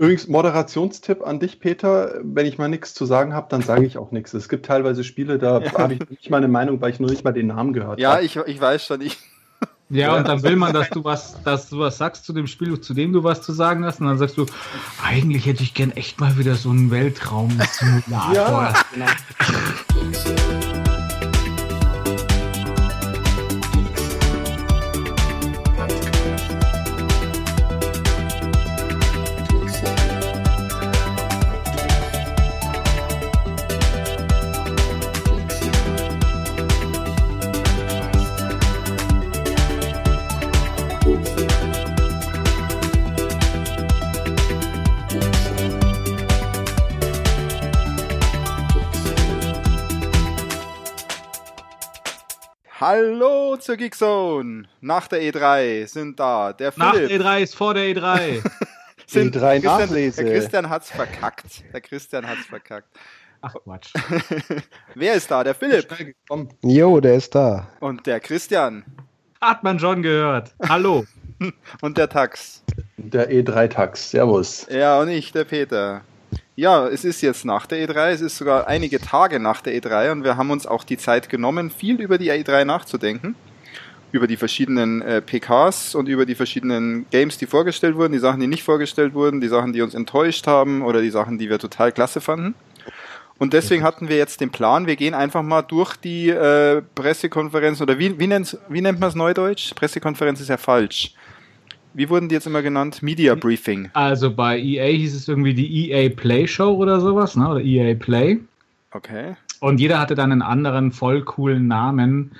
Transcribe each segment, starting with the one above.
Übrigens, Moderationstipp an dich, Peter. Wenn ich mal nichts zu sagen habe, dann sage ich auch nichts. Es gibt teilweise Spiele, da ja. habe ich nicht mal eine Meinung, weil ich nur nicht mal den Namen gehört habe. Ja, ich, ich weiß schon. Ich, ja, und dann will man, dass du was, dass du was sagst zu dem Spiel, zu dem du was zu sagen hast, und dann sagst du, eigentlich hätte ich gern echt mal wieder so einen Weltraum-Simulator. ja, genau. Hallo zur Geekzone. Nach der E3 sind da der Philipp. Nach der E3 ist vor der E3. sind E3 Nachlese. Der Christian hat's verkackt. Der Christian hat's verkackt. Ach Quatsch. Wer ist da? Der Philipp. Jo, der ist da. Und der Christian. Hat man schon gehört. Hallo. Und der Tax. Der E3-Tax. Servus. Ja, und ich, der Peter. Ja, es ist jetzt nach der E3, es ist sogar einige Tage nach der E3 und wir haben uns auch die Zeit genommen, viel über die E3 nachzudenken. Über die verschiedenen äh, PKs und über die verschiedenen Games, die vorgestellt wurden, die Sachen, die nicht vorgestellt wurden, die Sachen, die uns enttäuscht haben oder die Sachen, die wir total klasse fanden. Und deswegen hatten wir jetzt den Plan, wir gehen einfach mal durch die äh, Pressekonferenz oder wie, wie, wie nennt man es neudeutsch? Pressekonferenz ist ja falsch wie wurden die jetzt immer genannt? Media Briefing. Also bei EA hieß es irgendwie die EA Play Show oder sowas, ne? Oder EA Play. Okay. Und jeder hatte dann einen anderen voll coolen Namen.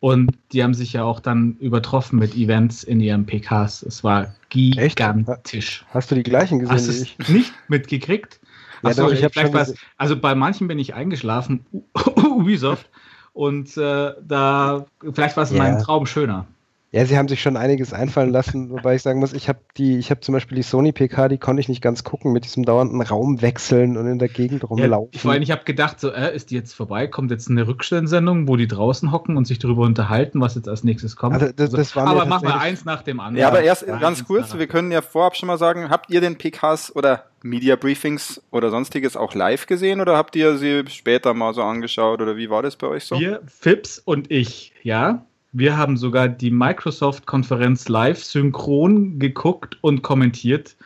Und die haben sich ja auch dann übertroffen mit Events in ihren PKs. Es war gigantisch. Echt? Hast du die gleichen gesehen Hast wie ich? Nicht mitgekriegt? Ja, Achso, doch, ich vielleicht was, also bei manchen bin ich eingeschlafen, Ubisoft, und äh, da vielleicht war es in yeah. meinem Traum schöner. Ja, sie haben sich schon einiges einfallen lassen, wobei ich sagen muss, ich habe die, ich habe zum Beispiel die Sony PK, die konnte ich nicht ganz gucken mit diesem dauernden Raumwechseln und in der Gegend rumlaufen. Ja, vor allem, ich habe gedacht, so, äh, ist die jetzt vorbei? Kommt jetzt eine Rückstellensendung, wo die draußen hocken und sich darüber unterhalten, was jetzt als nächstes kommt? Also, das, das war aber machen wir eins nach dem anderen. Ja, aber erst ja, ganz kurz, wir können ja vorab schon mal sagen, habt ihr den PKs oder Media Briefings oder sonstiges auch live gesehen oder habt ihr sie später mal so angeschaut oder wie war das bei euch so? Wir, Fips und ich, ja. Wir haben sogar die Microsoft-Konferenz live synchron geguckt und kommentiert.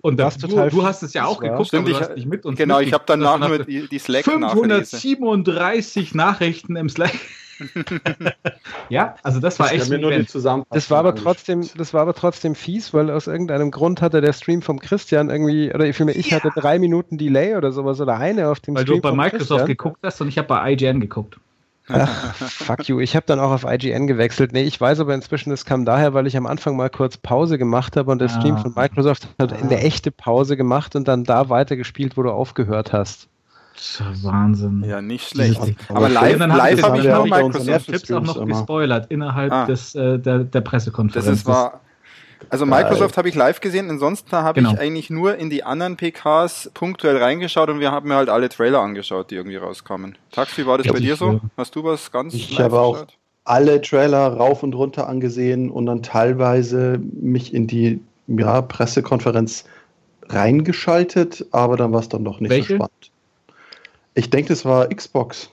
Und das, du, du, hast es ja auch geguckt, Stimmt, aber du hast nicht mit uns Genau, ich habe danach nur die, die Slack 537 Nachrichten im Slack. ja, also das war echt nur die Das war aber trotzdem, das war aber trotzdem fies, weil aus irgendeinem Grund hatte der Stream vom Christian irgendwie, oder vielmehr ich ja. hatte drei Minuten Delay oder sowas oder eine auf dem weil Stream. Weil du bei Microsoft Christian. geguckt hast und ich habe bei IGN geguckt. Ach, fuck you. Ich habe dann auch auf IGN gewechselt. Nee, ich weiß aber inzwischen, es kam daher, weil ich am Anfang mal kurz Pause gemacht habe und der Stream ah. von Microsoft hat eine echte Pause gemacht und dann da weitergespielt, wo du aufgehört hast. Wahnsinn. Ja, nicht schlecht. Aber live, live habe ich noch Microsoft Tipps auch noch gespoilert innerhalb ah. des, äh, der, der Pressekonferenz. Das ist, war, also Microsoft habe ich live gesehen, ansonsten habe genau. ich eigentlich nur in die anderen PKs punktuell reingeschaut und wir haben mir halt alle Trailer angeschaut, die irgendwie rauskamen. Taxi, war das ja, bei dir so? Hast du was ganz Ich habe auch alle Trailer rauf und runter angesehen und dann teilweise mich in die ja, Pressekonferenz reingeschaltet, aber dann war es dann doch nicht Welche? so spannend. Ich denke, es war Xbox.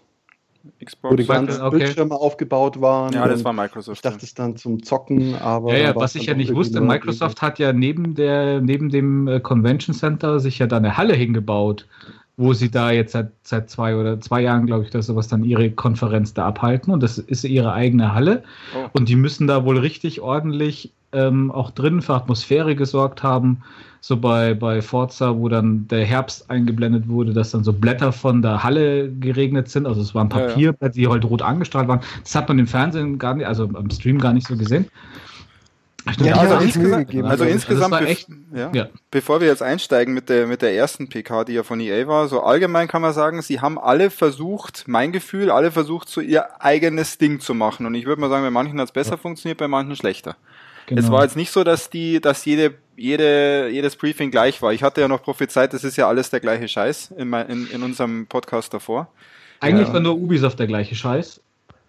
Xbox. Wo die ganzen okay. Bildschirme aufgebaut waren. Ja, das war Microsoft. Ich dachte es dann zum Zocken, aber. Ja, ja was ich ja nicht wusste, Microsoft hat ja neben, der, neben dem äh, Convention Center sich ja da eine Halle hingebaut, wo sie da jetzt seit, seit zwei oder zwei Jahren, glaube ich, dass sowas dann ihre Konferenz da abhalten. Und das ist ihre eigene Halle. Oh. Und die müssen da wohl richtig ordentlich ähm, auch drin für Atmosphäre gesorgt haben so bei, bei Forza, wo dann der Herbst eingeblendet wurde, dass dann so Blätter von der Halle geregnet sind. Also es waren Papierblätter, ja, ja. die halt rot angestrahlt waren. Das hat man im Fernsehen gar nicht, also am Stream gar nicht so gesehen. Ja, also, insgesamt, also, insgesamt, also echt, ja, ja. bevor wir jetzt einsteigen mit der, mit der ersten PK, die ja von EA war, so allgemein kann man sagen, sie haben alle versucht, mein Gefühl, alle versucht, so ihr eigenes Ding zu machen. Und ich würde mal sagen, bei manchen hat es besser funktioniert, bei manchen schlechter. Genau. Es war jetzt nicht so, dass die, dass jede, jede, jedes Briefing gleich war. Ich hatte ja noch prophezeit, das ist ja alles der gleiche Scheiß in, mein, in, in unserem Podcast davor. Eigentlich ja. war nur Ubisoft der gleiche Scheiß.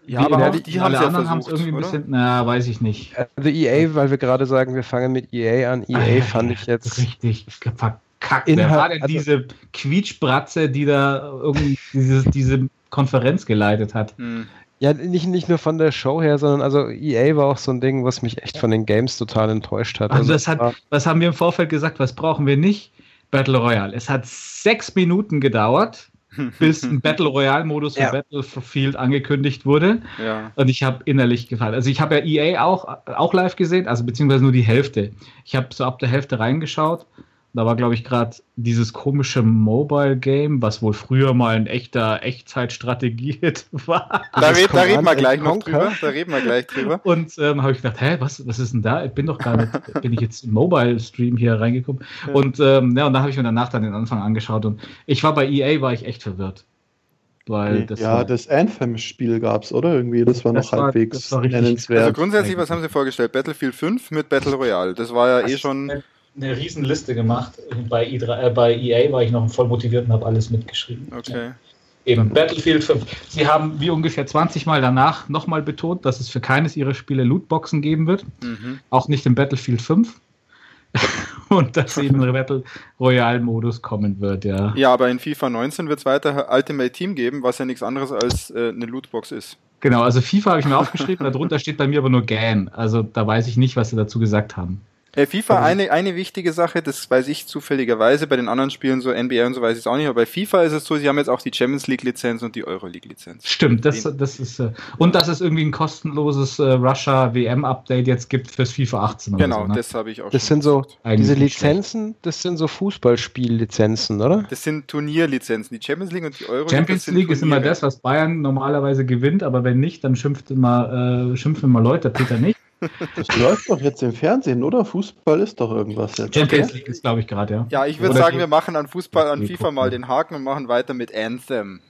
Ja, aber auch, die, die haben es ja versucht, irgendwie ein bisschen, na, weiß ich nicht. Also EA, weil wir gerade sagen, wir fangen mit EA an. EA ah, fand ich jetzt richtig verkackt. Kack. Wer war denn also, diese Quietschbratze, die da irgendwie diese, diese Konferenz geleitet hat? Hm. Ja, nicht, nicht nur von der Show her, sondern also EA war auch so ein Ding, was mich echt von den Games total enttäuscht hat. Also, also das hat, was haben wir im Vorfeld gesagt, was brauchen wir nicht? Battle Royale. Es hat sechs Minuten gedauert, bis ein Battle Royale-Modus für ja. Battlefield angekündigt wurde. Ja. Und ich habe innerlich gefallen. Also ich habe ja EA auch, auch live gesehen, also beziehungsweise nur die Hälfte. Ich habe so ab der Hälfte reingeschaut da war, glaube ich, gerade dieses komische Mobile-Game, was wohl früher mal ein echter Echtzeitstrategie war. Da, red, da reden wir gleich noch drüber. Da reden wir gleich drüber. Und ähm, habe ich gedacht, hä, was, was ist denn da? Ich bin doch gar nicht, bin ich jetzt im Mobile-Stream hier reingekommen. Ja. Und ähm, ja, und da habe ich mir danach dann den Anfang angeschaut und ich war bei EA, war ich echt verwirrt. Weil das ja, war, das Anthem-Spiel gab es, oder? Irgendwie, das war noch das halbwegs war, nennenswert. Also grundsätzlich, was haben sie vorgestellt? Battlefield 5 mit Battle Royale. Das war ja das eh schon eine Riesenliste gemacht. Bei, E3, äh, bei EA war ich noch voll motiviert und habe alles mitgeschrieben. Okay. Eben Battlefield 5. Sie haben wie ungefähr 20 Mal danach nochmal betont, dass es für keines ihrer Spiele Lootboxen geben wird. Mhm. Auch nicht im Battlefield 5. und dass eben ein Battle Royale-Modus kommen wird, ja. Ja, aber in FIFA 19 wird es weiter Ultimate Team geben, was ja nichts anderes als äh, eine Lootbox ist. Genau, also FIFA habe ich mir aufgeschrieben, darunter steht bei mir aber nur GAN. Also da weiß ich nicht, was sie dazu gesagt haben. Äh, FIFA, also, eine, eine wichtige Sache, das weiß ich zufälligerweise, bei den anderen Spielen, so NBA und so weiß ich es auch nicht, aber bei FIFA ist es so, sie haben jetzt auch die Champions League Lizenz und die Euro League Lizenz. Stimmt, das, das ist, äh, und dass es irgendwie ein kostenloses äh, Russia WM Update jetzt gibt fürs FIFA 18. Genau, so, ne? das habe ich auch Das sind so, diese Lizenzen, das sind so Fußballspiellizenzen, oder? Das sind Turnierlizenzen, die Champions League und die Euro League. Champions League ist immer das, was Bayern normalerweise gewinnt, aber wenn nicht, dann schimpft immer, äh, schimpfen immer Leute, Peter nicht. Das läuft doch jetzt im Fernsehen, oder? Fußball ist doch irgendwas jetzt. Champions League ist, glaube ich, gerade, ja. Ja, ich würde sagen, wir machen an Fußball, an FIFA mal den Haken und machen weiter mit Anthem.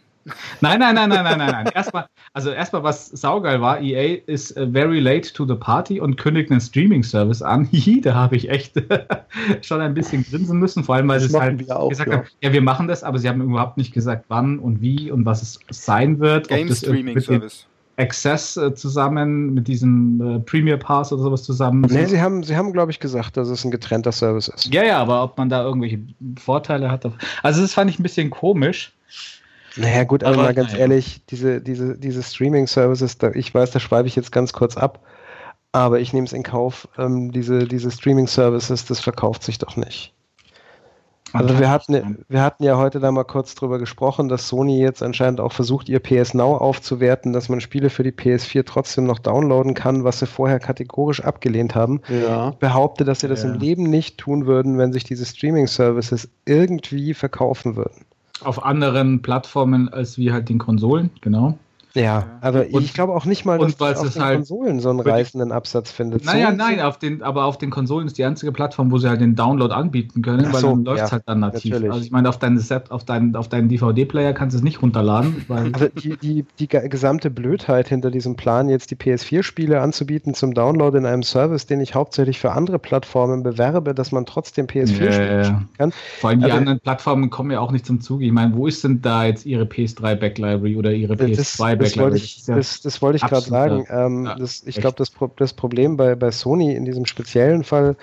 Nein, nein, nein, nein, nein, nein, nein. Erstmal, also erstmal, was saugeil war, EA ist uh, very late to the party und kündigt einen Streaming-Service an. Hihi, da habe ich echt schon ein bisschen grinsen müssen, vor allem, weil sie halt auch, gesagt ja. haben, ja, wir machen das, aber sie haben überhaupt nicht gesagt, wann und wie und was es sein wird. Game Streaming-Service. Access äh, zusammen, mit diesem äh, Premier Pass oder sowas zusammen? Nee, sie haben, sie haben glaube ich, gesagt, dass es ein getrennter Service ist. Ja, ja, aber ob man da irgendwelche Vorteile hat. Also, das fand ich ein bisschen komisch. Naja, gut, aber, aber mal ganz naja. ehrlich, diese, diese, diese Streaming-Services, ich weiß, da schreibe ich jetzt ganz kurz ab, aber ich nehme es in Kauf, ähm, diese, diese Streaming-Services, das verkauft sich doch nicht. Also wir hatten, wir hatten ja heute da mal kurz drüber gesprochen, dass Sony jetzt anscheinend auch versucht, ihr PS Now aufzuwerten, dass man Spiele für die PS4 trotzdem noch downloaden kann, was sie vorher kategorisch abgelehnt haben. Ja. Ich behaupte, dass sie das ja. im Leben nicht tun würden, wenn sich diese Streaming-Services irgendwie verkaufen würden. Auf anderen Plattformen als wie halt den Konsolen, genau. Ja, aber und, ich glaube auch nicht mal, dass man auf den halt Konsolen so einen reißenden Absatz findet. Naja, so nein, auf den, aber auf den Konsolen ist die einzige Plattform, wo sie halt den Download anbieten können, Ach weil so, dann läuft es ja, halt dann nativ. Natürlich. Also ich meine, auf deinen Set, auf deinen, auf deinen DVD-Player kannst du es nicht runterladen. also die, die, die gesamte Blödheit hinter diesem Plan, jetzt die PS4-Spiele anzubieten zum Download in einem Service, den ich hauptsächlich für andere Plattformen bewerbe, dass man trotzdem PS4-Spiele ja, spielen kann. Vor allem die also, anderen Plattformen kommen ja auch nicht zum Zuge. Ich meine, wo ist denn da jetzt ihre PS3-Backlibrary oder ihre PS2-Backlibrary? Das, das wollte ich gerade sagen. Ähm, ja, das, ich glaube, das, das Problem bei, bei Sony in diesem speziellen Fall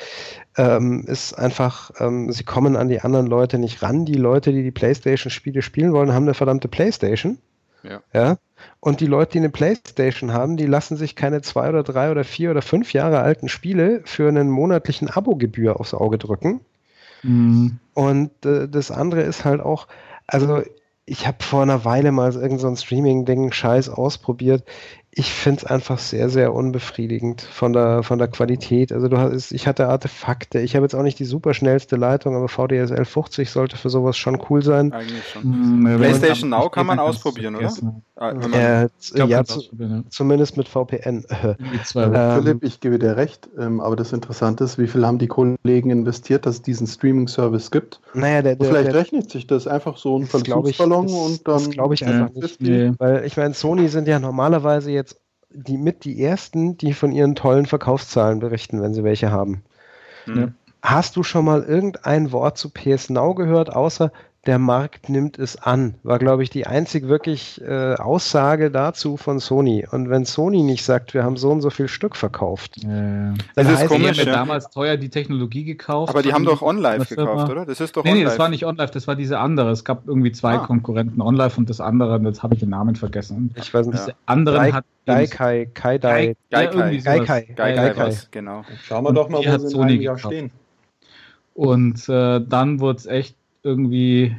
ähm, ist einfach, ähm, sie kommen an die anderen Leute nicht ran. Die Leute, die die PlayStation-Spiele spielen wollen, haben eine verdammte PlayStation. Ja. ja. Und die Leute, die eine Playstation haben, die lassen sich keine zwei oder drei oder vier oder fünf Jahre alten Spiele für einen monatlichen Abogebühr aufs Auge drücken. Mhm. Und äh, das andere ist halt auch, also ich habe vor einer Weile mal irgend so ein Streaming-Ding Scheiß ausprobiert ich finde es einfach sehr, sehr unbefriedigend von der, von der Qualität. Also du hast, ich hatte Artefakte. Ich habe jetzt auch nicht die super schnellste Leitung, aber VDSL 50 sollte für sowas schon cool sein. Eigentlich schon. Mhm, PlayStation Now kann man ausprobieren, oder? Ah, äh, glaub, ja, zu, zumindest mit VPN. ähm, Philipp, ich gebe dir recht, ähm, aber das Interessante ist, wie viel haben die Kollegen investiert, dass es diesen Streaming-Service gibt? Naja, der, der, Vielleicht der, rechnet sich das einfach so ein Versuchsballon und dann. Das glaube ich einfach nicht. Nee. Weil ich meine, Sony sind ja normalerweise jetzt die mit die ersten, die von ihren tollen Verkaufszahlen berichten, wenn sie welche haben. Ja. Hast du schon mal irgendein Wort zu PS Now gehört, außer der Markt nimmt es an, war, glaube ich, die einzig wirklich äh, Aussage dazu von Sony. Und wenn Sony nicht sagt, wir haben so und so viel Stück verkauft, äh, dann das ist komisch, die haben ja damals teuer die Technologie gekauft. Aber die haben doch OnLive gekauft, oder? Das ist doch nee, nee, das war nicht OnLive, das war diese andere. Es gab irgendwie zwei ah. Konkurrenten, OnLive und das andere, jetzt habe ich den Namen vergessen. Ich weiß nicht. Diese anderen hat Gaikai, Kaidai, Gaikai, Gaikai, Gaikai, genau. Schauen wir doch mal, wo sie in einem Jahr stehen. Und äh, dann wurde es echt irgendwie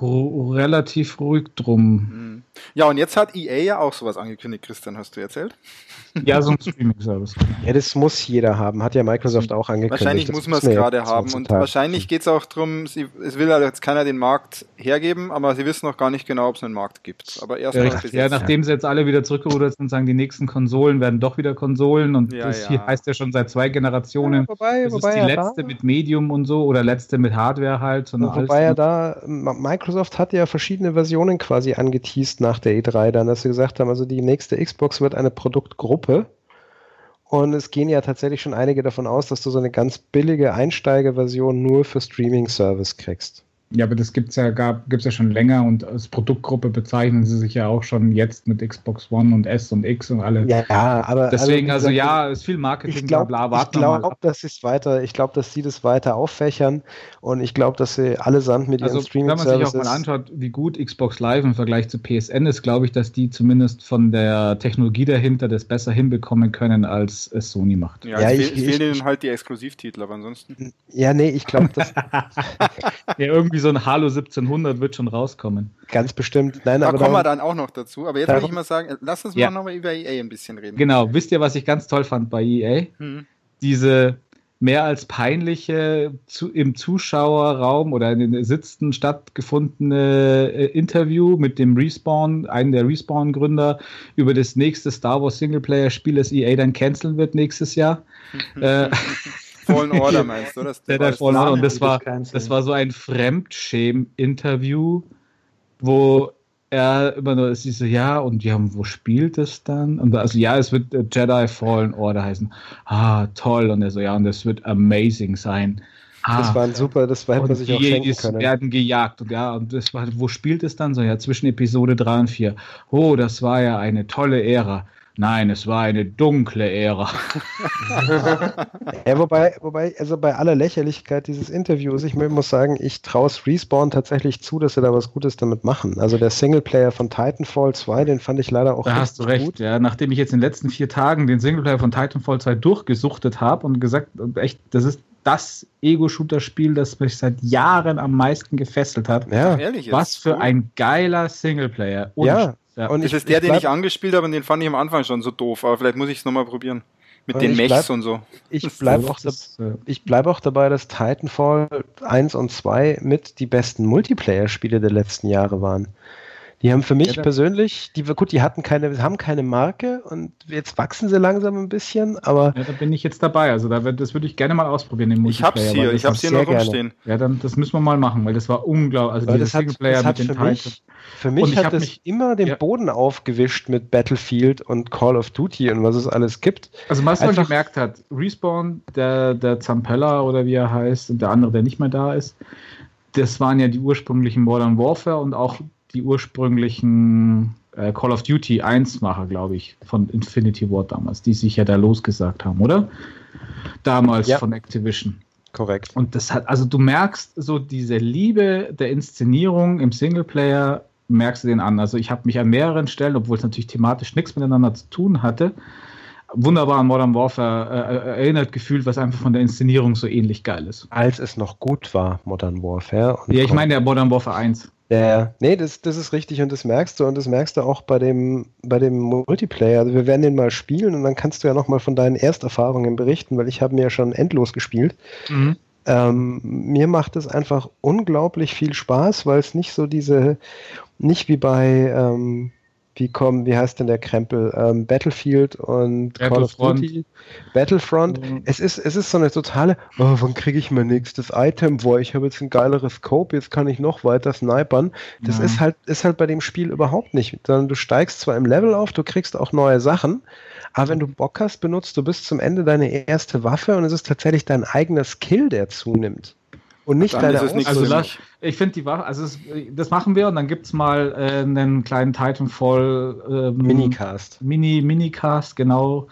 relativ ruhig drum. Hm. Ja, und jetzt hat EA ja auch sowas angekündigt, Christian, hast du erzählt? Ja, so ein Streaming-Service. ja, das muss jeder haben, hat ja Microsoft auch angekündigt. Wahrscheinlich muss man es gerade haben und wahrscheinlich geht es auch darum, es will halt jetzt keiner den Markt hergeben, aber sie wissen noch gar nicht genau, ob es einen Markt gibt. Aber erst ja, ja, nachdem sie jetzt alle wieder zurückgerudert sind, sagen die nächsten Konsolen werden doch wieder Konsolen und ja, das ja. hier heißt ja schon seit zwei Generationen. Ja, wobei, das wobei ist die letzte da, mit Medium und so oder letzte mit Hardware halt. Wobei ja da, Microsoft hat ja verschiedene Versionen quasi angeteased nach der E3 dann, dass sie gesagt haben, also die nächste Xbox wird eine Produktgruppe. Und es gehen ja tatsächlich schon einige davon aus, dass du so eine ganz billige Einsteigerversion nur für Streaming-Service kriegst. Ja, aber das gibt es ja, gibt's ja schon länger und als Produktgruppe bezeichnen sie sich ja auch schon jetzt mit Xbox One und S und X und alle. Ja, aber deswegen, also, also ja, ist viel Marketing, ich glaub, bla, bla, Ich glaube, dass sie es weiter, ich glaube, dass sie das weiter auffächern und ich glaube, dass sie allesamt mit also, ihren streaming Wenn man sich auch mal anschaut, wie gut Xbox Live im Vergleich zu PSN ist, glaube ich, dass die zumindest von der Technologie dahinter das besser hinbekommen können, als es Sony macht. Ja, ja ich, ich, fehlen halt die Exklusivtitel, aber ansonsten. Ja, nee, ich glaube, dass. ja, irgendwie so ein Halo 1700 wird schon rauskommen. Ganz bestimmt. Nein, da aber kommen wir dann auch noch dazu. Aber jetzt will ich mal sagen, lass uns ja. mal nochmal über EA ein bisschen reden. Genau. Wisst ihr, was ich ganz toll fand bei EA? Hm. Diese mehr als peinliche zu, im Zuschauerraum oder in den Sitzen stattgefundene äh, Interview mit dem Respawn, einem der Respawn-Gründer, über das nächste Star Wars Singleplayer-Spiel, das EA dann canceln wird nächstes Jahr. äh, Fallen Order meinst du? Das, der, der Fallen Order. Und das war, das war so ein Fremdschämen-Interview, wo er immer nur ist so, ja, und ja, wo spielt es dann? Und also, ja, es wird Jedi Fallen Order heißen. Ah, toll. Und er so, ja, und es wird amazing sein. Ah, das war ein super, das war, was ich auch schenken können. werden gejagt. Und ja, und das war, wo spielt es dann so? Ja, zwischen Episode 3 und 4. Oh, das war ja eine tolle Ära. Nein, es war eine dunkle Ära. ja, wobei, wobei, also bei aller Lächerlichkeit dieses Interviews, ich muss sagen, ich traue es Respawn tatsächlich zu, dass sie da was Gutes damit machen. Also der Singleplayer von Titanfall 2, den fand ich leider auch Da hast du recht, gut. ja. Nachdem ich jetzt in den letzten vier Tagen den Singleplayer von Titanfall 2 durchgesuchtet habe und gesagt, echt, das ist das Ego-Shooter-Spiel, das mich seit Jahren am meisten gefesselt hat. Ja, was für ein geiler Singleplayer. Und ja, ja. Und das ich, ist der, ich den ich angespielt habe und den fand ich am Anfang schon so doof, aber vielleicht muss ich es nochmal probieren. Mit den Mechs bleib, und so. Ich bleibe auch, bleib auch dabei, dass Titanfall 1 und 2 mit die besten Multiplayer-Spiele der letzten Jahre waren. Die haben für mich ja, persönlich, die gut, die hatten keine, haben keine Marke und jetzt wachsen sie langsam ein bisschen, aber. Ja, da bin ich jetzt dabei. Also da wird, das würde ich gerne mal ausprobieren im Ich hab's hier, ich hab's hier noch rumstehen. Ja, dann das müssen wir mal machen, weil das war unglaublich. Also dieser Singleplayer mit den Titans. Für mich hat es immer den ja. Boden aufgewischt mit Battlefield und Call of Duty und was es alles gibt. Also was man gemerkt hat, Respawn, der, der Zampella oder wie er heißt und der andere, der nicht mehr da ist, das waren ja die ursprünglichen Modern Warfare und auch die ursprünglichen äh, Call of Duty 1-Macher, glaube ich, von Infinity War damals, die sich ja da losgesagt haben, oder? Damals ja. von Activision. Korrekt. Und das hat, also du merkst so diese Liebe der Inszenierung im Singleplayer, merkst du den an. Also ich habe mich an mehreren Stellen, obwohl es natürlich thematisch nichts miteinander zu tun hatte, wunderbar an Modern Warfare äh, äh erinnert gefühlt, was einfach von der Inszenierung so ähnlich geil ist. Als es noch gut war, Modern Warfare. ja, ich meine der Modern Warfare 1. Ja, nee, das, das ist richtig und das merkst du und das merkst du auch bei dem, bei dem Multiplayer. Also wir werden den mal spielen und dann kannst du ja nochmal von deinen Ersterfahrungen berichten, weil ich habe mir ja schon endlos gespielt. Mhm. Ähm, mir macht es einfach unglaublich viel Spaß, weil es nicht so diese, nicht wie bei ähm, wie kommen, wie heißt denn der Krempel? Ähm, Battlefield und Call of Duty. Battlefront. Mhm. Es ist, es ist so eine totale, oh, wann kriege ich mein nächstes Item? Boah, ich habe jetzt ein geileres Scope, jetzt kann ich noch weiter snipern. Das ja. ist halt, ist halt bei dem Spiel überhaupt nicht. Sondern du steigst zwar im Level auf, du kriegst auch neue Sachen, aber wenn du Bock hast, benutzt du bis zum Ende deine erste Waffe und es ist tatsächlich dein eigener Skill, der zunimmt. Und nicht deine nicht Also lass, ich finde die Waffe, also es, das machen wir und dann gibt es mal äh, einen kleinen Titanfall ähm, Minicast. Mini, Minicast, genau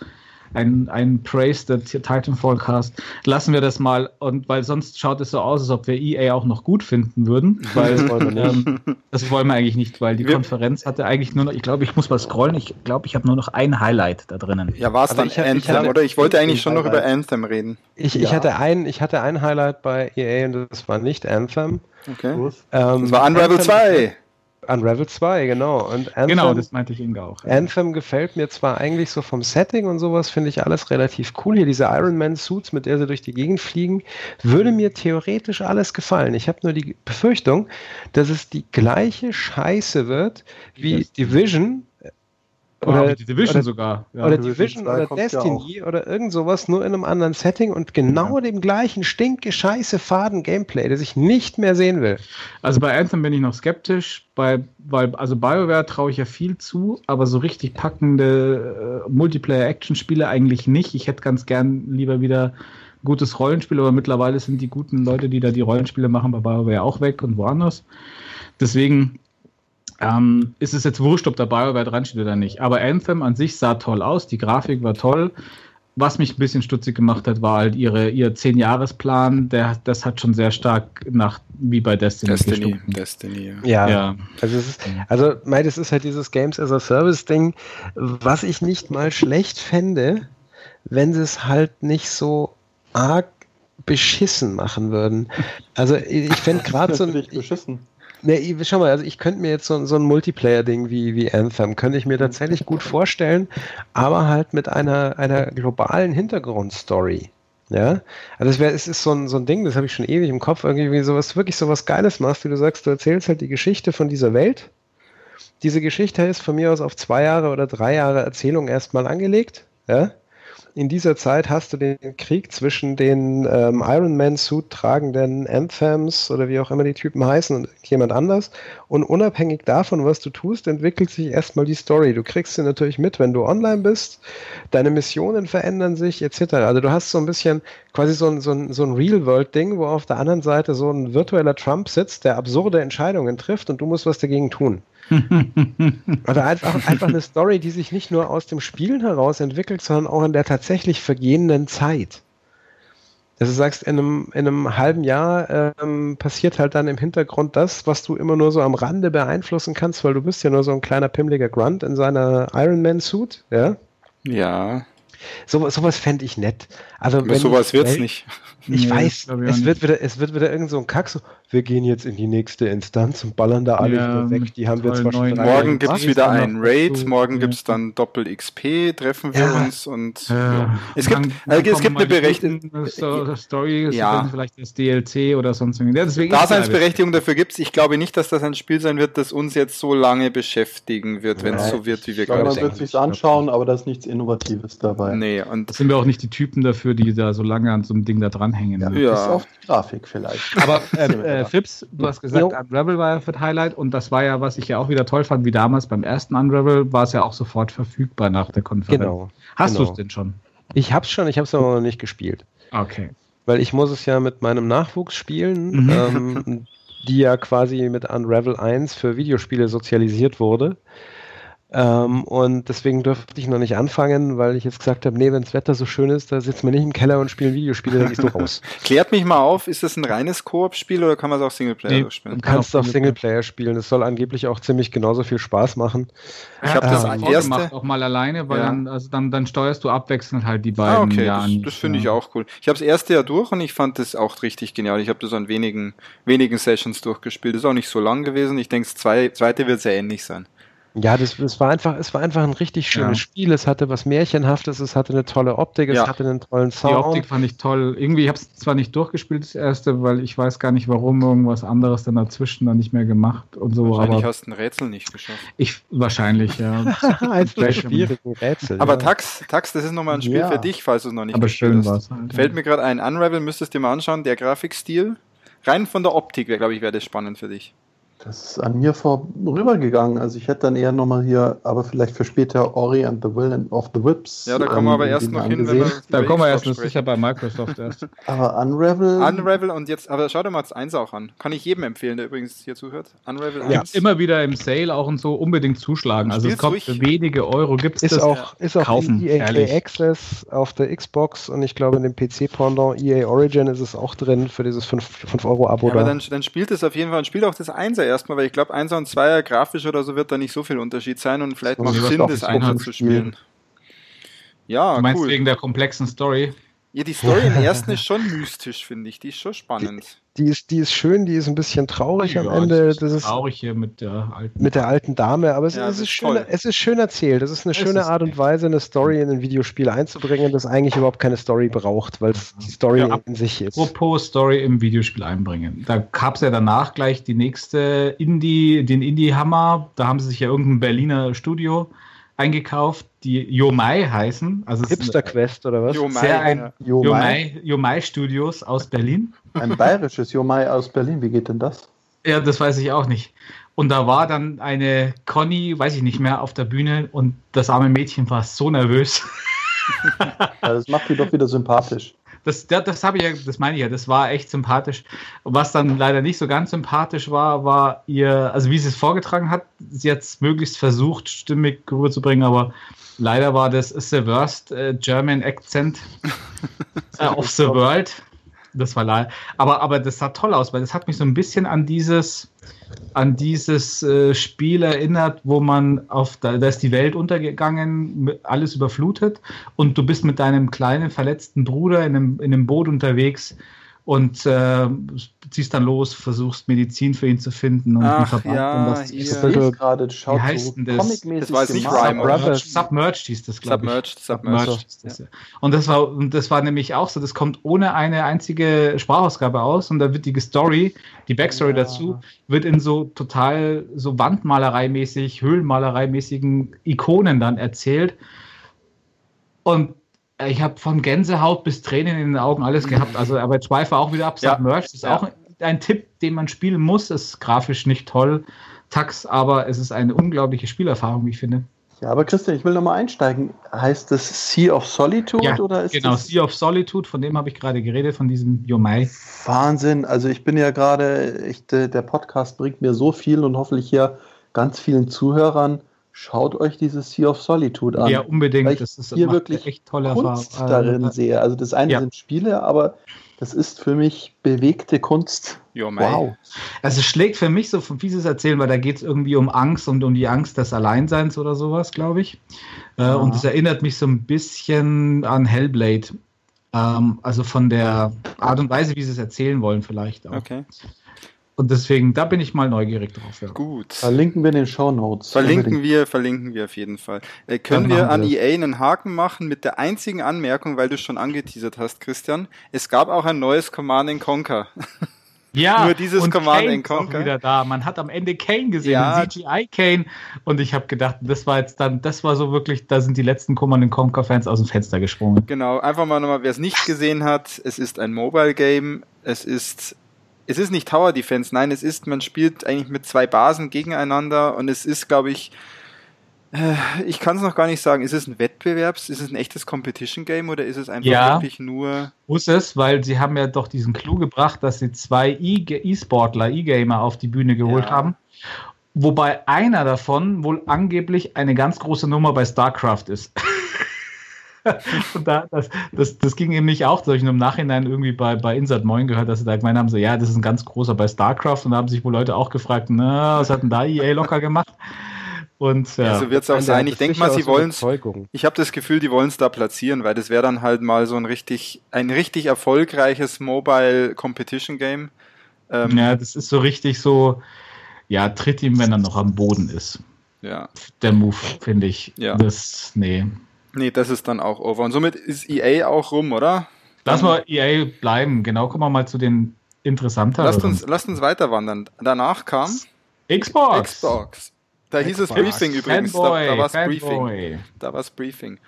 ein, ein Praise der Titanfall Cast. Lassen wir das mal, und weil sonst schaut es so aus, als ob wir EA auch noch gut finden würden. Weil, das, wollen wir ähm, das wollen wir eigentlich nicht, weil die wir Konferenz hatte eigentlich nur noch, ich glaube, ich muss mal scrollen, ich glaube, ich habe nur noch ein Highlight da drinnen. Ja, war es dann ich, Anthem, ich hatte, oder? Ich wollte eigentlich schon noch über Anthem reden. Ich, ich, ja. hatte ein, ich hatte ein Highlight bei EA und das war nicht Anthem. Okay. Ähm, das war Unravel 2. Unravel 2, genau. Und Anthem, genau, das meinte ich Ihnen auch. Ja. Anthem gefällt mir zwar eigentlich so vom Setting und sowas, finde ich alles relativ cool. Hier diese Iron Man Suits, mit der sie durch die Gegend fliegen, würde mir theoretisch alles gefallen. Ich habe nur die Befürchtung, dass es die gleiche Scheiße wird wie Division, oder die Division oder, sogar. Ja, oder Division oder Destiny ja oder irgend sowas, nur in einem anderen Setting und genau ja. dem gleichen stinke, scheiße, faden Gameplay, das ich nicht mehr sehen will. Also bei Anthem bin ich noch skeptisch, bei, weil, also BioWare traue ich ja viel zu, aber so richtig packende äh, Multiplayer-Action-Spiele eigentlich nicht. Ich hätte ganz gern lieber wieder gutes Rollenspiel, aber mittlerweile sind die guten Leute, die da die Rollenspiele machen, bei BioWare auch weg und woanders. Deswegen ähm, ist es jetzt wurscht, ob der BioWare dran steht oder nicht. Aber Anthem an sich sah toll aus, die Grafik war toll. Was mich ein bisschen stutzig gemacht hat, war halt ihre, ihr 10-Jahres-Plan. Das hat schon sehr stark nach, wie bei Destiny. Destiny, Destiny ja. ja. ja. Also, es ist, also, mein, das ist halt dieses Games as a Service-Ding, was ich nicht mal schlecht fände, wenn sie es halt nicht so arg beschissen machen würden. Also, ich fände gerade so. Beschissen. Nee, schau mal, also ich könnte mir jetzt so, so ein Multiplayer-Ding wie, wie Anthem, könnte ich mir tatsächlich gut vorstellen, aber halt mit einer, einer globalen Hintergrundstory. Ja, also es, wär, es ist so ein, so ein Ding, das habe ich schon ewig im Kopf, irgendwie sowas, wirklich sowas Geiles machst, wie du sagst, du erzählst halt die Geschichte von dieser Welt. Diese Geschichte ist von mir aus auf zwei Jahre oder drei Jahre Erzählung erstmal angelegt. Ja, in dieser Zeit hast du den Krieg zwischen den ähm, Iron Man Suit tragenden Anthems oder wie auch immer die Typen heißen und jemand anders. Und unabhängig davon, was du tust, entwickelt sich erstmal die Story. Du kriegst sie natürlich mit, wenn du online bist. Deine Missionen verändern sich etc. Also du hast so ein bisschen quasi so ein, so ein, so ein Real-World-Ding, wo auf der anderen Seite so ein virtueller Trump sitzt, der absurde Entscheidungen trifft und du musst was dagegen tun. also einfach, einfach eine Story, die sich nicht nur aus dem Spielen heraus entwickelt, sondern auch in der tatsächlich vergehenden Zeit. Dass du sagst, in einem, in einem halben Jahr ähm, passiert halt dann im Hintergrund das, was du immer nur so am Rande beeinflussen kannst, weil du bist ja nur so ein kleiner pimmeliger Grunt in seiner Iron Man Suit, ja? Ja. So, sowas fände ich nett. Also, wenn sowas wird es nicht. Ich nee, weiß, es wird, wieder, es wird wieder irgend so ein Kack so, wir gehen jetzt in die nächste Instanz und ballern da alle ja, weg. Die haben wir zwar schon Morgen gibt es wieder ein Raid, morgen ja. gibt es dann Doppel XP, treffen wir ja. uns und ja. es gibt, dann, dann es gibt eine Berechtigung. Story ja. vielleicht das DLC oder sonst irgendwas. Ja, Daseinsberechtigung dafür gibt es. Ich glaube nicht, dass das ein Spiel sein wird, das uns jetzt so lange beschäftigen wird, wenn es so wird, wie wir gerade denken. Man wird sich anschauen, aber da ist nichts Innovatives dabei. Nee, und sind wir auch nicht die Typen dafür, die da so lange an so einem Ding da dran dranhängen. Ja, ja. Bis auf die Grafik vielleicht. Aber äh, äh, Fips, du hast gesagt, jo. Unravel war ja für Highlight und das war ja, was ich ja auch wieder toll fand, wie damals beim ersten Unravel, war es ja auch sofort verfügbar nach der Konferenz. Genau. Hast genau. du es denn schon? Ich hab's schon, ich hab's aber noch nicht gespielt. Okay. Weil ich muss es ja mit meinem Nachwuchs spielen, mhm. ähm, die ja quasi mit Unravel 1 für Videospiele sozialisiert wurde. Ähm, und deswegen durfte ich noch nicht anfangen, weil ich jetzt gesagt habe, nee, wenn das Wetter so schön ist, da sitzen wir nicht im Keller und spielen Videospiele, dann gehst du raus. Klärt mich mal auf, ist das ein reines Koop-Spiel oder kann man es auch Singleplayer nee, spielen? Du kannst auch Singleplayer spielen. Das soll angeblich auch ziemlich genauso viel Spaß machen. Ich habe das ähm, erste gemacht, auch mal alleine, weil ja. dann, also dann, dann steuerst du abwechselnd halt die beiden. Ah, okay, Jahren das, das finde ich auch cool. Ich habe das erste Jahr durch und ich fand das auch richtig genial. Ich habe das an wenigen, wenigen Sessions durchgespielt. Das ist auch nicht so lang gewesen. Ich denke, das zweite wird sehr ähnlich sein. Ja, das, das war einfach, es war einfach ein richtig schönes ja. Spiel. Es hatte was Märchenhaftes, es hatte eine tolle Optik, es ja. hatte einen tollen Sound. Die Optik fand ich toll. Irgendwie, ich habe es zwar nicht durchgespielt, das erste, weil ich weiß gar nicht, warum irgendwas anderes dann dazwischen dann nicht mehr gemacht und so. Wahrscheinlich aber hast du ein Rätsel nicht geschafft. Ich, wahrscheinlich, ja. Schwierigen Rätsel. Aber ja. Tax, Tax, das ist nochmal ein Spiel ja. für dich, falls du es noch nicht aber schön hast. Halt, Fällt mir gerade ein, Unravel müsstest du dir mal anschauen, der Grafikstil. Rein von der Optik, glaube ich, wäre das spannend für dich. Das ist an mir vorübergegangen. Also ich hätte dann eher nochmal hier, aber vielleicht für später Ori and the Will of the Whips. Ja, da kommen wir aber ähm, erst noch hin, wenn wir Da kommen wir erst noch sicher bei Microsoft erst. aber Unravel. Unravel und jetzt, aber schau dir mal das 1 auch an. Kann ich jedem empfehlen, der übrigens hier zuhört. Unravel 1. Ja, immer wieder im Sale auch und so unbedingt zuschlagen. Also es kommt für wenige Euro gibt es auch, ist auch kaufen. EA Access auf der Xbox und ich glaube in dem PC-Pendant EA Origin ist es auch drin für dieses 5 Euro Abo. Ja, aber dann, dann spielt es auf jeden Fall und spielt auch das 1er erstmal, weil ich glaube, 1 und 2er grafisch oder so wird da nicht so viel Unterschied sein und vielleicht macht Sinn, das 1 zu spielen. Ja, du meinst cool. wegen der komplexen Story? Ja, die Story im ersten ist schon mystisch, finde ich. Die ist schon spannend. Die, die, ist, die ist schön, die ist ein bisschen traurig ja, am Ende. Das ist traurig hier mit der alten, mit der alten Dame, aber es, ja, es ist, schön, es ist schön erzählt. Das ist eine es schöne ist Art und Weise, eine Story in ein Videospiel einzubringen, das eigentlich überhaupt keine Story braucht, weil es die Story ja, in sich ist. Apropos Story im Videospiel einbringen. Da gab es ja danach gleich die nächste Indie, den Indie-Hammer. Da haben sie sich ja irgendein Berliner Studio eingekauft, die Yomai heißen. Also Hipster Quest oder was? Yomai, sehr ein Yomai. Yomai Studios aus Berlin. Ein bayerisches Yomai aus Berlin. Wie geht denn das? Ja, das weiß ich auch nicht. Und da war dann eine Conny, weiß ich nicht mehr, auf der Bühne und das arme Mädchen war so nervös. ja, das macht die doch wieder sympathisch das, das, das habe ich ja, das meine ich ja, das war echt sympathisch. Was dann leider nicht so ganz sympathisch war, war ihr, also wie sie es vorgetragen hat, sie hat es möglichst versucht, stimmig rüberzubringen, aber leider war das the worst uh, German accent uh, of the world. Das war leider. Aber, aber das sah toll aus, weil das hat mich so ein bisschen an dieses, an dieses äh, Spiel erinnert, wo man auf, da, da, ist die Welt untergegangen, alles überflutet und du bist mit deinem kleinen verletzten Bruder in einem, in einem Boot unterwegs und äh, ziehst dann los, versuchst Medizin für ihn zu finden und Ach, Verband. Ja, und das ist ja. gerade schaut Wie heißt denn das? Das war nicht Rhyme. Submerged hieß das, glaube ich. Submerged, Submerged. Submerged das, ja. Und das war, und das war nämlich auch so, das kommt ohne eine einzige Sprachausgabe aus und da wird die Story, die Backstory ja. dazu, wird in so total so Wandmalereimäßig, Höhlenmalereimäßigen Ikonen dann erzählt. Und ich habe von Gänsehaut bis Tränen in den Augen alles gehabt. Also, aber jetzt schweife auch wieder ab. Ja. Submerged ist ja. auch ein Tipp, den man spielen muss. Ist grafisch nicht toll, Tax, aber es ist eine unglaubliche Spielerfahrung, wie ich finde. Ja, aber Christian, ich will nochmal einsteigen. Heißt das Sea of Solitude ja, oder ist Genau, Sea of Solitude, von dem habe ich gerade geredet, von diesem Yomai. Wahnsinn, also ich bin ja gerade, der Podcast bringt mir so viel und hoffentlich hier ganz vielen Zuhörern schaut euch dieses Sea of Solitude an. Ja, unbedingt. Weil ich das ist hier wirklich echt tolle Kunst darin äh, sehe. Also das eine ja. sind Spiele, aber das ist für mich bewegte Kunst. Jo, wow. Also es schlägt für mich so von fieses Erzählen, weil da geht es irgendwie um Angst und um die Angst des Alleinseins oder sowas, glaube ich. Äh, ja. Und es erinnert mich so ein bisschen an Hellblade. Ähm, also von der Art und Weise, wie sie es erzählen wollen, vielleicht auch. Okay. Und deswegen, da bin ich mal neugierig drauf. Ja. Gut. Verlinken wir in den Show Notes. Verlinken wir, verlinken wir auf jeden Fall. Äh, können wir an wir EA einen Haken machen mit der einzigen Anmerkung, weil du schon angeteasert hast, Christian. Es gab auch ein neues Command Conquer. Ja, nur dieses Command Kane Conquer. wieder da. Man hat am Ende Kane gesehen, ja. CGI Kane. Und ich habe gedacht, das war jetzt dann, das war so wirklich, da sind die letzten Command Conquer Fans aus dem Fenster gesprungen. Genau, einfach mal nochmal, wer es nicht gesehen hat, es ist ein Mobile Game. Es ist es ist nicht Tower Defense, nein, es ist, man spielt eigentlich mit zwei Basen gegeneinander und es ist, glaube ich, äh, ich kann es noch gar nicht sagen, ist es ein Wettbewerbs, ist es ein echtes Competition Game oder ist es einfach ja, wirklich nur. Muss es, weil sie haben ja doch diesen Clou gebracht, dass sie zwei E-Sportler, E-Gamer auf die Bühne geholt ja. haben. Wobei einer davon wohl angeblich eine ganz große Nummer bei StarCraft ist. und da, das, das, das ging eben nicht auch, dass ich im Nachhinein irgendwie bei, bei Insert Moin gehört, dass sie da gemeint haben, so, ja, das ist ein ganz großer bei StarCraft und da haben sich wohl Leute auch gefragt, na, was hat denn da EA locker gemacht? Und, ja. ja so wird es auch sein. Ich denke mal, sie wollen es. Ich habe das Gefühl, die wollen es da platzieren, weil das wäre dann halt mal so ein richtig, ein richtig erfolgreiches Mobile Competition Game. Ähm, ja, das ist so richtig so, ja, tritt ihm, wenn er noch am Boden ist. Ja. Der Move, finde ich. Ja. Das, nee. Nee, das ist dann auch over. Und somit ist EA auch rum, oder? Lass mal EA bleiben. Genau, kommen wir mal zu den interessanteren. Lasst uns, lasst uns weiter wandern. Danach kam Xbox. Xbox. Da Xbox. hieß es Briefing übrigens. Fanboy, da, da war es Briefing. Da war es Briefing.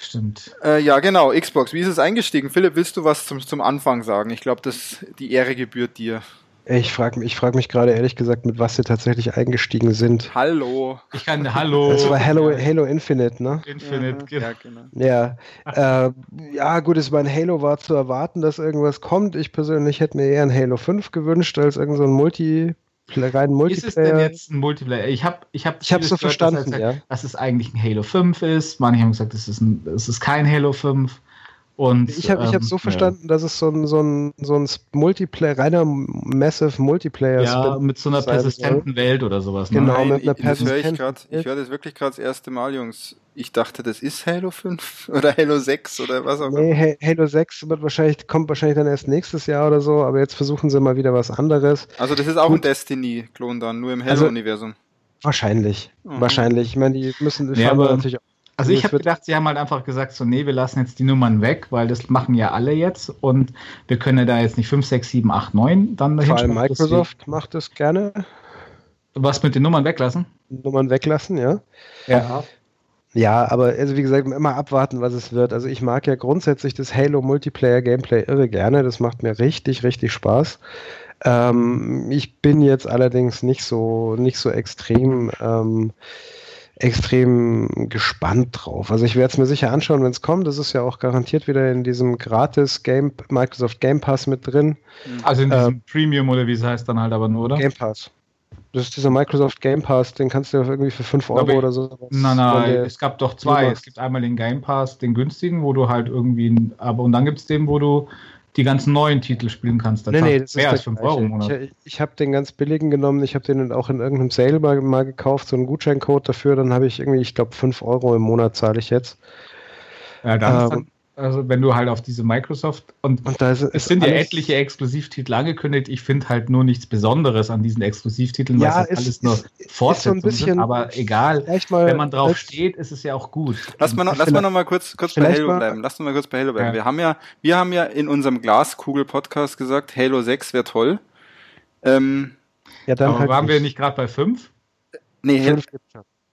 Stimmt. Äh, ja, genau, Xbox. Wie ist es eingestiegen? Philipp, willst du was zum, zum Anfang sagen? Ich glaube, die Ehre gebührt dir. Ich frage ich frag mich gerade ehrlich gesagt, mit was sie tatsächlich eingestiegen sind. Hallo. Ich kann Hallo. Das war Halo, Halo Infinite, ne? Infinite, ja, ja, genau. Ja, äh, ja gut, es war ein Halo war zu erwarten, dass irgendwas kommt. Ich persönlich hätte mir eher ein Halo 5 gewünscht als irgendein so Multi rein Multiplayer. Ist es denn jetzt ein Multiplayer? Ich habe ich hab ich hab so gehört, verstanden, dass, ja. dass es eigentlich ein Halo 5 ist. Manche haben gesagt, es ist, ein, es ist kein Halo 5. Und, ich habe ähm, hab so verstanden, ja. dass es so ein, so ein, so ein Multiplayer, reiner Massive Multiplayer ist. Ja, mit so einer persistenten Welt oder sowas. Ne? Genau, Nein, mit einer persistenten Welt. Ich höre das wirklich gerade das erste Mal, Jungs. Ich dachte, das ist Halo 5 oder Halo 6 oder was auch immer. Nee, Halo 6 wird wahrscheinlich, kommt wahrscheinlich dann erst nächstes Jahr oder so, aber jetzt versuchen sie mal wieder was anderes. Also das ist auch Gut. ein Destiny-Klon dann, nur im also Halo-Universum. Also, wahrscheinlich. Mhm. Wahrscheinlich. Ich meine, die müssen ja, aber natürlich auch also ich habe gedacht, sie haben halt einfach gesagt, so nee, wir lassen jetzt die Nummern weg, weil das machen ja alle jetzt und wir können ja da jetzt nicht 5, 6, 7, 8, 9 dann dahin Vor allem Microsoft deswegen. macht das gerne. Was mit den Nummern weglassen? Nummern weglassen, ja. Ja. Ja, aber also wie gesagt, immer abwarten, was es wird. Also ich mag ja grundsätzlich das Halo Multiplayer Gameplay irre gerne. Das macht mir richtig, richtig Spaß. Ähm, ich bin jetzt allerdings nicht so, nicht so extrem ähm, extrem gespannt drauf. Also ich werde es mir sicher anschauen, wenn es kommt. Das ist ja auch garantiert wieder in diesem gratis Game Microsoft Game Pass mit drin. Also in diesem äh, Premium oder wie es heißt dann halt aber nur, oder? Game Pass. Das ist dieser Microsoft Game Pass, den kannst du irgendwie für 5 Euro oder so. Nein, nein, es gab doch zwei. Es gibt einmal den Game Pass, den günstigen, wo du halt irgendwie, aber und dann gibt es den, wo du die ganzen neuen Titel spielen kannst. Das nee, nee, das mehr als 5 Euro im Monat. Ich, ich habe den ganz billigen genommen. Ich habe den auch in irgendeinem Sale mal, mal gekauft, so einen Gutscheincode dafür. Dann habe ich irgendwie, ich glaube, 5 Euro im Monat zahle ich jetzt. Ja, dann, ähm, also wenn du halt auf diese Microsoft und, und ist, es sind ja etliche Exklusivtitel angekündigt. Ich finde halt nur nichts Besonderes an diesen Exklusivtiteln, ja, weil es alles nur Fortsetzungen so sind. Aber egal, wenn man drauf steht, ist es ja auch gut. Lass mal noch, lass mal noch mal kurz, kurz bei Halo bleiben. Lass mal kurz bei Halo bleiben. Ja. Wir haben ja, wir haben ja in unserem Glaskugel-Podcast gesagt, Halo 6 wäre toll. Ähm, ja, dann aber halt waren nicht. wir nicht gerade bei 5? Nee, Halo,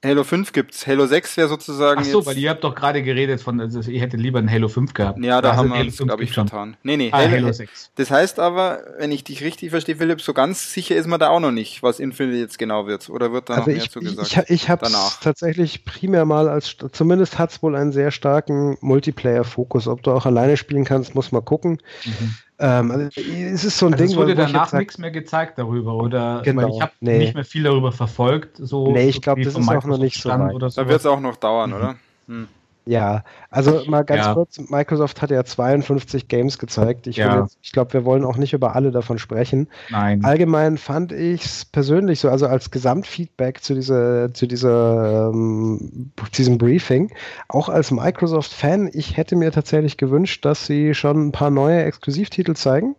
Halo 5 gibt's. Halo 6 wäre sozusagen. Ach so, jetzt, weil ihr habt doch gerade geredet von, also ihr hättet lieber ein Halo 5 gehabt. Ja, da also haben wir uns, glaube ich, vertan. Nee, nee, ah, Halo, Halo 6. Das heißt aber, wenn ich dich richtig verstehe, Philipp, so ganz sicher ist man da auch noch nicht, was Infinity jetzt genau wird. Oder wird da also noch mehr ich, zu gesagt? Ich, ich habe tatsächlich primär mal als, zumindest hat es wohl einen sehr starken Multiplayer-Fokus. Ob du auch alleine spielen kannst, muss man gucken. Mhm. Ähm, also, es ist so ein also Ding, es wurde danach nichts mehr gezeigt darüber, oder? Genau, ich habe nee. nicht mehr viel darüber verfolgt. So, nee, ich glaube, das ist auch noch nicht so weit. Da wird es auch noch dauern, mhm. oder? Hm. Ja, also mal ganz ja. kurz, Microsoft hat ja 52 Games gezeigt. Ich, ja. ich glaube, wir wollen auch nicht über alle davon sprechen. Nein. Allgemein fand ich es persönlich so, also als Gesamtfeedback zu dieser, zu dieser, ähm, diesem Briefing, auch als Microsoft-Fan, ich hätte mir tatsächlich gewünscht, dass sie schon ein paar neue Exklusivtitel zeigen.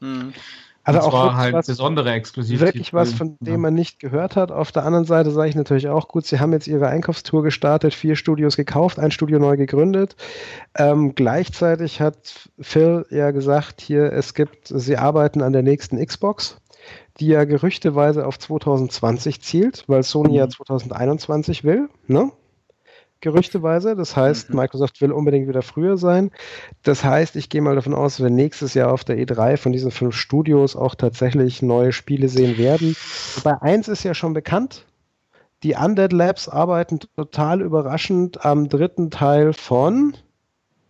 Mhm. Also und auch halt was, besondere Exklusivtitel. Wirklich was, von dem man nicht gehört hat. Auf der anderen Seite sage ich natürlich auch gut, sie haben jetzt ihre Einkaufstour gestartet, vier Studios gekauft, ein Studio neu gegründet. Ähm, gleichzeitig hat Phil ja gesagt, hier, es gibt, sie arbeiten an der nächsten Xbox, die ja gerüchteweise auf 2020 zielt, weil Sony mhm. ja 2021 will. Ne? Gerüchteweise. Das heißt, mhm. Microsoft will unbedingt wieder früher sein. Das heißt, ich gehe mal davon aus, wir nächstes Jahr auf der E3 von diesen fünf Studios auch tatsächlich neue Spiele sehen werden. Bei eins ist ja schon bekannt. Die Undead Labs arbeiten total überraschend am dritten Teil von,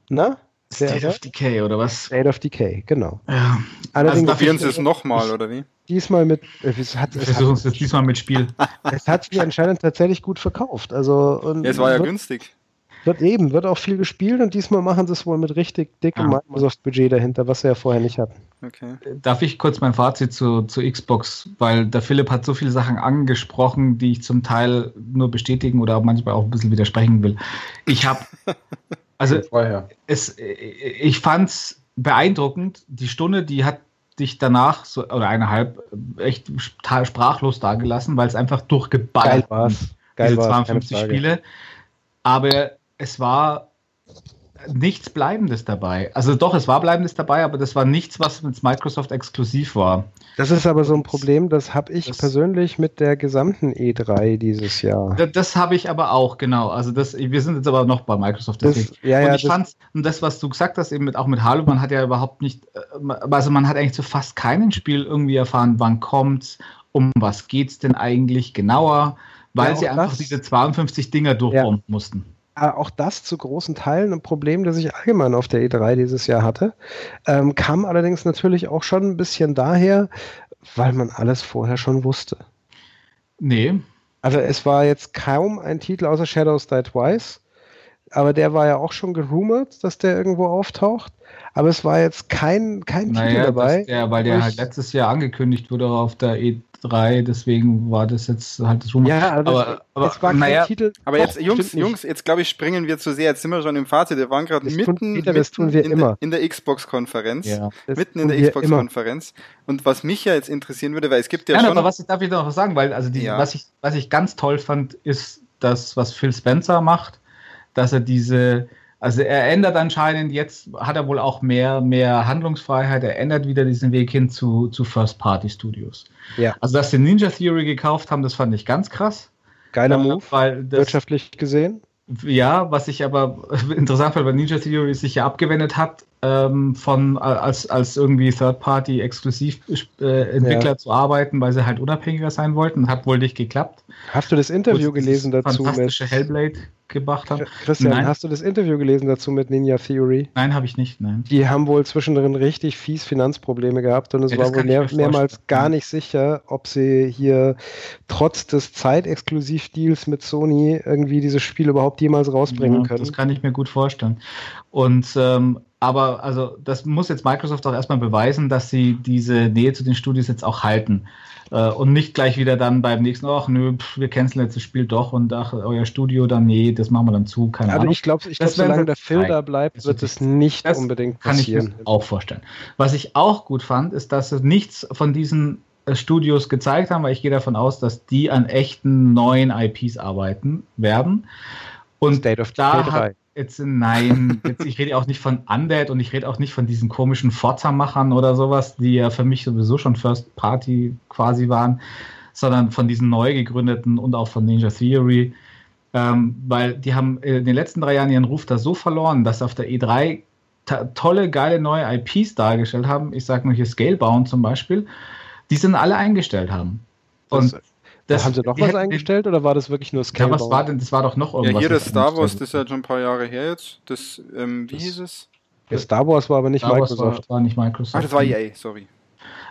na? State of Decay oder was? State of Decay, genau. Ja. Allerdings also probieren Sie es nochmal, oder wie? Diesmal mit. Äh, es hat, es versuchen es diesmal mit Spiel. es hat sich anscheinend tatsächlich gut verkauft. Also, ja, es war ja wird, günstig. Wird eben, wird auch viel gespielt und diesmal machen sie es wohl mit richtig dickem ja. Microsoft-Budget dahinter, was sie ja vorher nicht hatten. Okay. Darf ich kurz mein Fazit zu, zu Xbox, weil der Philipp hat so viele Sachen angesprochen, die ich zum Teil nur bestätigen oder manchmal auch ein bisschen widersprechen will. Ich habe Also es, ich fand es beeindruckend. Die Stunde, die hat dich danach so, oder eineinhalb echt sprachlos dagelassen, weil es einfach durchgeballert war. Geil diese 52 Spiele. Aber es war nichts Bleibendes dabei. Also doch, es war Bleibendes dabei, aber das war nichts, was mit Microsoft exklusiv war. Das ist aber so ein Problem, das habe ich das persönlich mit der gesamten E3 dieses Jahr. Das, das habe ich aber auch, genau. Also das, wir sind jetzt aber noch bei Microsoft. Das, ja, ja, und ich fand, und das, was du gesagt hast, eben mit, auch mit Halo, man hat ja überhaupt nicht, äh, also man hat eigentlich zu fast keinem Spiel irgendwie erfahren, wann kommt's, um was geht's denn eigentlich genauer, weil ja, sie einfach diese 52 Dinger durchbomben mussten. Äh, auch das zu großen Teilen ein Problem, das ich allgemein auf der E3 dieses Jahr hatte. Ähm, kam allerdings natürlich auch schon ein bisschen daher, weil man alles vorher schon wusste. Nee. Also es war jetzt kaum ein Titel außer Shadows Die Twice, aber der war ja auch schon gerumort, dass der irgendwo auftaucht. Aber es war jetzt kein, kein naja, Titel dabei. Der, weil der halt letztes Jahr angekündigt wurde auf der E3 3, deswegen war das jetzt halt das Rumor. Ja, aber, aber, es war naja, Titel. Aber jetzt, Jungs, Jungs, jetzt glaube ich, springen wir zu sehr. Jetzt sind wir schon im Fazit. Wir waren gerade mitten, Peter, mitten in, der, in, der, Xbox-Konferenz. Ja, mitten in der Xbox-Konferenz. Und was mich ja jetzt interessieren würde, weil es gibt ja Nein, schon. aber was ich darf ich noch sagen, weil also die, ja. was ich was ich ganz toll fand, ist das, was Phil Spencer macht, dass er diese also er ändert anscheinend, jetzt hat er wohl auch mehr, mehr Handlungsfreiheit, er ändert wieder diesen Weg hin zu, zu First-Party-Studios. Ja. Also dass sie Ninja Theory gekauft haben, das fand ich ganz krass. Geiler äh, Move, weil das, wirtschaftlich gesehen. Ja, was ich aber interessant fand, weil Ninja Theory sich ja abgewendet hat, ähm, von als, als irgendwie Third-Party-Exklusiventwickler äh, ja. zu arbeiten, weil sie halt unabhängiger sein wollten. Hat wohl nicht geklappt. Hast du das Interview gelesen dazu? Fantastische mit Hellblade gebracht haben. Christian, nein. hast du das Interview gelesen dazu mit Ninja Theory? Nein, habe ich nicht, nein. Die haben wohl zwischendrin richtig fies Finanzprobleme gehabt und es ja, war wohl mehr, mehrmals gar nicht sicher, ob sie hier trotz des Zeitexklusivdeals mit Sony irgendwie dieses Spiel überhaupt jemals rausbringen ja, können. Das kann ich mir gut vorstellen. Und ähm, aber also das muss jetzt Microsoft auch erstmal beweisen, dass sie diese Nähe zu den Studios jetzt auch halten. Äh, und nicht gleich wieder dann beim nächsten, ach nö, pff, wir canceln jetzt das Spiel doch und ach, euer Studio dann, nee, das machen wir dann zu, keine also Ahnung. ich glaube, ich glaub, solange der Phil da bleibt, wird es nicht unbedingt passieren. Kann ich mir auch vorstellen. Was ich auch gut fand, ist, dass sie nichts von diesen äh, Studios gezeigt haben, weil ich gehe davon aus, dass die an echten neuen IPs arbeiten werden. Und State of da hat, Jetzt, nein, jetzt, ich rede auch nicht von Undead und ich rede auch nicht von diesen komischen Forza-Machern oder sowas, die ja für mich sowieso schon First Party quasi waren, sondern von diesen neu gegründeten und auch von Ninja Theory. Ähm, weil die haben in den letzten drei Jahren ihren Ruf da so verloren, dass auf der E3 tolle, geile neue IPs dargestellt haben. Ich sage nur hier Scalebound zum Beispiel, die sind alle eingestellt haben. Und das das, haben sie noch was eingestellt oder war das wirklich nur Scale? Ja, was war denn? Das war doch noch irgendwas. Ja, hier das Star Wars, das ist ja schon ein paar Jahre her jetzt. Das, ähm, wie das, hieß es? Ja, Star Wars war aber nicht Star Microsoft. War, war, nicht Microsoft. Ach, das war EA, sorry.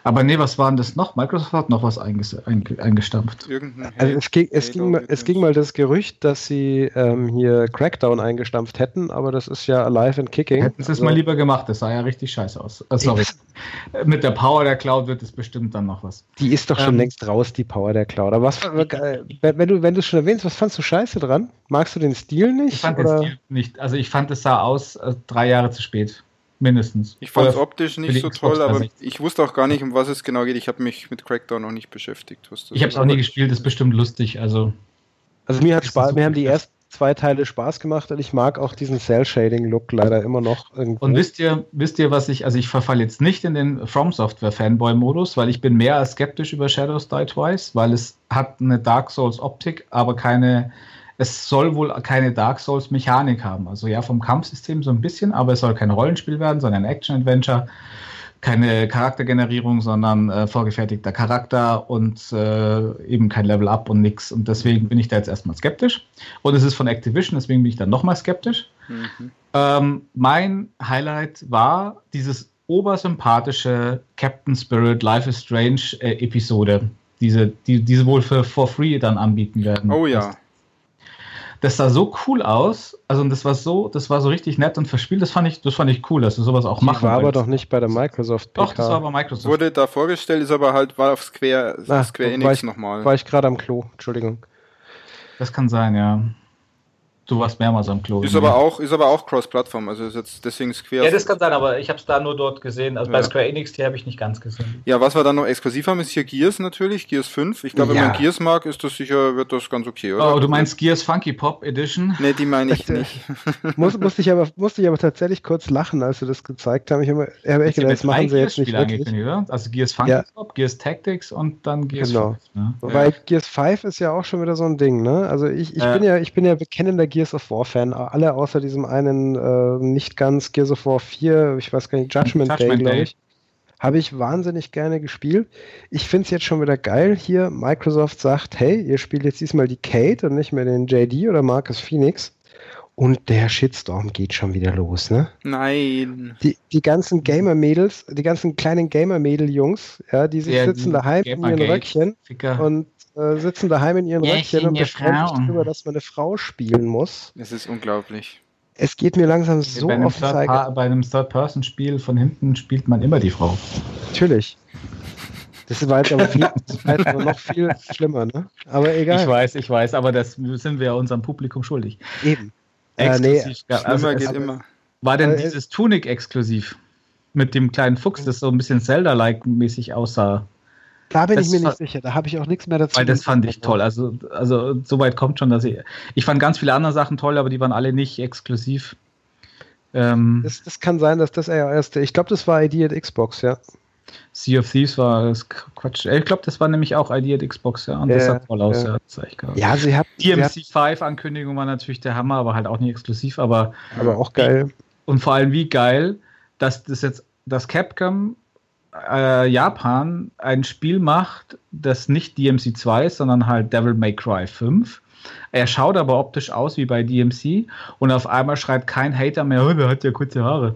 Aber nee, was war denn das noch? Microsoft hat noch was eingestampft. Also es, ging, es, ging mal, es ging mal das Gerücht, dass sie ähm, hier Crackdown eingestampft hätten, aber das ist ja alive and kicking. Hätten sie es also, mal lieber gemacht, das sah ja richtig scheiße aus. Äh, sorry. Mit der Power der Cloud wird es bestimmt dann noch was. Die ist doch schon ähm, längst raus, die Power der Cloud. Aber was, äh, wenn du wenn du schon erwähnst, was fandst du scheiße dran? Magst du den Stil nicht? Ich fand oder? den Stil nicht. Also ich fand, es sah aus äh, drei Jahre zu spät. Mindestens. Ich fand es optisch nicht so toll, aber ich wusste auch gar nicht, um was es genau geht. Ich habe mich mit Crackdown noch nicht beschäftigt. ich habe es auch nie gespielt, ist bestimmt lustig. Also, also mir hat Spaß, mir haben die ersten zwei Teile Spaß gemacht und ich mag auch diesen Cell-Shading-Look leider immer noch. Irgendwo. Und wisst ihr, wisst ihr, was ich, also ich verfalle jetzt nicht in den From Software Fanboy-Modus, weil ich bin mehr als skeptisch über Shadows Die Twice, weil es hat eine Dark Souls-Optik, aber keine es soll wohl keine Dark Souls-Mechanik haben. Also ja, vom Kampfsystem so ein bisschen, aber es soll kein Rollenspiel werden, sondern ein Action-Adventure. Keine Charaktergenerierung, sondern äh, vorgefertigter Charakter und äh, eben kein Level-Up und nix. Und deswegen bin ich da jetzt erstmal skeptisch. Und es ist von Activision, deswegen bin ich dann nochmal skeptisch. Mhm. Ähm, mein Highlight war dieses obersympathische Captain Spirit Life is Strange äh, Episode, diese, die, diese wohl für for free dann anbieten werden. Oh ja das sah so cool aus. Also und das war so, das war so richtig nett und verspielt. Das fand ich, das fand ich cool, dass du sowas auch machen. War aber doch nicht bei der Microsoft. PK. Doch, das war aber Microsoft. Wurde da vorgestellt, ist aber halt war auf Square, Ach, Square Enix nochmal. War ich gerade am Klo. Entschuldigung. Das kann sein, ja. Du warst mehrmals am Klo. Ist aber auch, ist aber auch Cross-Plattform, also ist jetzt deswegen Square. Ja, das kann sein, aber ich habe es da nur dort gesehen. Also ja. bei Square Enix, die habe ich nicht ganz gesehen. Ja, was wir dann noch exklusiv haben, ist hier Gears natürlich, Gears 5. Ich glaube, ja. wenn man Gears mag, ist das sicher, wird das ganz okay, oder? Oh, du meinst Gears Funky Pop Edition? Ne, die meine ich nicht. Muss, musste, ich aber, musste ich aber tatsächlich kurz lachen, als sie das gezeigt haben. Ich habe hab echt gedacht, das machen sie jetzt nicht wirklich. Oder? Also Gears Funky ja. Pop, Gears Tactics und dann Gears genau. 5. Ne? Wobei Gears 5 ist ja auch schon wieder so ein Ding, ne? Also ich, ich bin ja, ich bin ja bekennender Gears of War Fan alle außer diesem einen äh, nicht ganz Gears of War 4, ich weiß gar nicht, Judgment, Judgment Day, glaube ich. Habe ich wahnsinnig gerne gespielt. Ich finde es jetzt schon wieder geil. Hier, Microsoft sagt, hey, ihr spielt jetzt diesmal die Kate und nicht mehr den JD oder Marcus Phoenix. Und der Shitstorm geht schon wieder los, ne? Nein. Die, die ganzen Gamer-Mädels, die ganzen kleinen Gamer-Mädel-Jungs, ja, die sich ja, sitzen daheim in ihren Röckchen Ficker. und äh, sitzen daheim in ihren ja, Röckchen und beschweren sich darüber, dass man eine Frau spielen muss. Es ist unglaublich. Es geht mir langsam so bei auf den Zeiger. Bei einem Third-Person-Spiel von hinten spielt man immer die Frau. Natürlich. Das war jetzt aber, viel, aber noch viel schlimmer, ne? Aber egal. Ich weiß, ich weiß, aber das sind wir ja unserem Publikum schuldig. Eben. Exklusiv. Äh, nee, schlimmer also, geht immer. War denn dieses Tunic exklusiv? Mit dem kleinen Fuchs, das so ein bisschen Zelda-like mäßig aussah. Da bin das ich mir nicht sicher, da habe ich auch nichts mehr dazu. Weil das fand ich toll. Also, also soweit kommt schon, dass ich. Ich fand ganz viele andere Sachen toll, aber die waren alle nicht exklusiv. Ähm, das, das, kann sein, dass das eher erste. Ich glaube, das war ID at Xbox, ja. Sea of Thieves war das Quatsch. Ich glaube, das war nämlich auch ID at Xbox, ja. Und ja, das sah toll aus, ja. ja. Das ja, sie hat. DMC 5 Ankündigung war natürlich der Hammer, aber halt auch nicht exklusiv, aber. Aber auch geil. Und vor allem wie geil, dass das jetzt, dass Capcom äh, Japan ein Spiel macht, das nicht DMC 2 ist, sondern halt Devil May Cry 5. Er schaut aber optisch aus wie bei DMC und auf einmal schreibt kein Hater mehr, oh, der hat ja kurze Haare.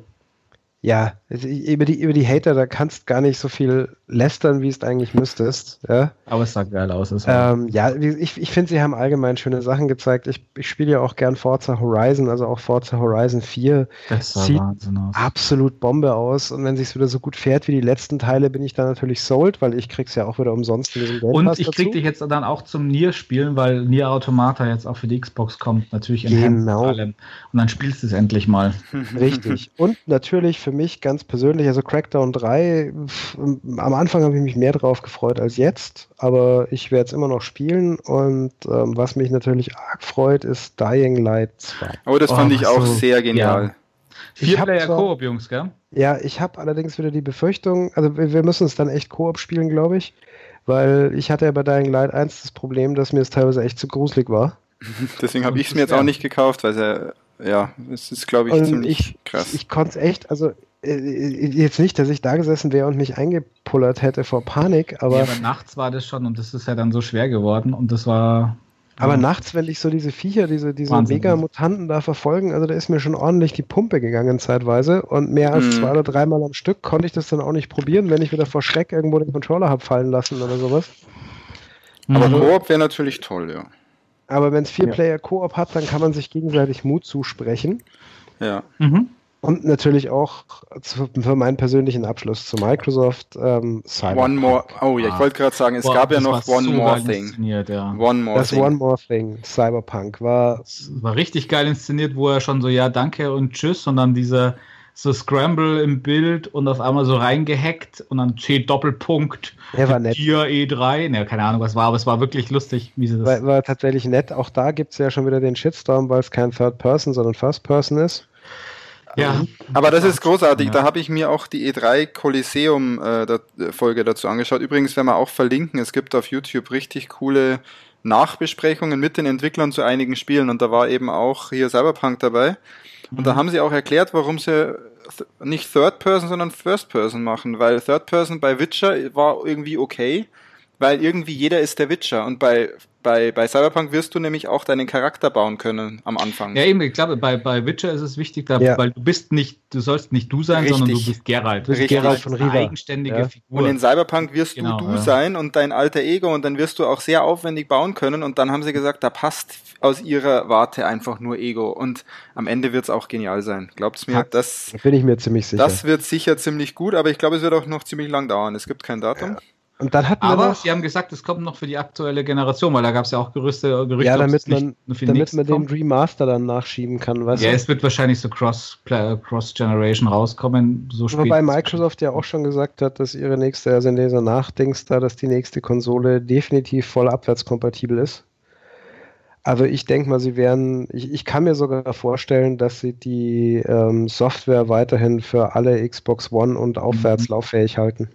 Ja, über die, über die Hater, da kannst du gar nicht so viel lästern, wie es eigentlich müsstest. Ja? Aber es sah geil aus. Ähm, ja, ich, ich finde, sie haben allgemein schöne Sachen gezeigt. Ich, ich spiele ja auch gern Forza Horizon, also auch Forza Horizon 4. Das sah sieht Wahnsinn aus. absolut Bombe aus. Und wenn es sich wieder so gut fährt wie die letzten Teile, bin ich da natürlich sold, weil ich krieg's ja auch wieder umsonst Und ich krieg dich jetzt dann auch zum Nier spielen, weil Nier Automata jetzt auch für die Xbox kommt, natürlich in genau. allem. Und dann spielst du es endlich mal. Richtig. Und natürlich für mich ganz persönlich, also Crackdown 3, am Anfang habe ich mich mehr drauf gefreut als jetzt, aber ich werde es immer noch spielen und ähm, was mich natürlich arg freut, ist Dying Light 2. Oh, das fand oh, ich auch so, sehr genial. Ja. Vier Player Koop, Jungs, gell? Ja, ich habe allerdings wieder die Befürchtung, also wir, wir müssen es dann echt Koop spielen, glaube ich, weil ich hatte ja bei Dying Light 1 das Problem, dass mir es teilweise echt zu gruselig war. Deswegen habe ich es mir jetzt auch nicht gekauft, weil es ja, ja, es ist, glaube ich, und ziemlich ich, krass. Ich konnte es echt, also jetzt nicht, dass ich da gesessen wäre und mich eingepullert hätte vor Panik, aber. Ja, aber nachts war das schon und das ist ja dann so schwer geworden und das war. Aber ja. nachts, wenn ich so diese Viecher, diese, diese Mega-Mutanten da verfolgen, also da ist mir schon ordentlich die Pumpe gegangen zeitweise und mehr als mhm. zwei oder dreimal am Stück konnte ich das dann auch nicht probieren, wenn ich wieder vor Schreck irgendwo den Controller habe fallen lassen oder sowas. Aber mhm. Koop wäre natürlich toll, ja. Aber wenn es vier ja. Player Koop hat, dann kann man sich gegenseitig Mut zusprechen. Ja. Mhm. Und natürlich auch zu, für meinen persönlichen Abschluss zu Microsoft ähm, Cyberpunk. One More, oh ja, ich wollte gerade sagen, es Boah, gab ja noch One More Thing. Ja. One More das Thing. One More Thing, Cyberpunk, war... Das war richtig geil inszeniert, wo er schon so, ja, danke und tschüss, und dann dieser so Scramble im Bild und auf einmal so reingehackt und dann steht Doppelpunkt. Er war nett. Hier E3. Ne, keine Ahnung, was war, aber es war wirklich lustig, wie sie das. War, war tatsächlich nett. Auch da gibt es ja schon wieder den Shitstorm, weil es kein Third Person, sondern First Person ist. Ja. Aber das ist großartig. Ja. Da habe ich mir auch die E3 Coliseum äh, Folge dazu angeschaut. Übrigens werden wir auch verlinken. Es gibt auf YouTube richtig coole Nachbesprechungen mit den Entwicklern zu einigen Spielen und da war eben auch hier Cyberpunk dabei. Und mhm. da haben sie auch erklärt, warum sie nicht Third Person, sondern First Person machen, weil Third Person bei Witcher war irgendwie okay, weil irgendwie jeder ist der Witcher und bei bei, bei Cyberpunk wirst du nämlich auch deinen Charakter bauen können am Anfang. Ja, eben, ich glaube, bei, bei Witcher ist es wichtig, da, ja. weil du bist nicht, du sollst nicht du sein, Richtig. sondern du bist Geralt. Du bist Richtig. Geralt von Riva. Eine eigenständige ja. Figur. Und in Cyberpunk wirst genau, du du ja. sein und dein alter Ego und dann wirst du auch sehr aufwendig bauen können und dann haben sie gesagt, da passt aus ihrer Warte einfach nur Ego und am Ende wird es auch genial sein. Glaubt's mir, das bin ich mir ziemlich sicher. Das wird sicher ziemlich gut, aber ich glaube, es wird auch noch ziemlich lang dauern. Es gibt kein Datum. Und dann hatten Aber noch, sie haben gesagt, es kommt noch für die aktuelle Generation, weil da gab es ja auch Gerüchte, Gerüchte ja, damit man, damit man den Remaster dann nachschieben kann. Weißt ja, du? es wird wahrscheinlich so Cross, Cross rauskommen, so. Wobei Microsoft ja auch schon gesagt hat, dass ihre nächste, also in dieser Nachdings da, dass die nächste Konsole definitiv voll abwärtskompatibel ist. Also ich denke mal, sie werden, ich, ich kann mir sogar vorstellen, dass sie die ähm, Software weiterhin für alle Xbox One und aufwärts mhm. lauffähig halten.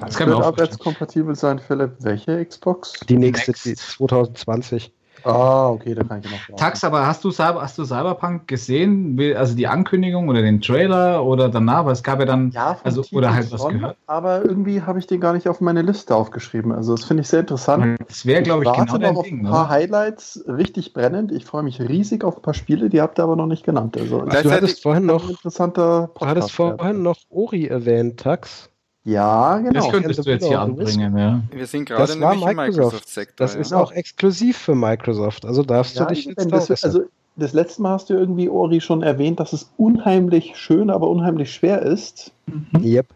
Das kann wird abwärtskompatibel sein, Philipp. Welche Xbox? Die nächste, die 2020. Ah, okay, da kann ich noch. Tax, aber hast du, hast du Cyberpunk gesehen? Also die Ankündigung oder den Trailer oder danach? Weil es gab ja dann. Ja, also, oder halt was gehört. Aber irgendwie habe ich den gar nicht auf meine Liste aufgeschrieben. Also, das finde ich sehr interessant. Das wäre, glaube ich, ich genau noch auf Ding, ein paar oder? Highlights richtig brennend. Ich freue mich riesig auf ein paar Spiele, die habt ihr aber noch nicht genannt. Also, also du hattest vorhin noch. Interessanter Podcast du hattest vorhin noch Ori erwähnt, Tax. Ja, genau. Das könntest du jetzt hier anbringen, ja. Wir sind gerade nämlich im Microsoft-Sektor. Das ja. ist auch exklusiv für Microsoft, also darfst ja, du dich jetzt das, Also das letzte Mal hast du irgendwie, Ori, schon erwähnt, dass es unheimlich schön, aber unheimlich schwer ist. Mhm. Yep.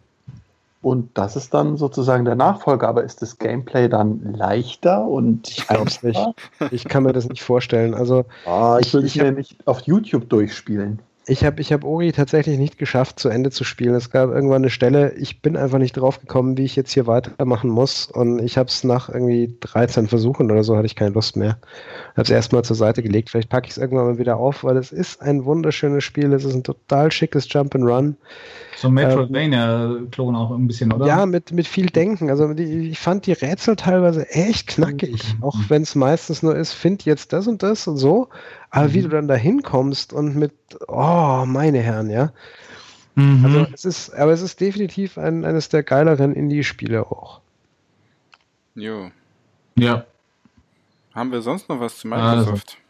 Und das ist dann sozusagen der Nachfolger, aber ist das Gameplay dann leichter und ich glaube nicht. Ich kann mir das nicht vorstellen. Also ah, ich, ich will ich mir nicht auf YouTube durchspielen. Ich habe ich hab Ori tatsächlich nicht geschafft, zu Ende zu spielen. Es gab irgendwann eine Stelle, ich bin einfach nicht drauf gekommen, wie ich jetzt hier weitermachen muss. Und ich habe es nach irgendwie 13 Versuchen oder so, hatte ich keine Lust mehr. Habe es erstmal zur Seite gelegt. Vielleicht packe ich es irgendwann mal wieder auf, weil es ist ein wunderschönes Spiel. Es ist ein total schickes Jump and Run. So Metroidvania-Klon auch ein bisschen, oder? Ja, mit, mit viel Denken. Also die, ich fand die Rätsel teilweise echt knackig. Auch wenn es meistens nur ist, find jetzt das und das und so. Aber mhm. wie du dann da hinkommst und mit, oh, meine Herren, ja. Mhm. Also es ist, aber es ist definitiv ein, eines der geileren Indie-Spiele auch. Jo. Ja. Haben wir sonst noch was zu Microsoft? Also.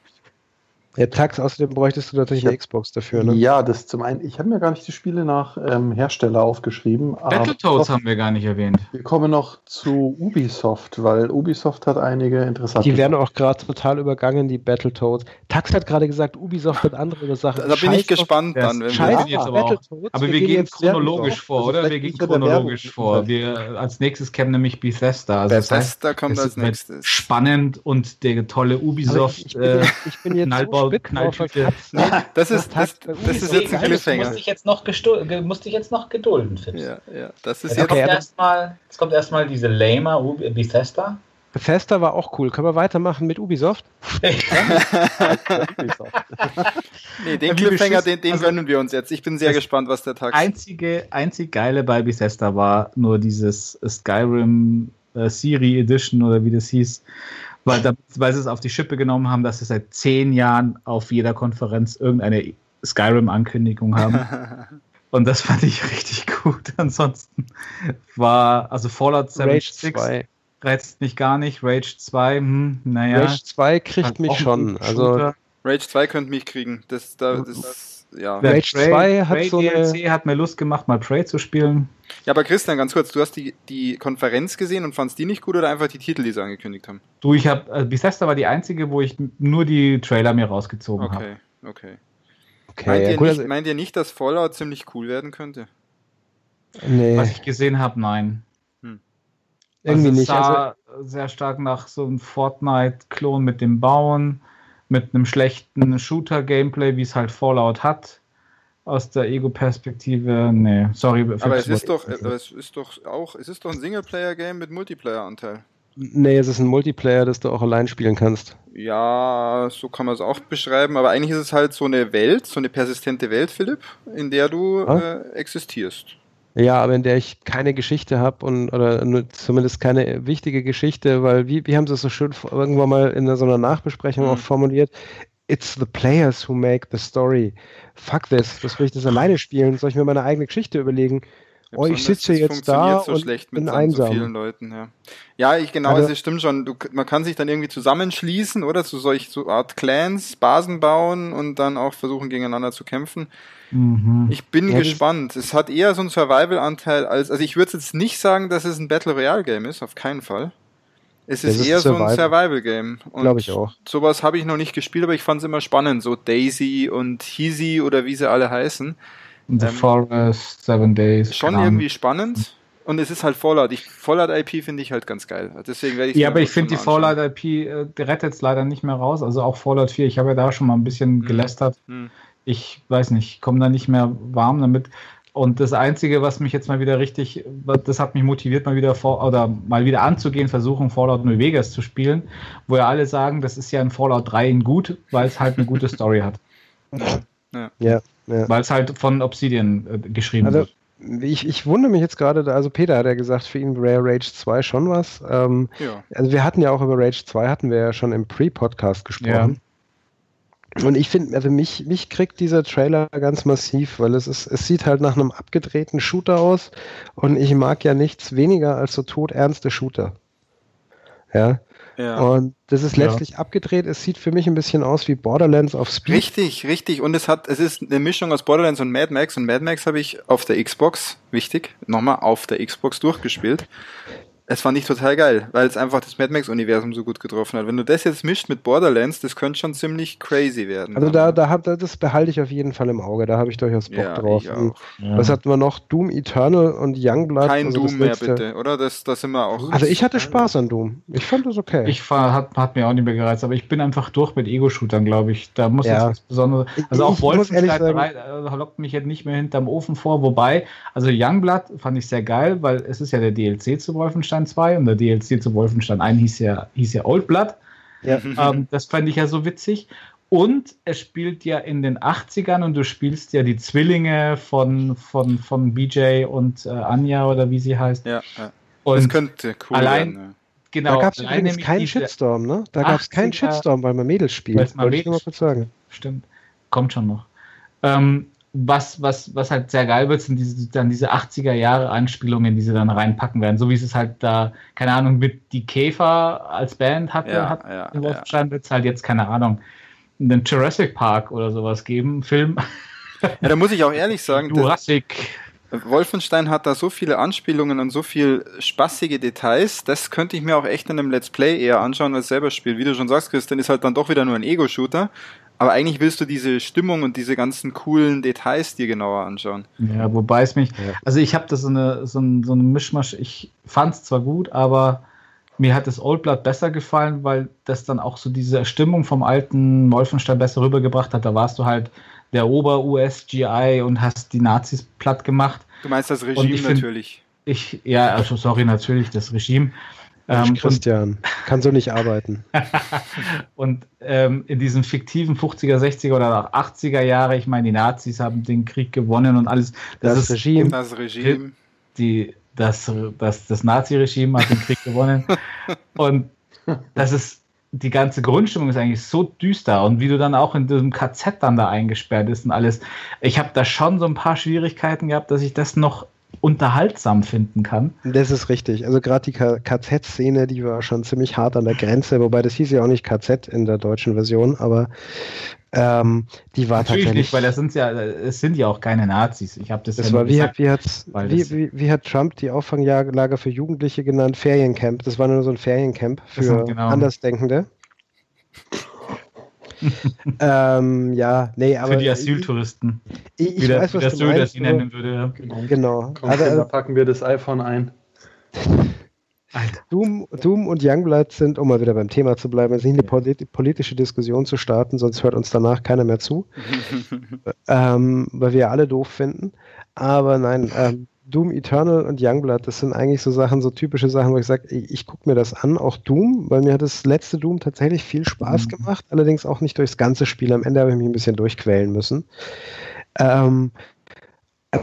Ja, Tax, außerdem bräuchtest du natürlich eine Xbox dafür, ne? Ja, das zum einen, ich habe mir gar nicht die Spiele nach ähm, Hersteller aufgeschrieben. Battletoads haben wir gar nicht erwähnt. Wir kommen noch zu Ubisoft, weil Ubisoft hat einige interessante. Die werden auch gerade total übergangen, die Battletoads. Tax hat gerade gesagt, Ubisoft hat andere Sachen. Da, da bin ich gespannt dann. Wenn wir jetzt aber, auch, aber wir, wir gehen, chronologisch vor, oder? Wir gehen chronologisch vor. Wir, als nächstes kämen nämlich Bethesda. Also Bethesda das heißt, kommt als nächstes. Spannend und der tolle Ubisoft. Ich, ich, bin, ich bin jetzt so Nee, das ist, das, das ist jetzt ein Cliffhanger. Musste ich jetzt noch, musste ich jetzt noch gedulden, Fips. Ja, ja, das ist jetzt, kommt erstmal, jetzt kommt erstmal diese Lamer Bethesda. Bethesda war auch cool. Können wir weitermachen mit Ubisoft? nee, den Cliffhanger, den, den also, gönnen wir uns jetzt. Ich bin sehr gespannt, was der Tag einzige, einzig geile bei Bethesda war nur dieses Skyrim äh, Siri Edition oder wie das hieß, weil, da, weil sie es auf die Schippe genommen haben, dass sie seit zehn Jahren auf jeder Konferenz irgendeine Skyrim-Ankündigung haben. Und das fand ich richtig gut. Ansonsten war, also Fallout 76 reizt mich gar nicht. Rage 2, hm, naja. Rage 2 kriegt mich schon. Also Rage 2 könnte mich kriegen. Das, das, das ja. Rage 2 hat Prey so DLC hat mir Lust gemacht, mal Prey zu spielen. Ja, aber Christian, ganz kurz, du hast die, die Konferenz gesehen und fandst die nicht gut oder einfach die Titel, die sie angekündigt haben? Du, ich habe, äh, Bethesda war die einzige, wo ich nur die Trailer mir rausgezogen habe. Okay, hab. okay. okay. Meint, ja, ihr gut, nicht, also meint ihr nicht, dass Fallout ziemlich cool werden könnte? Nee. Was ich gesehen habe, nein. Hm. Irgendwie also nicht. sah also, sehr stark nach so einem Fortnite-Klon mit dem Bauen mit einem schlechten Shooter-Gameplay, wie es halt Fallout hat. Aus der Ego-Perspektive, nee, sorry. Aber es ist doch, es ist doch auch, es ist doch ein Singleplayer-Game mit Multiplayer-Anteil. Nee, es ist ein Multiplayer, das du auch allein spielen kannst. Ja, so kann man es auch beschreiben, aber eigentlich ist es halt so eine Welt, so eine persistente Welt, Philipp, in der du ah? äh, existierst. Ja, aber in der ich keine Geschichte habe und oder nur, zumindest keine wichtige Geschichte, weil wie, wie haben sie es so schön irgendwann mal in so einer Nachbesprechung mhm. auch formuliert? It's the players who make the story. Fuck this, das will ich das alleine spielen. Soll ich mir meine eigene Geschichte überlegen? Oh, ich sitze jetzt da so und bin einsam. So vielen Leuten, ja. Ja, ich genau, also, es stimmt schon. Du, man kann sich dann irgendwie zusammenschließen oder zu solch so Art Clans, Basen bauen und dann auch versuchen gegeneinander zu kämpfen. Mhm. Ich bin ja, gespannt. Es hat eher so einen Survival-Anteil als, also ich würde jetzt nicht sagen, dass es ein Battle Royale-Game ist, auf keinen Fall. Es ist, ist eher so ein Survival-Game. Glaube ich auch. Sowas habe ich noch nicht gespielt, aber ich fand es immer spannend. So Daisy und Heezy oder wie sie alle heißen. The ähm, Forest, Seven Days. Schon irgendwie spannend. und es ist halt Fallout. Ich, Fallout IP finde ich halt ganz geil. Deswegen werde ich Ja, aber ich finde die Fallout IP äh, rettet es leider nicht mehr raus. Also auch Fallout 4, ich habe ja da schon mal ein bisschen hm. gelästert. Hm. Ich weiß nicht, komme da nicht mehr warm damit. Und das Einzige, was mich jetzt mal wieder richtig, das hat mich motiviert, mal wieder vor, oder mal wieder anzugehen, versuchen, Fallout New Vegas zu spielen, wo ja alle sagen, das ist ja ein Fallout 3 in gut, weil es halt eine gute Story hat. Ja. ja, ja. Weil es halt von Obsidian äh, geschrieben also, wird. Ich, ich wundere mich jetzt gerade, also Peter hat ja gesagt, für ihn Rare Rage 2 schon was. Ähm, ja. Also wir hatten ja auch über Rage 2, hatten wir ja schon im Pre-Podcast gesprochen. Und ich finde, also mich, mich kriegt dieser Trailer ganz massiv, weil es ist, es sieht halt nach einem abgedrehten Shooter aus und ich mag ja nichts weniger als so todernste Shooter. Ja. Ja. Und das ist letztlich ja. abgedreht. Es sieht für mich ein bisschen aus wie Borderlands auf Speed. Richtig, richtig. Und es hat, es ist eine Mischung aus Borderlands und Mad Max. Und Mad Max habe ich auf der Xbox, wichtig, nochmal auf der Xbox durchgespielt es fand ich total geil, weil es einfach das Mad Max-Universum so gut getroffen hat. Wenn du das jetzt mischt mit Borderlands, das könnte schon ziemlich crazy werden. Also da, da hab, das behalte ich auf jeden Fall im Auge, da habe ich durchaus Bock ja, drauf. Ja. Was hatten wir noch? Doom Eternal und Youngblood. Kein also Doom mehr, bitte, oder? Das, das sind wir auch. Also ich hatte Spaß an Doom. Ich fand das okay. Ich war, hat, hat mir auch nicht mehr gereizt, aber ich bin einfach durch mit Ego-Shootern, glaube ich. Da muss ja. jetzt was Besonderes. Also auch Wolfenstein 3 äh, lockt mich jetzt nicht mehr hinterm Ofen vor, wobei, also Youngblood fand ich sehr geil, weil es ist ja der DLC zu Wolfenstein 2 und der DLC zu Wolfenstein 1 hieß ja, hieß ja Old Blood. Ja. Ähm, das fand ich ja so witzig. Und es spielt ja in den 80ern und du spielst ja die Zwillinge von, von, von BJ und äh, Anja oder wie sie heißt. Ja, ja. Und das könnte cool allein, werden. Genau, da gab es übrigens keinen Shitstorm, ne? Da gab es keinen Shitstorm, weil man Mädels spielt. Wollte ich nur mal kurz sagen. Stimmt. Kommt schon noch. Ähm, was, was, was halt sehr geil wird, sind diese, dann diese 80er Jahre Anspielungen, die sie dann reinpacken werden. So wie es halt da, keine Ahnung, mit die Käfer als Band hatte, ja, hat ja, in Wolfenstein ja. wird es halt jetzt, keine Ahnung, einen Jurassic Park oder sowas geben, Film. Ja, da muss ich auch ehrlich sagen, Jurassic. Wolfenstein hat da so viele Anspielungen und so viel spaßige Details, das könnte ich mir auch echt in einem Let's Play eher anschauen als selber spielen. Wie du schon sagst, Christian, ist halt dann doch wieder nur ein Ego-Shooter. Aber eigentlich willst du diese Stimmung und diese ganzen coolen Details dir genauer anschauen. Ja, wobei es mich, also ich habe da so eine, so, ein, so eine Mischmasch, ich fand es zwar gut, aber mir hat das Old Blood besser gefallen, weil das dann auch so diese Stimmung vom alten Wolfenstein besser rübergebracht hat. Da warst du halt der Ober-US-GI und hast die Nazis platt gemacht. Du meinst das Regime natürlich. Ich, ja, also sorry, natürlich, das Regime. Ähm, Christian, kann so nicht arbeiten. und ähm, in diesen fiktiven 50er, 60er oder 80er Jahre, ich meine, die Nazis haben den Krieg gewonnen und alles. Das, das Regime. Das Regime. Die, das, das, das Nazi-Regime hat den Krieg gewonnen. Und das ist, die ganze Grundstimmung ist eigentlich so düster und wie du dann auch in diesem KZ dann da eingesperrt bist und alles. Ich habe da schon so ein paar Schwierigkeiten gehabt, dass ich das noch unterhaltsam finden kann. Das ist richtig. Also gerade die KZ-Szene, die war schon ziemlich hart an der Grenze, wobei das hieß ja auch nicht KZ in der deutschen Version, aber ähm, die war Natürlich tatsächlich. Nicht, weil das sind ja, es sind ja auch keine Nazis. Ich habe das. Das ja war wie, gesagt, wie, wie, wie, wie, hat Trump die Auffanglager für Jugendliche genannt? Feriencamp. Das war nur so ein Feriencamp für genau. Andersdenkende. Ähm, ja, nee, aber. Für die Asyltouristen. Ich, ich wie weiß, was du das nennen würde. Genau. genau. Komm, also, da packen wir das iPhone ein. Doom, Doom und Youngblood sind, um mal wieder beim Thema zu bleiben, jetzt nicht eine polit politische Diskussion zu starten, sonst hört uns danach keiner mehr zu, ähm, weil wir ja alle doof finden. Aber nein, ähm, Doom Eternal und Youngblood, das sind eigentlich so Sachen, so typische Sachen, wo ich sage, ich, ich gucke mir das an, auch Doom, weil mir hat das letzte Doom tatsächlich viel Spaß mhm. gemacht, allerdings auch nicht durchs ganze Spiel. Am Ende habe ich mich ein bisschen durchquälen müssen. Ähm,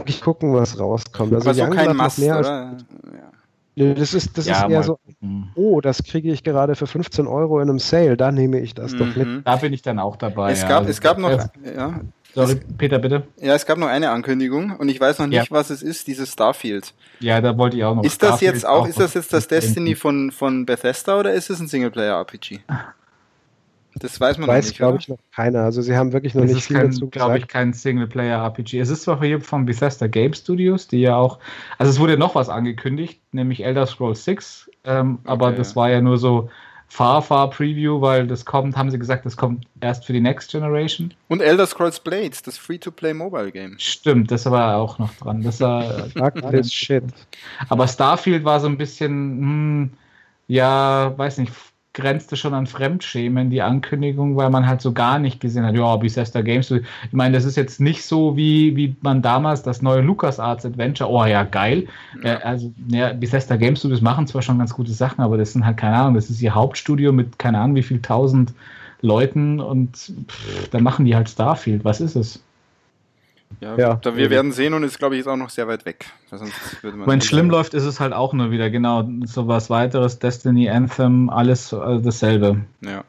ich gucken, was rauskommt. Also Aber kein Mast, mehr als, ja. Das ist, das ja, ist eher mal. so, mhm. oh, das kriege ich gerade für 15 Euro in einem Sale, da nehme ich das mhm. doch mit. Da bin ich dann auch dabei. Es, ja. gab, es gab noch, ja, Sorry, Peter, bitte. Ja, es gab noch eine Ankündigung und ich weiß noch nicht, ja. was es ist, dieses Starfield. Ja, da wollte ich auch noch. Ist das Starfield jetzt auch, ist das jetzt das Destiny von, von Bethesda oder ist es ein Singleplayer-RPG? Das weiß man weiß, noch nicht. glaube ich, noch keiner. Also sie haben wirklich noch es nicht viel kein, dazu gesagt. glaube ich, kein Singleplayer-RPG. Es ist zwar hier von Bethesda Game Studios, die ja auch, also es wurde noch was angekündigt, nämlich Elder Scrolls 6, ähm, okay. aber das war ja nur so Far Far Preview, weil das kommt, haben sie gesagt, das kommt erst für die Next Generation. Und Elder Scrolls Blades, das Free-to-Play Mobile Game. Stimmt, das war auch noch dran. Das war Shit. Aber Starfield war so ein bisschen, hm, ja, weiß nicht, grenzte schon an Fremdschämen, die Ankündigung, weil man halt so gar nicht gesehen hat, ja, Bethesda Games. Ich meine, das ist jetzt nicht so, wie, wie man damals das neue LucasArts Adventure, oh ja, geil. Ja. Äh, also, ja, Bethesda Games Studios machen zwar schon ganz gute Sachen, aber das sind halt, keine Ahnung, das ist ihr Hauptstudio mit, keine Ahnung, wie viel tausend Leuten und pff, dann machen die halt Starfield. Was ist es? Ja, ja, da wir werden sehen und ist, glaube ich, ist auch noch sehr weit weg. Wenn es schlimm läuft, ist es halt auch nur wieder, genau, so was weiteres, Destiny, Anthem, alles äh, dasselbe. Ja,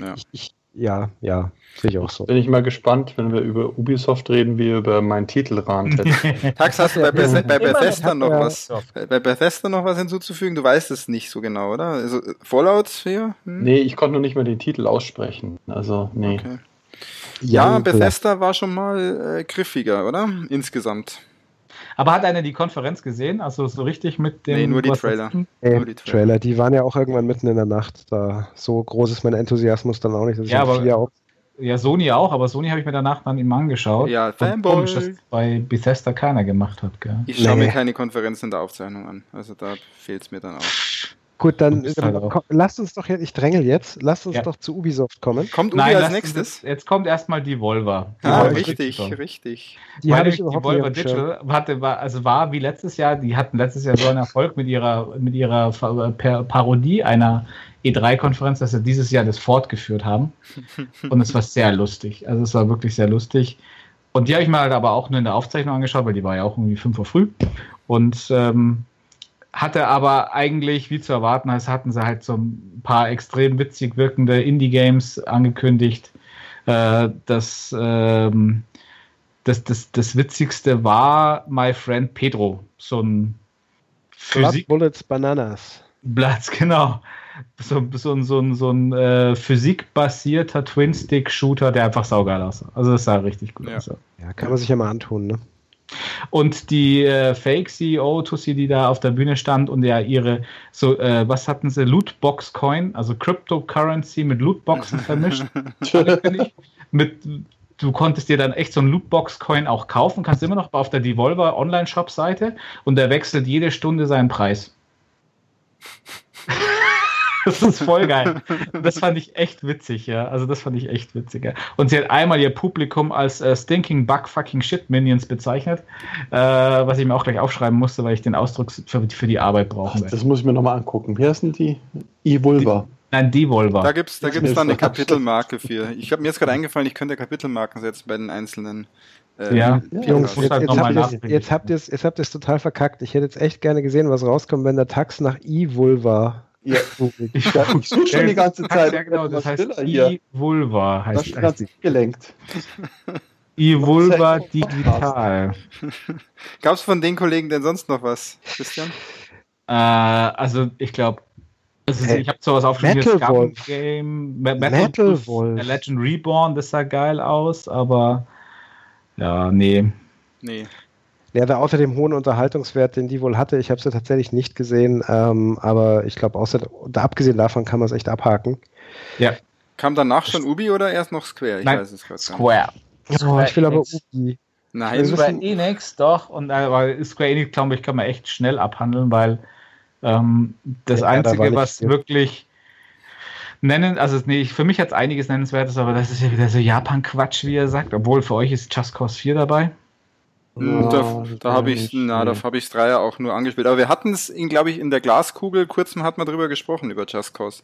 ja. Ich, ich, ja, ja, sehe ich auch so. Bin ich mal gespannt, wenn wir über Ubisoft reden, wie über meinen Titelrand. Tax, hast du bei, Beth bei Bethesda noch was? Bei Bethesda noch was hinzuzufügen? Du weißt es nicht so genau, oder? Also Fallout hier? Hm? Nee, ich konnte nur nicht mehr den Titel aussprechen. Also, nee. Okay. Ja, Bethesda war schon mal äh, griffiger, oder? Insgesamt. Aber hat einer die Konferenz gesehen? Also so richtig mit dem. Nee, nur die, Trailer. Äh, nur die Trailer. Trailer. Die waren ja auch irgendwann mitten in der Nacht. Da so groß ist mein Enthusiasmus dann auch nicht. ja, aber, ja, Sony auch, aber Sony habe ich mir danach dann immer angeschaut. Ja, Fanboy. Komisch, dass bei Bethesda keiner gemacht hat. Gell? Ich schaue nee. mir keine Konferenzen in der Aufzeichnung an. Also da fehlt es mir dann auch. Gut, dann halt lasst uns doch jetzt, ich drängel jetzt, lasst uns ja. doch zu Ubisoft kommen. Kommt Ubi Nein, als nächstes? Jetzt kommt erstmal die Volva. Ah, richtig, richtig. Die, Weil die Volva Digital hatte, war, also war wie letztes Jahr, die hatten letztes Jahr so einen Erfolg mit ihrer, mit ihrer Parodie einer E3-Konferenz, dass sie dieses Jahr das fortgeführt haben. Und es war sehr lustig. Also es war wirklich sehr lustig. Und die habe ich mir halt aber auch nur in der Aufzeichnung angeschaut, weil die war ja auch irgendwie 5 Uhr früh. Und ähm, hatte aber eigentlich, wie zu erwarten ist, hatten sie halt so ein paar extrem witzig wirkende Indie-Games angekündigt. Äh, das, ähm, das, das, das Witzigste war My Friend Pedro, so ein Physik Blood Bullets Bananas. Platz, genau. So, so, so, so ein äh, physikbasierter Twin-Stick-Shooter, der einfach saugeil aussah. Also das sah richtig gut ja. aus. Ja, kann man sich ja mal antun, ne? Und die äh, Fake-CEO, Tussi, die da auf der Bühne stand und ja ihre, so, äh, was hatten sie, Lootbox-Coin, also Cryptocurrency mit Lootboxen vermischt. mit, du konntest dir dann echt so ein Lootbox-Coin auch kaufen, kannst immer noch auf der Devolver Online-Shop-Seite und der wechselt jede Stunde seinen Preis. Das ist voll geil. Das fand ich echt witzig, ja. Also das fand ich echt witzig. Ja. Und sie hat einmal ihr Publikum als äh, Stinking Bug Fucking Shit Minions bezeichnet, äh, was ich mir auch gleich aufschreiben musste, weil ich den Ausdruck für, für die Arbeit brauche. Das muss ich mir nochmal angucken. Wie heißen die? Evolver. Nein, Devolver. Da gibt es da gibt's dann eine Kapitelmarke für. Ich habe mir jetzt gerade eingefallen, ich könnte Kapitelmarken setzen bei den einzelnen. Äh, ja, Jungs, jetzt, halt jetzt, habt jetzt, habt ihr es total verkackt. Ich hätte jetzt echt gerne gesehen, was rauskommt, wenn der Tax nach Evolver ja, ich, ich suche schon die ganze Zeit. Ja, genau, das heißt E-Vulva. Heißt, das heißt gelenkt. E-Vulva digital. Gab es von den Kollegen denn sonst noch was, Christian? Äh, also, ich glaube, also hey, ich habe sowas aufgeschrieben. Metal Wolf. Game, Metal, Metal Wolf. Legend Reborn, das sah geil aus, aber ja, nee. Nee. Ja, der außer dem hohen Unterhaltungswert, den die wohl hatte, ich habe sie tatsächlich nicht gesehen, ähm, aber ich glaube, außer abgesehen davon kann man es echt abhaken. Ja. Kam danach schon Ubi oder erst noch Square? Ich Nein, weiß es gerade Square. Oh, ich will aber Ubi. Nein, Square Enix, doch. Und äh, Square Enix, glaube ich, kann man echt schnell abhandeln, weil ähm, das ja, Einzige, da was viel. wirklich nennen, also nee, für mich hat es einiges Nennenswertes, aber das ist ja wieder so Japan-Quatsch, wie er sagt, obwohl für euch ist Just Cause 4 dabei. Ja, da, da habe ich, na, da habe ich Dreier auch nur angespielt. Aber wir hatten es, glaube ich, in der Glaskugel, kurz mal hat man drüber gesprochen, über Just Cause.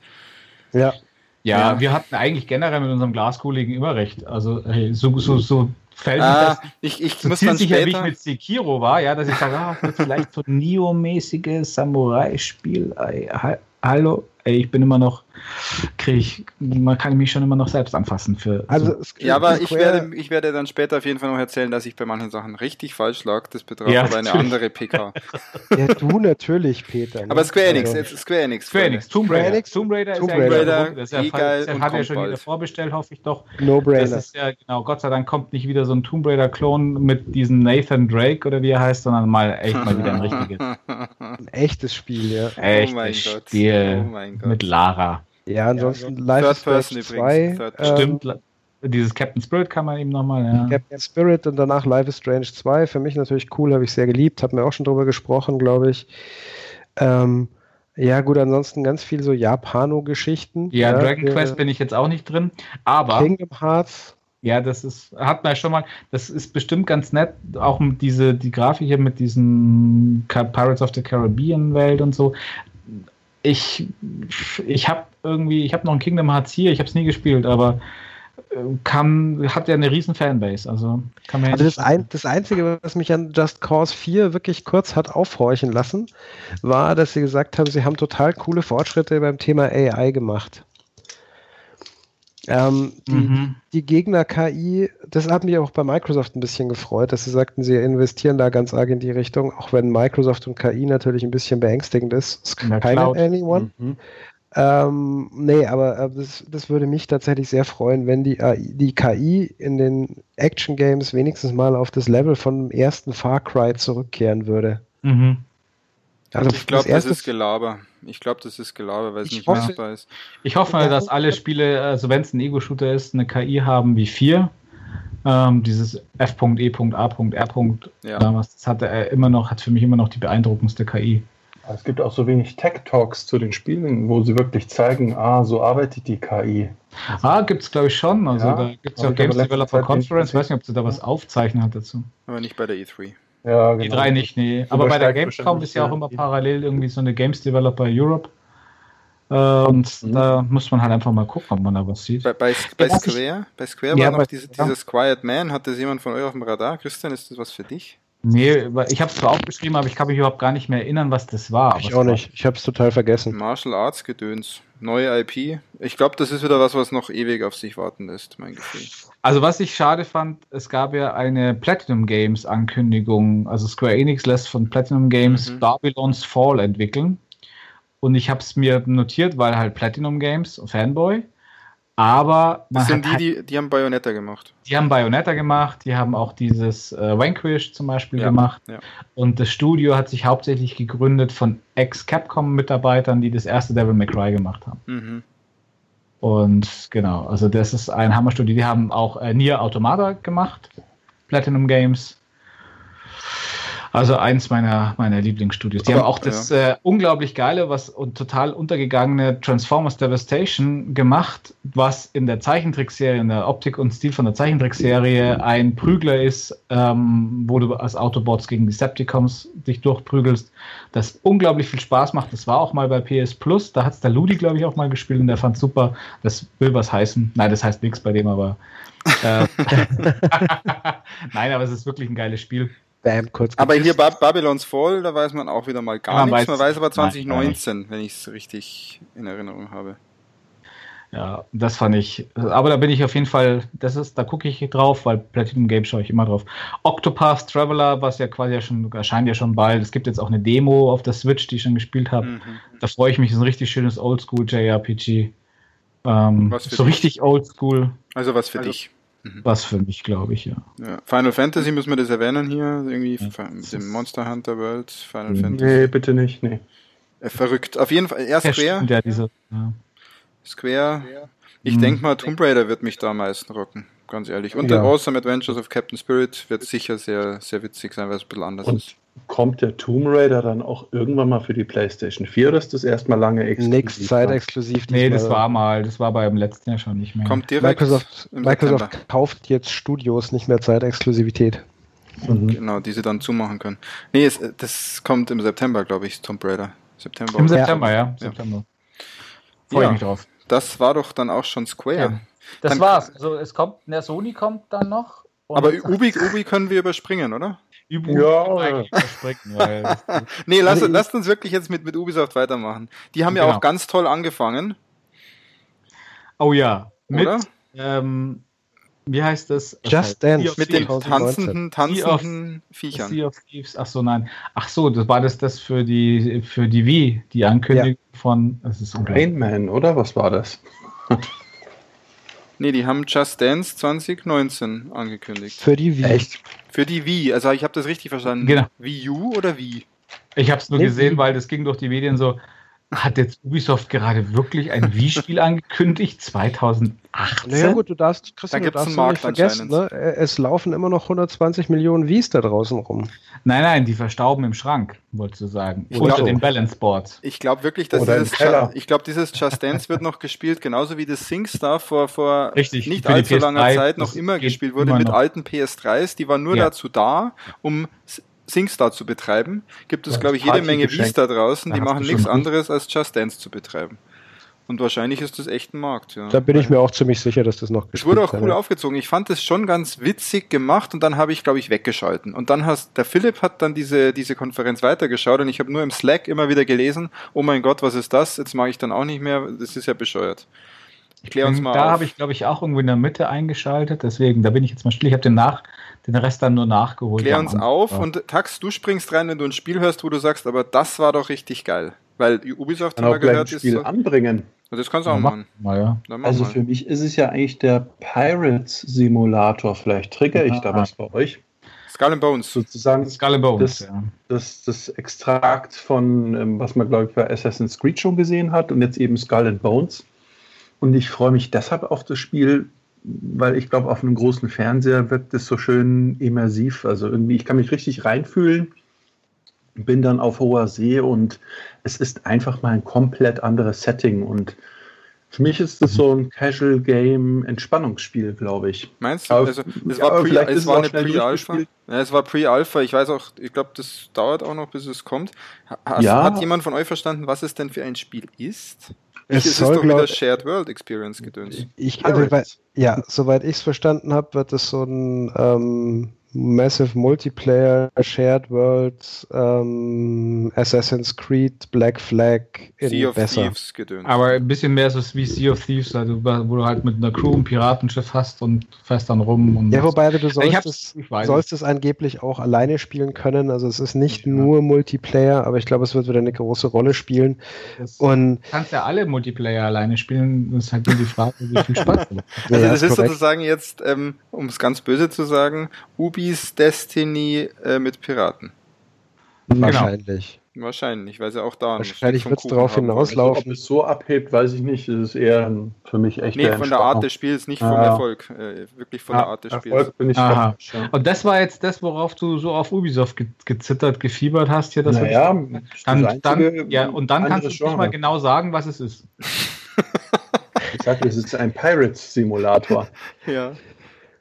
Ja. Ja, ja. wir hatten eigentlich generell mit unserem Glaskuligen immer recht. Also hey, so, so, so fällt ah, das ich, ich so muss dann sicher, wie ich mit Sekiro war, ja, dass ich sage, ah, vielleicht so ein Neo-mäßiges Samurai-Spiel. Hallo, ey, ich bin immer noch, kriege ich, man kann mich schon immer noch selbst anfassen für. Also, so. ja, aber ich werde, ich werde dann später auf jeden Fall noch erzählen, dass ich bei manchen Sachen richtig falsch lag. Das betraf ja, aber eine andere PK. ja, du natürlich, Peter. Ne? Aber Square Enix, jetzt Square Enix. Square Enix, Tomb Raider. Enix, Tomb Raider Tomb Raider, ist ja, das ist ja, geil das hat ja schon wieder vorbestellt, hoffe ich doch. No brainer. Das ist ja, genau, Gott sei Dank kommt nicht wieder so ein Tomb Raider-Klon mit diesem Nathan Drake oder wie er heißt, sondern mal echt mal wieder ein richtiges. Ein echtes Spiel, ja. Echtes oh Spiel oh mit Lara. Ja, ansonsten ja, Life is Strange 2. Ähm, Stimmt, dieses Captain Spirit kann man eben nochmal, ja. Captain Spirit und danach Life is Strange 2. Für mich natürlich cool, habe ich sehr geliebt, habe mir auch schon drüber gesprochen, glaube ich. Ähm, ja, gut, ansonsten ganz viel so Japano-Geschichten. Ja, ja, Dragon Quest bin ich jetzt auch nicht drin, aber. Kingdom Hearts. Ja, das ist, hat man schon mal, das ist bestimmt ganz nett, auch diese, die Grafik hier mit diesen Pirates of the Caribbean Welt und so. Ich, ich habe irgendwie, ich habe noch ein Kingdom Hearts hier, ich habe es nie gespielt, aber kann, hat ja eine riesen Fanbase. Also, kann man also das, ein, das Einzige, was mich an Just Cause 4 wirklich kurz hat aufhorchen lassen, war, dass sie gesagt haben, sie haben total coole Fortschritte beim Thema AI gemacht. Ähm, die, mhm. die Gegner-KI, das hat mich auch bei Microsoft ein bisschen gefreut, dass sie sagten, sie investieren da ganz arg in die Richtung, auch wenn Microsoft und KI natürlich ein bisschen beängstigend ist. Skynet Anyone. Mhm. Ähm, nee, aber äh, das, das, würde mich tatsächlich sehr freuen, wenn die, äh, die KI in den Action Games wenigstens mal auf das Level von dem ersten Far Cry zurückkehren würde. Mhm. Also ich glaube, das, ist Gelaber. Ich glaube, das ist Gelaber, weil es nicht hoffe, machbar ist. Ich hoffe, dass alle Spiele, also wenn es ein Ego-Shooter ist, eine KI haben wie 4. Ähm, dieses F.E.A.R. Ja. Damals, das hatte er immer noch, hat für mich immer noch die beeindruckendste KI. Es gibt auch so wenig Tech-Talks zu den Spielen, wo sie wirklich zeigen, ah, so arbeitet die KI. Ah, gibt es glaube ich schon. Also ja, da gibt es ja Games Developer Conference. Ich weiß nicht, ob sie da was aufzeichnen hat dazu. Aber nicht bei der E3. Ja, genau. E3 nicht, nee. Aber bei der Gamescom ist ja auch immer parallel irgendwie so eine Games Developer Europe. Äh, und mhm. da muss man halt einfach mal gucken, ob man da was sieht. Bei, bei, bei Square, bei Square ja, war noch diese, dieses Quiet Man. Hat das jemand von euch auf dem Radar? Christian, ist das was für dich? Nee, ich habe es zwar aufgeschrieben, aber ich kann mich überhaupt gar nicht mehr erinnern, was das war. Ich auch nicht. Ich habe es total vergessen. Martial Arts Gedöns. Neue IP. Ich glaube, das ist wieder was, was noch ewig auf sich warten lässt, mein Gefühl. Also, was ich schade fand, es gab ja eine Platinum Games Ankündigung. Also, Square Enix lässt von Platinum Games mhm. Babylon's Fall entwickeln. Und ich habe es mir notiert, weil halt Platinum Games, Fanboy. Aber das sind die, halt, die, die haben Bayonetta gemacht. Die haben Bayonetta gemacht, die haben auch dieses äh, Vanquish zum Beispiel ja, gemacht. Ja. Und das Studio hat sich hauptsächlich gegründet von Ex-Capcom-Mitarbeitern, die das erste Devil May Cry gemacht haben. Mhm. Und genau, also das ist ein Hammerstudio. Die haben auch äh, Nier Automata gemacht, Platinum Games. Also eins meiner, meiner Lieblingsstudios. Die Aber, haben auch das ja. äh, unglaublich geile, was und total untergegangene Transformers Devastation gemacht, was in der Zeichentrickserie, in der Optik und Stil von der Zeichentrickserie ein Prügler ist, ähm, wo du als Autobots gegen Decepticons dich durchprügelst, das unglaublich viel Spaß macht. Das war auch mal bei PS Plus, da hat es der Ludi, glaube ich, auch mal gespielt und der fand super. Das will was heißen. Nein, das heißt nichts bei dem, aber äh, Nein, aber es ist wirklich ein geiles Spiel. Bam, kurz aber hier Bab Babylons Fall, da weiß man auch wieder mal gar man nichts. man weiß aber 2019, nein, wenn ich es richtig in Erinnerung habe. Ja, das fand ich. Aber da bin ich auf jeden Fall, das ist, da gucke ich drauf, weil Platinum Games schaue ich immer drauf. Octopath Traveler, was ja quasi ja schon, erscheint ja schon bald. Es gibt jetzt auch eine Demo auf der Switch, die ich schon gespielt habe. Mhm. Da freue ich mich, das ist ein richtig schönes Oldschool JRPG. Ähm, so dich? richtig Oldschool. Also was für also, dich. Mhm. Was für mich, glaube ich, ja. ja. Final Fantasy müssen wir das erwähnen hier, irgendwie ja. mit dem Monster Hunter World, Final mhm. Fantasy. Nee, bitte nicht, nee. Äh, verrückt. Auf jeden Fall, ja, Square. Ja, diese, ja. Square. Ich mhm. denke mal, Tomb Raider wird mich da am meisten rocken, ganz ehrlich. Und ja. The Awesome Adventures of Captain Spirit wird sicher sehr, sehr witzig sein, weil es ein bisschen anders Und ist kommt der Tomb Raider dann auch irgendwann mal für die PlayStation 4 oder ist das erstmal lange exklusiv? Nächste Zeit exklusiv. Nee, das war mal, das war beim letzten Jahr schon nicht mehr. Kommt direkt Microsoft, Microsoft kauft jetzt Studios nicht mehr Zeitexklusivität. Mhm. Genau, die sie dann zumachen können. Nee, es, das kommt im September, glaube ich, Tomb Raider. September. Im September, ja. ja. September. Freue ja, mich drauf. Das war doch dann auch schon Square. Ja. Das dann war's. Also es kommt, der Sony kommt dann noch. Aber Ubi, Ubi können wir überspringen, oder? Übung ja. weil nee, lass, also lasst uns wirklich jetzt mit, mit Ubisoft weitermachen. Die haben genau. ja auch ganz toll angefangen. Oh ja, mit, ähm, wie heißt das? Just Dance. Mit den tanzenden, tanzenden Viechern. Sea of Thieves. Ach so, nein. Ach so, das war das, das für die, für die Wii, die Ankündigung ja. von, das ist Rain Man, oder? Was war das? Nee, die haben Just Dance 2019 angekündigt. Für die Wii. Echt? Für die Wii. Also ich habe das richtig verstanden. Genau. Wii U oder Wii? Ich habe es nur nee, gesehen, weil das ging durch die Medien so. Hat jetzt Ubisoft gerade wirklich ein Wii-Spiel angekündigt? 2018? Naja gut, du darfst, Christian, da du darfst nicht vergessen, ne? es laufen immer noch 120 Millionen Wies da draußen rum. Nein, nein, die verstauben im Schrank, wolltest du sagen. Ich Unter den Balance Boards. Ich glaube wirklich, dass Oder dieses, Ju ich glaube, dieses Just Dance wird noch gespielt, genauso wie das SingStar vor, vor Richtig, nicht allzu langer Zeit noch immer gespielt wurde mit noch. alten PS3s. Die waren nur ja. dazu da, um SingStar zu betreiben, gibt es, glaube ich, jede Menge Wies da draußen, die machen nichts anderes als Just Dance zu betreiben. Und wahrscheinlich ist das echt ein Markt, ja. Da bin ich mir auch ziemlich sicher, dass das noch Es wurde auch cool ja. aufgezogen. Ich fand das schon ganz witzig gemacht und dann habe ich, glaube ich, weggeschalten. Und dann hast, der Philipp hat dann diese, diese Konferenz weitergeschaut und ich habe nur im Slack immer wieder gelesen, oh mein Gott, was ist das? Jetzt mag ich dann auch nicht mehr, das ist ja bescheuert. Ich kläre uns mal Da habe ich, glaube ich, auch irgendwo in der Mitte eingeschaltet, deswegen, da bin ich jetzt mal still. Ich habe den nach, den Rest dann nur nachgeholt. Klär uns auf ja. und Tax, du springst rein, wenn du ein Spiel hörst, wo du sagst, aber das war doch richtig geil. Weil Ubisoft haben wir gehört, ein Spiel ist so, anbringen. Das kannst du auch machen. Mal, ja. Also mal. für mich ist es ja eigentlich der Pirates Simulator. Vielleicht trigger ich da was bei euch. Skull and Bones. Sozusagen Skull and Bones, das, ja. das, das Extrakt von, ähm, was man glaube ich bei Assassin's Creed schon gesehen hat und jetzt eben Skull and Bones. Und ich freue mich deshalb auf das Spiel, weil ich glaube, auf einem großen Fernseher wirkt es so schön immersiv. Also irgendwie, ich kann mich richtig reinfühlen, bin dann auf hoher See und es ist einfach mal ein komplett anderes Setting. Und für mich ist es so ein Casual Game Entspannungsspiel, glaube ich. Meinst du? Also, es war, pre, es war eine Pre-Alpha. Ja, es war Pre-Alpha. Ich weiß auch, ich glaube, das dauert auch noch, bis es kommt. Hast, ja. Hat jemand von euch verstanden, was es denn für ein Spiel ist? Es, es soll, ist doch wieder Shared World Experience gedöns. Ich, also, ja, soweit ich es verstanden habe, wird es so ein ähm, Massive Multiplayer, Shared World, ähm, Assassin's Creed, Black Flag in sea of besser. Thieves gedöns. Aber ein bisschen mehr so wie Sea of Thieves, also, wo du halt mit einer Crew ein Piratenschiff hast und fährst dann rum. Und ja, wobei du sollst, es, sollst es angeblich auch alleine spielen können. Also es ist nicht ja. nur Multiplayer, aber ich glaube, es wird wieder eine große Rolle spielen. Das und kannst ja alle Multiplayer alleine spielen. Das ist halt nur die Frage, wie viel Spaß du Also das ist, ist sozusagen jetzt, ähm, um es ganz böse zu sagen, Ubi Zombies Destiny äh, mit Piraten. Wahrscheinlich. Genau. Wahrscheinlich, weil sie auch da Wahrscheinlich wird es darauf hinauslaufen. Ob es so abhebt, weiß ich nicht. Es ist eher für mich echt. Nee, von der Art des Spiels, nicht vom ah. Erfolg. Äh, wirklich von ah, der Art des Erfolg Spiels. Bin ich ja. Und das war jetzt das, worauf du so auf Ubisoft ge gezittert, gefiebert hast. Hier, das naja, dann, dann, ja, und dann kannst du nicht mal genau sagen, was es ist. ich sag, es ist ein Pirates-Simulator. ja.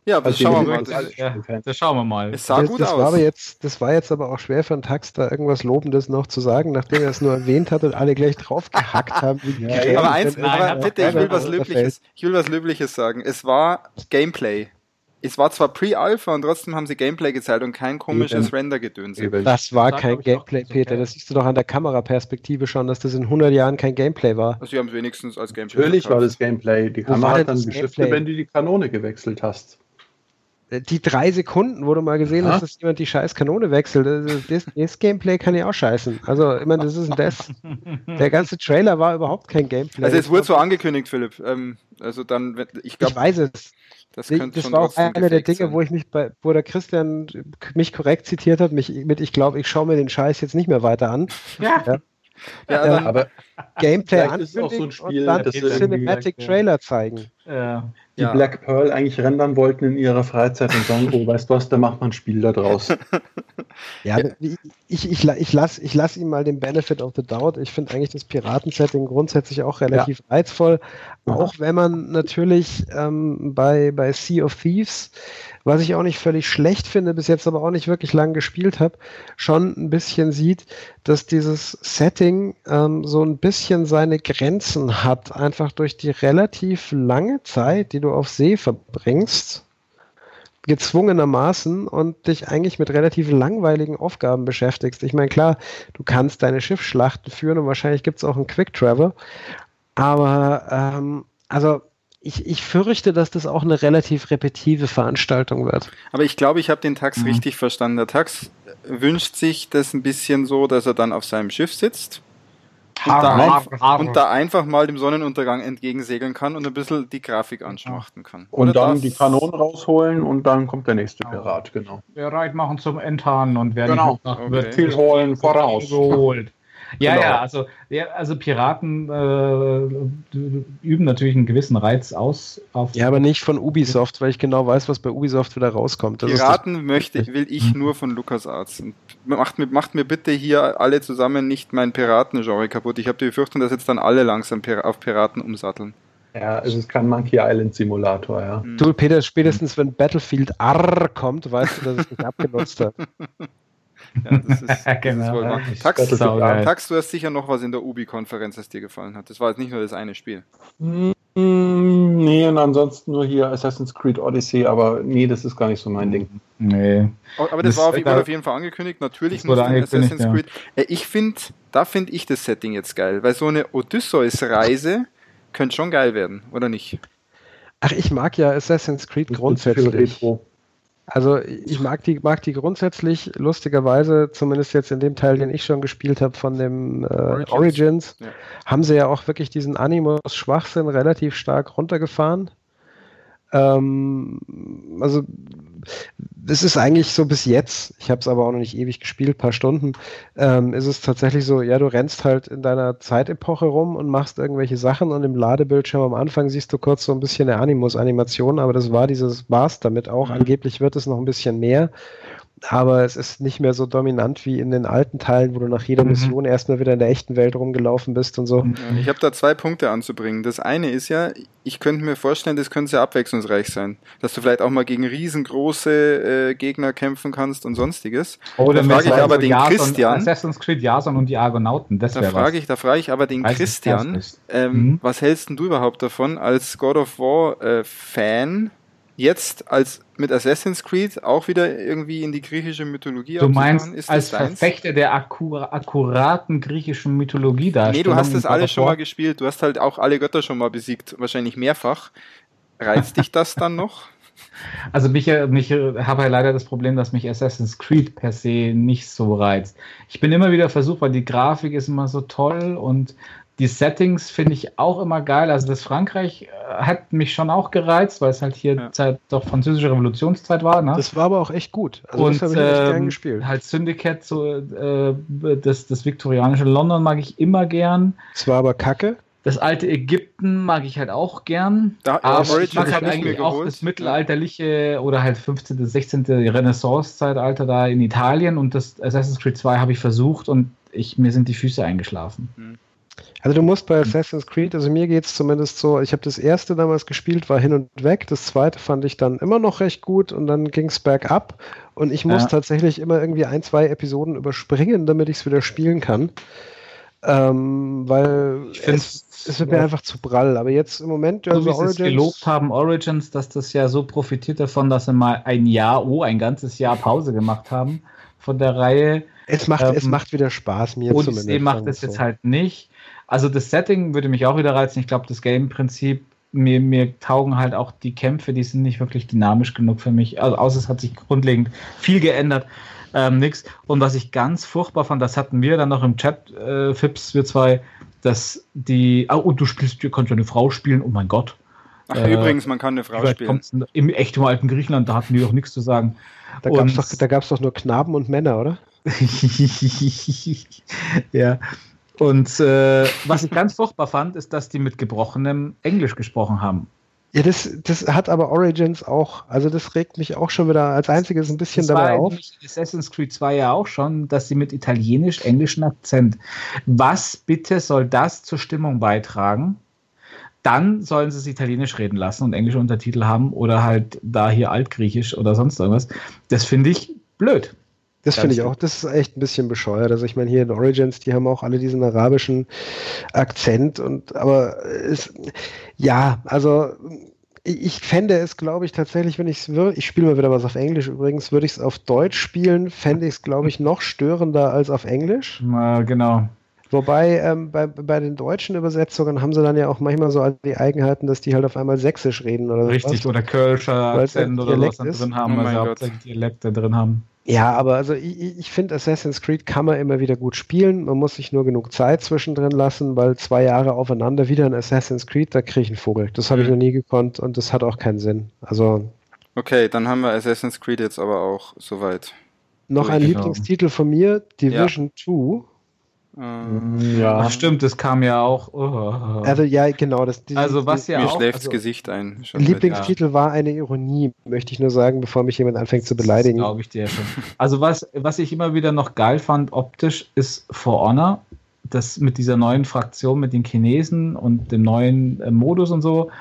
Ja, das, also schauen, wir mal. Das, ja, das schauen wir mal. Es sah das, gut das aus. War aber jetzt, das war jetzt aber auch schwer für einen Tax, da irgendwas Lobendes noch zu sagen, nachdem er es nur erwähnt hat und alle gleich draufgehackt haben. ja, aber eins, nein, aber bitte, ich will was Löbliches. Ich will was Löbliches sagen. Es war Gameplay. Es war zwar Pre-Alpha und trotzdem haben sie Gameplay gezeigt und kein komisches Render-Gedöns. Das war kein Gameplay, Peter. Das siehst du doch an der Kameraperspektive schon, dass das in 100 Jahren kein Gameplay war. Also sie haben es wenigstens als Gameplay Natürlich war das Gameplay. Die Kamera hat dann geschiftet, wenn du die Kanone gewechselt hast die drei Sekunden, wo du mal gesehen hast, dass jemand die scheiß Kanone wechselt, das, das, Gameplay kann ja auch scheißen. Also, ich meine, das ist ein Death. Der ganze Trailer war überhaupt kein Gameplay. Also, es wurde so angekündigt, Philipp. Ähm, also, dann, ich glaube. Ich weiß es. Das, das war auch einer der Dinge, sein. wo ich mich bei, wo der Christian mich korrekt zitiert hat, mich mit, ich glaube, ich schaue mir den Scheiß jetzt nicht mehr weiter an. Ja. ja. Ja, ähm, aber Gameplay ankündigen so ein Spiel, und dann Cinematic Trailer zeigen. Ja die ja. Black Pearl eigentlich rendern wollten in ihrer Freizeit und sagen, oh, weißt du was, da macht man ein Spiel da draus. ja, ich, ich, ich lasse ich lass ihm mal den Benefit of the Doubt. Ich finde eigentlich das Piratensetting grundsätzlich auch relativ ja. reizvoll, auch wenn man natürlich ähm, bei, bei Sea of Thieves was ich auch nicht völlig schlecht finde, bis jetzt aber auch nicht wirklich lang gespielt habe, schon ein bisschen sieht, dass dieses Setting ähm, so ein bisschen seine Grenzen hat, einfach durch die relativ lange Zeit, die du auf See verbringst, gezwungenermaßen und dich eigentlich mit relativ langweiligen Aufgaben beschäftigst. Ich meine, klar, du kannst deine Schiffsschlachten führen und wahrscheinlich gibt es auch einen Quick Travel, aber ähm, also ich, ich fürchte, dass das auch eine relativ repetitive Veranstaltung wird. Aber ich glaube, ich habe den Tax mhm. richtig verstanden. Der Tax wünscht sich das ein bisschen so, dass er dann auf seinem Schiff sitzt und, da, ein, und da, einfach mal dem Sonnenuntergang entgegensegeln kann und ein bisschen die Grafik anschmachten kann. Und Oder dann die Kanonen rausholen und dann kommt der nächste Pirat, genau. Wir Reit machen zum Enthahn und werden genau. okay. wird viel holen voraus. Geholt. Ja, genau. ja, also, ja, also Piraten äh, üben natürlich einen gewissen Reiz aus. ja, aber nicht von Ubisoft, weil ich genau weiß, was bei Ubisoft wieder rauskommt. Das Piraten möchte, will ich nur von LucasArts. Macht mir, macht mir bitte hier alle zusammen nicht mein Piraten-Genre kaputt. Ich habe die Befürchtung, dass jetzt dann alle langsam auf Piraten umsatteln. Ja, es ist kein Monkey Island Simulator, ja. Du, Peter, spätestens wenn Battlefield R kommt, weißt du, dass es nicht abgenutzt hat. Ja, das ist, genau, das ist Tax, Tax, du hast sicher noch was in der Ubi-Konferenz, das dir gefallen hat. Das war jetzt nicht nur das eine Spiel. Mm, nee, und ansonsten nur hier Assassin's Creed Odyssey, aber nee, das ist gar nicht so mein Ding. Nee. Aber das, das war auf, auf, jeden Fall angekündigt. Natürlich muss Assassin's ja. Creed. Äh, ich finde, da finde ich das Setting jetzt geil, weil so eine Odysseus-Reise könnte schon geil werden, oder nicht? Ach, ich mag ja Assassin's Creed grundsätzlich. Also ich mag die, mag die grundsätzlich, lustigerweise, zumindest jetzt in dem Teil, den ich schon gespielt habe von dem äh, Origins, Origins ja. haben sie ja auch wirklich diesen Animus-Schwachsinn relativ stark runtergefahren. Ähm, also das ist eigentlich so bis jetzt, ich habe es aber auch noch nicht ewig gespielt, paar Stunden, ähm, ist es tatsächlich so, ja, du rennst halt in deiner Zeitepoche rum und machst irgendwelche Sachen und im Ladebildschirm am Anfang siehst du kurz so ein bisschen eine Animus-Animation, aber das war dieses Bars damit auch. Mhm. Angeblich wird es noch ein bisschen mehr aber es ist nicht mehr so dominant wie in den alten Teilen, wo du nach jeder mhm. Mission erstmal wieder in der echten Welt rumgelaufen bist und so. Ich habe da zwei Punkte anzubringen. Das eine ist ja, ich könnte mir vorstellen, das könnte sehr abwechslungsreich sein, dass du vielleicht auch mal gegen riesengroße äh, Gegner kämpfen kannst und sonstiges. Oder da frage ich aber den Jason, Christian. Assassin's Creed Jason und die Argonauten, das da frage ich, da frage ich aber den Weiß Christian, ähm, mhm. was hältst du überhaupt davon als God of War äh, Fan? Jetzt als mit Assassin's Creed auch wieder irgendwie in die griechische Mythologie Du meinst ist als Verfechter der akkur akkuraten griechischen Mythologie da. Nee, du hast das alles schon mal gespielt. Du hast halt auch alle Götter schon mal besiegt, wahrscheinlich mehrfach. Reizt dich das dann noch? Also mich, mich habe ja leider das Problem, dass mich Assassin's Creed per se nicht so reizt. Ich bin immer wieder versucht, weil die Grafik ist immer so toll und die Settings finde ich auch immer geil. Also das Frankreich äh, hat mich schon auch gereizt, weil es halt hier ja. Zeit doch französische Revolutionszeit war. Ne? Das war aber auch echt gut. Also und das habe ich echt gern ähm, gespielt. Halt Syndicate, so äh, das, das viktorianische London mag ich immer gern. Es war aber kacke. Das alte Ägypten mag ich halt auch gern. Da, aber ich mag halt eigentlich auch das mittelalterliche oder halt 15., 16. Renaissance-Zeitalter da in Italien und das Assassin's Creed 2 habe ich versucht und ich, mir sind die Füße eingeschlafen. Mhm. Also du musst bei Assassin's Creed, also mir geht es zumindest so, ich habe das erste damals gespielt, war hin und weg, das zweite fand ich dann immer noch recht gut und dann ging es bergab und ich muss ja. tatsächlich immer irgendwie ein, zwei Episoden überspringen, damit ich es wieder spielen kann. Ähm, weil es, es wird mir einfach zu prall. Aber jetzt im Moment, so also wie Origins, sie es gelobt haben, Origins, dass das ja so profitiert davon, dass sie mal ein Jahr, oh, ein ganzes Jahr Pause gemacht haben von der Reihe. Es macht, ähm, es macht wieder Spaß, mir Odyssey zumindest. macht es so. jetzt halt nicht. Also das Setting würde mich auch wieder reizen. Ich glaube, das Game-Prinzip, mir, mir taugen halt auch die Kämpfe, die sind nicht wirklich dynamisch genug für mich. Also außer es hat sich grundlegend viel geändert. Ähm, nix. Und was ich ganz furchtbar fand, das hatten wir dann noch im Chat, äh, Fips, wir zwei, dass die, oh, und du spielst, du kannst ja eine Frau spielen, oh mein Gott. Ach, äh, übrigens, man kann eine Frau spielen. Im echten alten Griechenland, da hatten die doch nichts zu sagen. Da gab es doch, doch nur Knaben und Männer, oder? ja. Und äh, was ich ganz furchtbar fand, ist, dass die mit gebrochenem Englisch gesprochen haben. Ja, das, das hat aber Origins auch, also das regt mich auch schon wieder als einziges ein bisschen das dabei auf. Assassin's Creed 2 ja auch schon, dass sie mit italienisch-englischen Akzent. Was bitte soll das zur Stimmung beitragen? Dann sollen sie es italienisch reden lassen und englische Untertitel haben oder halt da hier altgriechisch oder sonst irgendwas. Das finde ich blöd. Das finde ich auch, das ist echt ein bisschen bescheuert. Also ich meine, hier in Origins, die haben auch alle diesen arabischen Akzent und aber es, ja, also ich fände es, glaube ich, tatsächlich, wenn ich es würde, ich spiele mal wieder was auf Englisch übrigens, würde ich es auf Deutsch spielen, fände ich es, glaube ich, noch störender als auf Englisch. Na, genau. Wobei ähm, bei, bei den deutschen Übersetzungen haben sie dann ja auch manchmal so die Eigenheiten, dass die halt auf einmal sächsisch reden oder Richtig, was. oder Kölscher Akzent oder was drin haben, oh weil sie hauptsächlich Dialekte drin haben. Ja, aber also ich, ich finde Assassin's Creed kann man immer wieder gut spielen. Man muss sich nur genug Zeit zwischendrin lassen, weil zwei Jahre aufeinander wieder ein Assassin's Creed, da kriege ich einen Vogel. Das habe mhm. ich noch nie gekonnt und das hat auch keinen Sinn. Also. Okay, dann haben wir Assassin's Creed jetzt aber auch soweit. Noch ein genau. Lieblingstitel von mir, Division ja. 2. Ähm, ja. Ach, stimmt, das kam ja auch. Oh. Also ja, genau. Das, dieses, also was ja mir auch. schläft also, Gesicht ein. Lieblingstitel ja. war eine Ironie, möchte ich nur sagen, bevor mich jemand anfängt zu beleidigen. Glaube ich dir schon. Also was, was ich immer wieder noch geil fand optisch, ist For Honor. Das mit dieser neuen Fraktion, mit den Chinesen und dem neuen äh, Modus und so.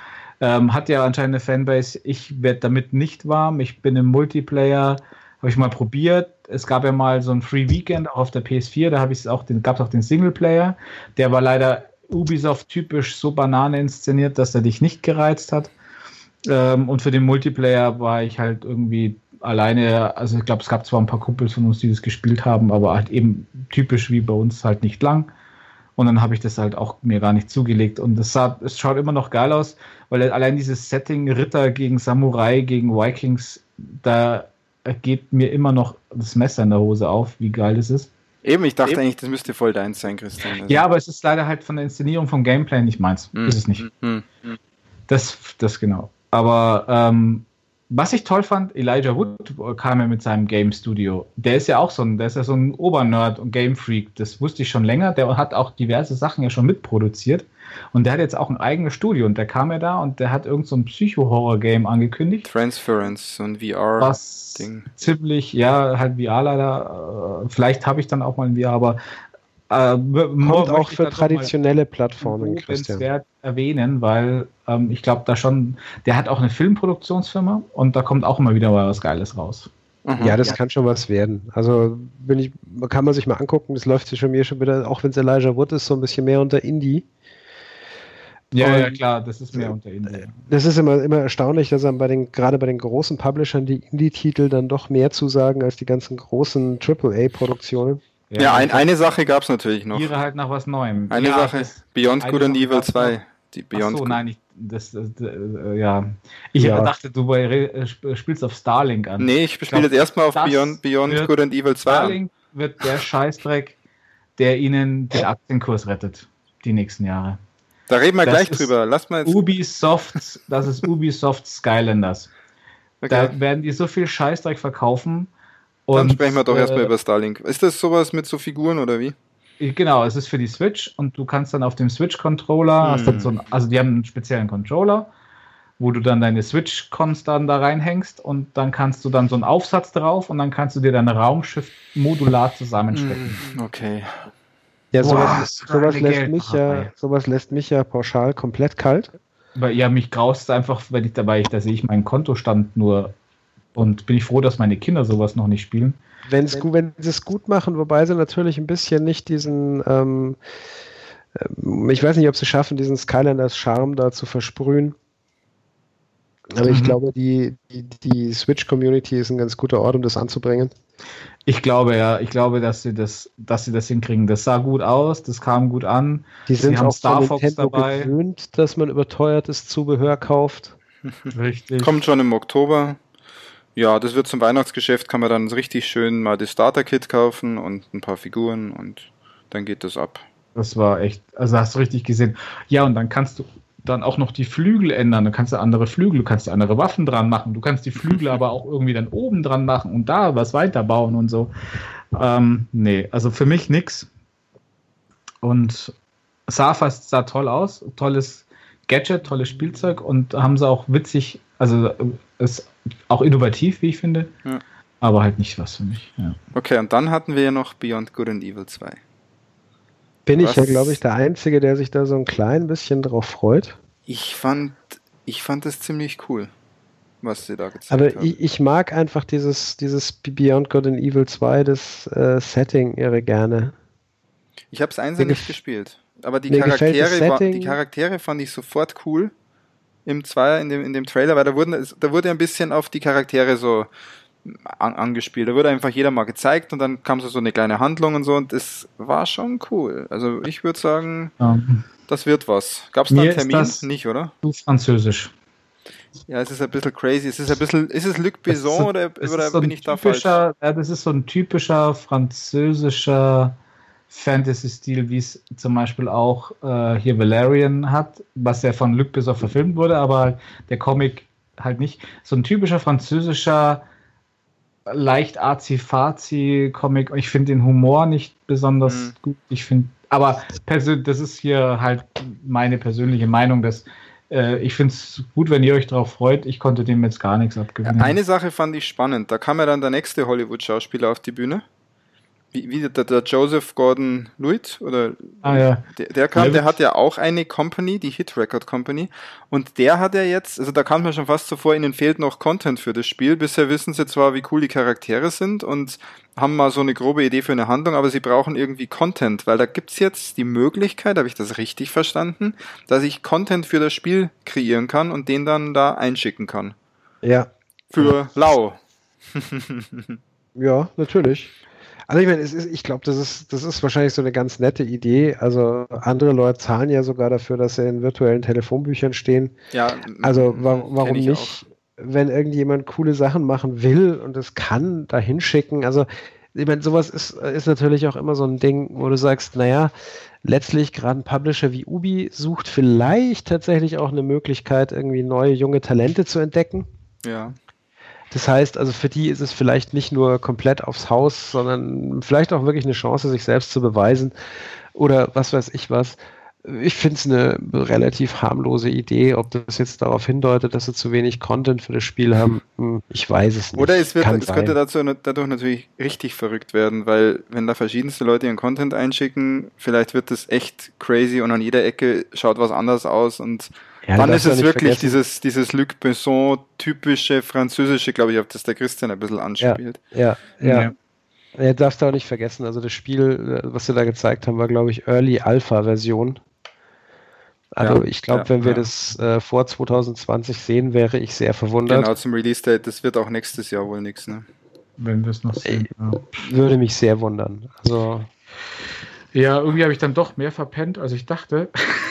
Ähm, hat ja anscheinend eine Fanbase. Ich werde damit nicht warm. Ich bin im Multiplayer habe ich mal probiert. Es gab ja mal so ein Free Weekend auch auf der PS4, da habe ich auch den, gab es auch den Singleplayer. Der war leider Ubisoft typisch so Banane inszeniert, dass er dich nicht gereizt hat. Ähm, und für den Multiplayer war ich halt irgendwie alleine, also ich glaube, es gab zwar ein paar Kumpels von uns, die das gespielt haben, aber halt eben typisch wie bei uns halt nicht lang. Und dann habe ich das halt auch mir gar nicht zugelegt. Und es sah, es schaut immer noch geil aus, weil allein dieses Setting Ritter gegen Samurai gegen Vikings, da geht mir immer noch das Messer in der Hose auf, wie geil das ist. Eben, ich dachte Eben. eigentlich, das müsste voll deins sein, Christian. Also. Ja, aber es ist leider halt von der Inszenierung vom Gameplay nicht meins. Mm. Ist es nicht. Mm. Das, das genau. Aber ähm, was ich toll fand, Elijah Wood kam ja mit seinem Game Studio. Der ist ja auch so ein, der ist ja so ein Obernerd und Game Freak. Das wusste ich schon länger. Der hat auch diverse Sachen ja schon mitproduziert. Und der hat jetzt auch ein eigenes Studio und der kam ja da und der hat irgend so ein Psycho-Horror-Game angekündigt. Transference, so ein VR. Was Ding. ziemlich, ja, halt VR leider. Äh, vielleicht habe ich dann auch mal ein VR, aber äh, Kommt auch für traditionelle Plattformen, Christian. erwähnen, weil ähm, ich glaube da schon, der hat auch eine Filmproduktionsfirma und da kommt auch immer wieder was Geiles raus. Mhm. Ja, das ja. kann schon was werden. Also bin ich, kann man sich mal angucken, das läuft sich schon mir schon wieder, auch wenn es Elijah Wood ist, so ein bisschen mehr unter Indie. Ja, ja, klar, das ist mehr unter Indie. Das ist immer, immer erstaunlich, dass er bei den, gerade bei den großen Publishern die Indie-Titel dann doch mehr zusagen als die ganzen großen AAA-Produktionen. Ja, ja ein, eine Sache gab es natürlich noch. Ihre halt nach was Neuem. Eine ja, Sache, Beyond Good and Evil 2. Die Beyond Ach so, nein, ich, das, das, das äh, ja. Ich ja. dachte, du bei, äh, spielst auf Starlink an. Nee, ich spiele jetzt erstmal auf Beyond, Beyond Good and Evil 2 Starlink an. wird der Scheißdreck, der ihnen den Aktienkurs rettet, die nächsten Jahre. Da reden wir das gleich drüber. Lass mal. Ubisoft, das ist Ubisoft Skylanders. Okay. Da werden die so viel Scheißdreck verkaufen. Und, Dann sprechen wir doch äh, erstmal über Starlink. Ist das sowas mit so Figuren oder wie? Genau, es ist für die Switch und du kannst dann auf dem Switch-Controller, hm. so also die haben einen speziellen Controller, wo du dann deine Switch-Cons dann da reinhängst und dann kannst du dann so einen Aufsatz drauf und dann kannst du dir dein Raumschiff modular zusammenstecken. Hm, okay. Ja, sowas, Boah, sowas lässt mich ja, sowas lässt mich ja pauschal komplett kalt. Weil ja, mich graust einfach, wenn ich dabei, da sehe ich meinen Kontostand nur und bin ich froh, dass meine Kinder sowas noch nicht spielen. Wenn's, wenn sie es gut machen, wobei sie natürlich ein bisschen nicht diesen, ähm, ähm ich weiß nicht, ob sie schaffen, diesen Skylanders Charme da zu versprühen. Aber mhm. ich glaube, die, die, die Switch-Community ist ein ganz guter Ort, um das anzubringen. Ich glaube ja, ich glaube, dass sie das, dass sie das hinkriegen. Das sah gut aus, das kam gut an. Die sind sie auch Star Fox dabei. gewöhnt, dass man überteuertes Zubehör kauft. Richtig. Kommt schon im Oktober. Ja, das wird zum Weihnachtsgeschäft, kann man dann richtig schön mal das Starter-Kit kaufen und ein paar Figuren und dann geht das ab. Das war echt, also hast du richtig gesehen. Ja, und dann kannst du dann auch noch die Flügel ändern. Dann kannst du andere Flügel, du kannst andere Waffen dran machen. Du kannst die Flügel aber auch irgendwie dann oben dran machen und da was weiterbauen und so. Ähm, nee, also für mich nix. Und Safa sah toll aus, tolles Gadget, tolles Spielzeug und haben sie auch witzig, also ist auch innovativ, wie ich finde, ja. aber halt nicht was für mich. Ja. Okay, und dann hatten wir ja noch Beyond Good and Evil 2. Bin ich ja, glaube ich, der Einzige, der sich da so ein klein bisschen drauf freut. Ich fand, ich fand es ziemlich cool, was sie da gezeigt Aber haben. Ich, ich mag einfach dieses, dieses Beyond Good and Evil 2, das äh, Setting irre gerne. Ich habe es einzeln nicht gespielt. Aber die Charaktere, war, die Charaktere fand ich sofort cool im Zweier, in dem, in dem Trailer, weil da, wurden, da wurde ein bisschen auf die Charaktere so an, angespielt. Da wurde einfach jeder mal gezeigt und dann kam so, so eine kleine Handlung und so und das war schon cool. Also ich würde sagen, ja. das wird was. Gab es da einen Termin? Nicht, oder? Französisch. Ja, es ist ein bisschen crazy. Es ist ein bisschen, ist es Luc Besson so, oder, oder so bin ich da falsch? Ja, das ist so ein typischer französischer Fantasy-Stil, wie es zum Beispiel auch äh, hier Valerian hat, was ja von Luc Besson verfilmt wurde, aber der Comic halt nicht. So ein typischer französischer leicht arzi-fazi-Comic. Ich finde den Humor nicht besonders mhm. gut. Ich finde, aber das ist hier halt meine persönliche Meinung, dass äh, ich finde es gut, wenn ihr euch darauf freut. Ich konnte dem jetzt gar nichts abgewinnen. Eine Sache fand ich spannend. Da kam ja dann der nächste Hollywood-Schauspieler auf die Bühne wie, wie der, der Joseph Gordon Lewitt oder ah, ja. der, der kam, Lewitt. der hat ja auch eine Company, die Hit Record Company und der hat ja jetzt, also da kam mir schon fast so vor, ihnen fehlt noch Content für das Spiel. Bisher wissen sie zwar, wie cool die Charaktere sind und haben mal so eine grobe Idee für eine Handlung, aber sie brauchen irgendwie Content, weil da gibt's jetzt die Möglichkeit, habe ich das richtig verstanden, dass ich Content für das Spiel kreieren kann und den dann da einschicken kann. Ja. Für lau. ja, natürlich. Also ich meine, ist, ich glaube, das ist, das ist wahrscheinlich so eine ganz nette Idee. Also andere Leute zahlen ja sogar dafür, dass sie in virtuellen Telefonbüchern stehen. Ja. Also wa warum nicht? Auch. Wenn irgendjemand coole Sachen machen will und es kann, da hinschicken. Also ich meine, sowas ist, ist natürlich auch immer so ein Ding, wo du sagst, naja, letztlich gerade ein Publisher wie Ubi sucht vielleicht tatsächlich auch eine Möglichkeit, irgendwie neue junge Talente zu entdecken. Ja. Das heißt, also für die ist es vielleicht nicht nur komplett aufs Haus, sondern vielleicht auch wirklich eine Chance, sich selbst zu beweisen oder was weiß ich was. Ich finde es eine relativ harmlose Idee. Ob das jetzt darauf hindeutet, dass sie zu wenig Content für das Spiel haben, hm, ich weiß es nicht. Oder es, wird, es könnte dazu, dadurch natürlich richtig verrückt werden, weil wenn da verschiedenste Leute ihren Content einschicken, vielleicht wird das echt crazy und an jeder Ecke schaut was anders aus und ja, Dann ist es wirklich dieses, dieses Luc Besson typische französische, glaube ich, auf das der Christian ein bisschen anspielt. Ja, ja. ja. ja. ja darfst du auch nicht vergessen, also das Spiel, was sie da gezeigt haben, war, glaube ich, Early Alpha Version. Also ja, ich glaube, ja, wenn wir ja. das äh, vor 2020 sehen, wäre ich sehr verwundert. Genau, zum Release-Date, das wird auch nächstes Jahr wohl nichts, ne? Wenn wir es noch sehen. Ich, würde mich sehr wundern. Also ja, irgendwie habe ich dann doch mehr verpennt, als ich dachte.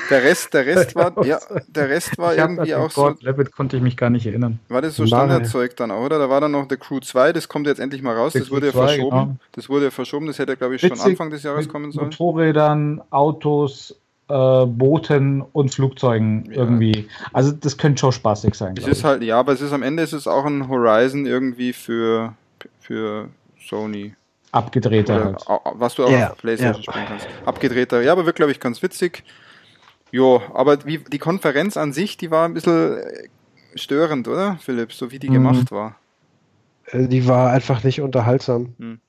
Der Rest, der Rest war, ja, der Rest war irgendwie auch so. Levitt konnte ich mich gar nicht erinnern. War das so Standardzeug dann auch, oder? Da war dann noch der Crew 2, das kommt jetzt endlich mal raus, der das wurde ja verschoben. Genau. Das wurde ja verschoben, das hätte, glaube ich, Witzig, schon Anfang des Jahres kommen sollen. Motorrädern, Autos, äh, Booten und Flugzeugen ja. irgendwie. Also das könnte schon spaßig sein. Es ist ich. halt, ja, aber es ist am Ende ist es auch ein Horizon irgendwie für, für Sony. Abgedrehter halt. Was du auch yeah, auf Playstation yeah. spielen kannst. Abgedrehter. Ja, aber wird, glaube ich, ganz witzig. Jo, aber wie, die Konferenz an sich, die war ein bisschen äh, störend, oder, Philipp? So wie die mhm. gemacht war. Äh, die war einfach nicht unterhaltsam. Mhm.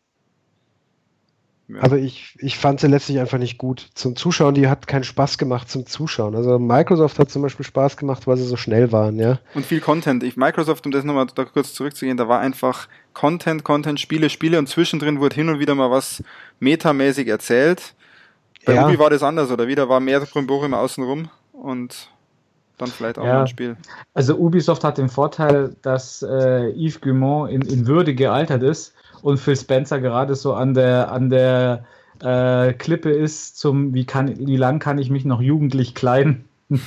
Ja. Also ich, ich fand sie letztlich einfach nicht gut. Zum Zuschauen, die hat keinen Spaß gemacht zum Zuschauen. Also Microsoft hat zum Beispiel Spaß gemacht, weil sie so schnell waren, ja. Und viel Content. Ich, Microsoft, um das nochmal da kurz zurückzugehen, da war einfach Content, Content, Spiele, Spiele und zwischendrin wurde hin und wieder mal was metamäßig erzählt. Bei ja. Ubi war das anders, oder wieder war mehr Brimborium außenrum und dann vielleicht auch ja. ein Spiel. Also Ubisoft hat den Vorteil, dass äh, Yves Guillemot in, in Würde gealtert ist und Phil Spencer gerade so an der, an der äh, Klippe ist zum, wie, kann, wie lang kann ich mich noch jugendlich kleiden?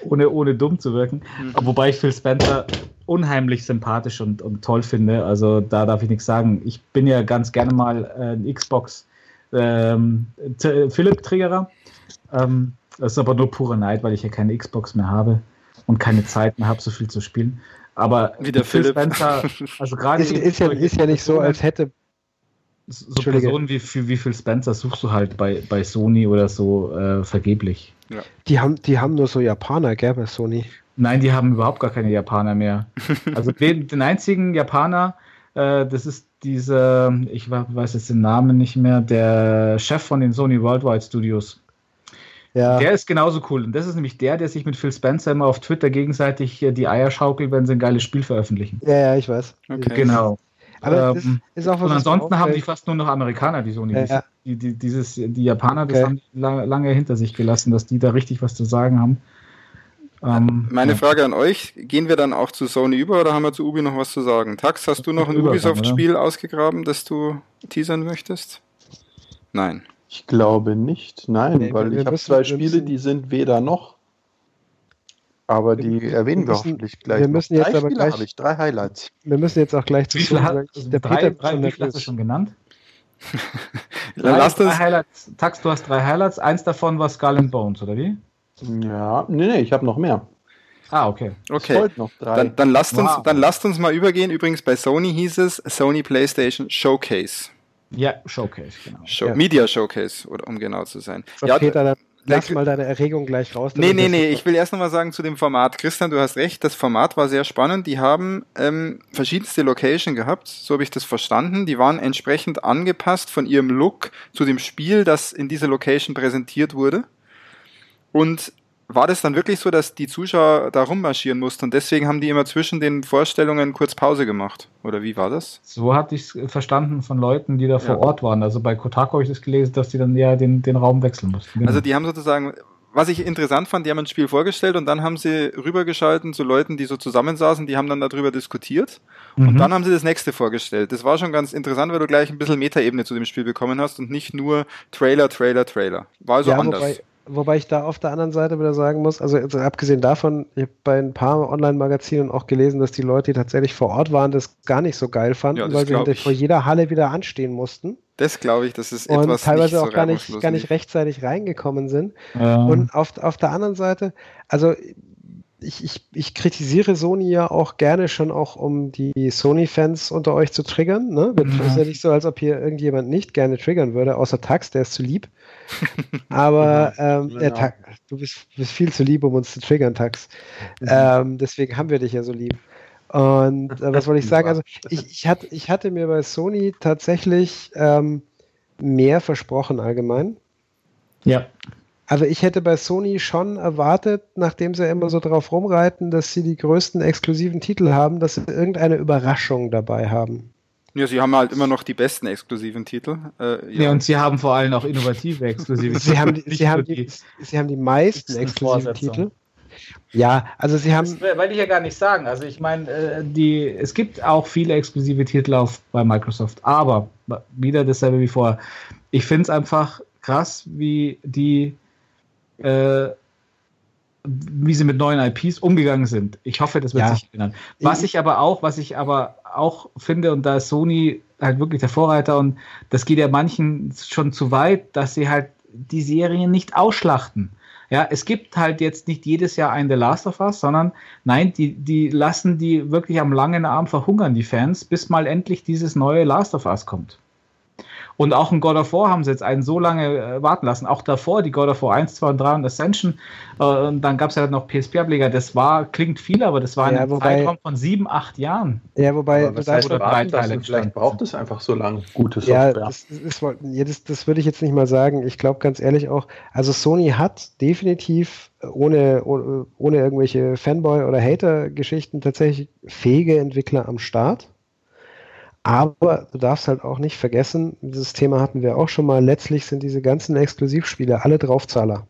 ohne, ohne dumm zu wirken. Mhm. Wobei ich Phil Spencer unheimlich sympathisch und, und toll finde. Also da darf ich nichts sagen. Ich bin ja ganz gerne mal äh, ein Xbox ähm, Philipp-Triggerer. Ähm, das ist aber nur pure Neid, weil ich ja keine Xbox mehr habe und keine Zeit mehr habe, so viel zu spielen. Aber wie der Phil Spencer, also gerade ist, ist, ja, ist ja nicht so, als hätte so Personen wie, wie Phil Spencer suchst du halt bei, bei Sony oder so äh, vergeblich. Ja. Die, haben, die haben nur so Japaner, gell, bei Sony. Nein, die haben überhaupt gar keine Japaner mehr. Also den, den einzigen Japaner, äh, das ist dieser, ich weiß jetzt den Namen nicht mehr, der Chef von den Sony Worldwide Studios. Ja. Der ist genauso cool. Und das ist nämlich der, der sich mit Phil Spencer immer auf Twitter gegenseitig die Eier schaukelt, wenn sie ein geiles Spiel veröffentlichen. Ja, ja, ich weiß. Okay. Genau. Aber ähm, ist auch was und ansonsten haben die fast nur noch Amerikaner, die Sony. Ja, Die, die, dieses, die Japaner, okay. das haben die lange, lange, hinter sich gelassen, dass die da richtig was zu sagen haben. Ähm, Meine ja. Frage an euch, gehen wir dann auch zu Sony über oder haben wir zu Ubi noch was zu sagen? Tax, hast du noch ein Ubisoft-Spiel ausgegraben, das du teasern möchtest? Nein. Ich glaube nicht, nein, nee, weil ich habe zwei Spiele, die sind weder noch. Aber die wir erwähnen wir hoffentlich gleich. Wir müssen jetzt drei aber gleich, ich, drei Highlights. Wir müssen jetzt auch gleich zu wie viel hat, der drei, Peter drei, wie viel hast du schon genannt? drei, Lass drei Highlights. Tax, du hast drei Highlights. Eins davon war Skull and Bones, oder wie? Ja, nee, nee, ich habe noch mehr. Ah, okay. Okay. Noch drei. Dann, dann, lasst uns, wow. dann lasst uns mal übergehen. Übrigens, bei Sony hieß es Sony PlayStation Showcase. Ja, Showcase, genau. Show, ja. Media Showcase, oder, um genau zu sein. So, ja, Peter, dann lass mal deine Erregung gleich raus. Nee, nee, nee, ich will erst nochmal sagen zu dem Format. Christian, du hast recht, das Format war sehr spannend. Die haben ähm, verschiedenste Location gehabt, so habe ich das verstanden. Die waren entsprechend angepasst von ihrem Look zu dem Spiel, das in dieser Location präsentiert wurde. Und war das dann wirklich so, dass die Zuschauer da rummarschieren mussten und deswegen haben die immer zwischen den Vorstellungen kurz Pause gemacht? Oder wie war das? So hatte ich es verstanden von Leuten, die da vor Ort waren. Also bei Kotaku habe ich das gelesen, dass die dann ja den, den Raum wechseln mussten. Genau. Also die haben sozusagen, was ich interessant fand, die haben ein Spiel vorgestellt und dann haben sie rübergeschalten zu Leuten, die so zusammensaßen, die haben dann darüber diskutiert mhm. und dann haben sie das nächste vorgestellt. Das war schon ganz interessant, weil du gleich ein bisschen Metaebene zu dem Spiel bekommen hast und nicht nur Trailer, Trailer, Trailer. War also ja, anders. Wobei Wobei ich da auf der anderen Seite wieder sagen muss, also, also abgesehen davon, ich habe bei ein paar Online-Magazinen auch gelesen, dass die Leute, die tatsächlich vor Ort waren, das gar nicht so geil fanden, ja, weil sie vor jeder Halle wieder anstehen mussten. Das glaube ich, das ist und etwas teilweise nicht auch so gar nicht, gar nicht rechtzeitig reingekommen sind. Ja. Und auf, auf der anderen Seite, also ich, ich, ich kritisiere Sony ja auch gerne schon auch, um die Sony-Fans unter euch zu triggern. Ne? Mhm. ist ja nicht so, als ob hier irgendjemand nicht gerne triggern würde, außer Tax, der ist zu lieb. Aber ähm, genau. äh, Tax, du bist, bist, viel zu lieb, um uns zu triggern, Tax. Mhm. Ähm, deswegen haben wir dich ja so lieb. Und äh, was wollte ich sagen? Also ich, ich, hatte, ich hatte mir bei Sony tatsächlich ähm, mehr versprochen allgemein. Ja. Also ich hätte bei Sony schon erwartet, nachdem sie immer so drauf rumreiten, dass sie die größten exklusiven Titel haben, dass sie irgendeine Überraschung dabei haben. Ja, sie haben halt immer noch die besten exklusiven Titel. Äh, ja. ja. und sie haben vor allem auch innovative exklusive Titel. sie, haben die, sie, haben die, sie haben die meisten exklusiven Titel. Ja, also sie haben. Das wollte ich ja gar nicht sagen. Also ich meine, äh, die, es gibt auch viele exklusive Titel auf, bei Microsoft, aber wieder dasselbe wie vorher. Ich finde es einfach krass, wie die äh, wie sie mit neuen IPs umgegangen sind. Ich hoffe, das wird ja. sich ändern. Was ich aber auch, was ich aber auch finde, und da ist Sony halt wirklich der Vorreiter und das geht ja manchen schon zu weit, dass sie halt die Serien nicht ausschlachten. Ja, es gibt halt jetzt nicht jedes Jahr ein The Last of Us, sondern nein, die, die lassen die wirklich am langen Arm verhungern, die Fans, bis mal endlich dieses neue Last of Us kommt. Und auch in God of War haben sie jetzt einen so lange äh, warten lassen. Auch davor, die God of War 1, 2 und 3 und Ascension. Äh, und dann gab es ja noch PSP-Ableger. Das war, klingt viel, aber das war ja, ein wobei, Zeitraum von sieben, acht Jahren. Ja, wobei, aber was heißt oder drei Teile vielleicht braucht es einfach so lange gute Software. Ja, das, ist, ja, das, das würde ich jetzt nicht mal sagen. Ich glaube ganz ehrlich auch, also Sony hat definitiv ohne, ohne irgendwelche Fanboy- oder Hater-Geschichten tatsächlich fähige Entwickler am Start. Aber du darfst halt auch nicht vergessen, dieses Thema hatten wir auch schon mal, letztlich sind diese ganzen Exklusivspiele alle Draufzahler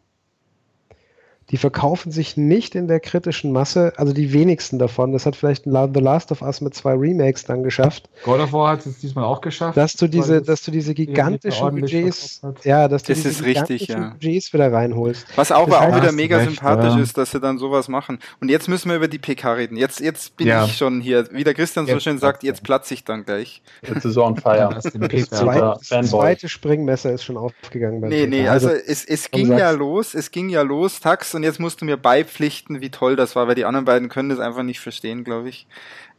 die verkaufen sich nicht in der kritischen Masse, also die wenigsten davon. Das hat vielleicht The Last of Us mit zwei Remakes dann geschafft. God of War hat es diesmal auch geschafft. Dass du diese, dass du diese gigantischen Budgets, ja, dass du das diese richtig, ja. Budgets wieder reinholst. Was auch, auch wieder mega recht, sympathisch ja. ist, dass sie dann sowas machen. Und jetzt müssen wir über die PK reden. Jetzt, jetzt bin ja. ich schon hier, wie der Christian so schön sagt, jetzt platze ich dann gleich. Jetzt ist on fire. das, zweite, das zweite Springmesser ist schon aufgegangen. Nee, nee, also, also es, es ging ja los, es ging ja los, Tax, und jetzt musst du mir beipflichten, wie toll das war, weil die anderen beiden können das einfach nicht verstehen, glaube ich.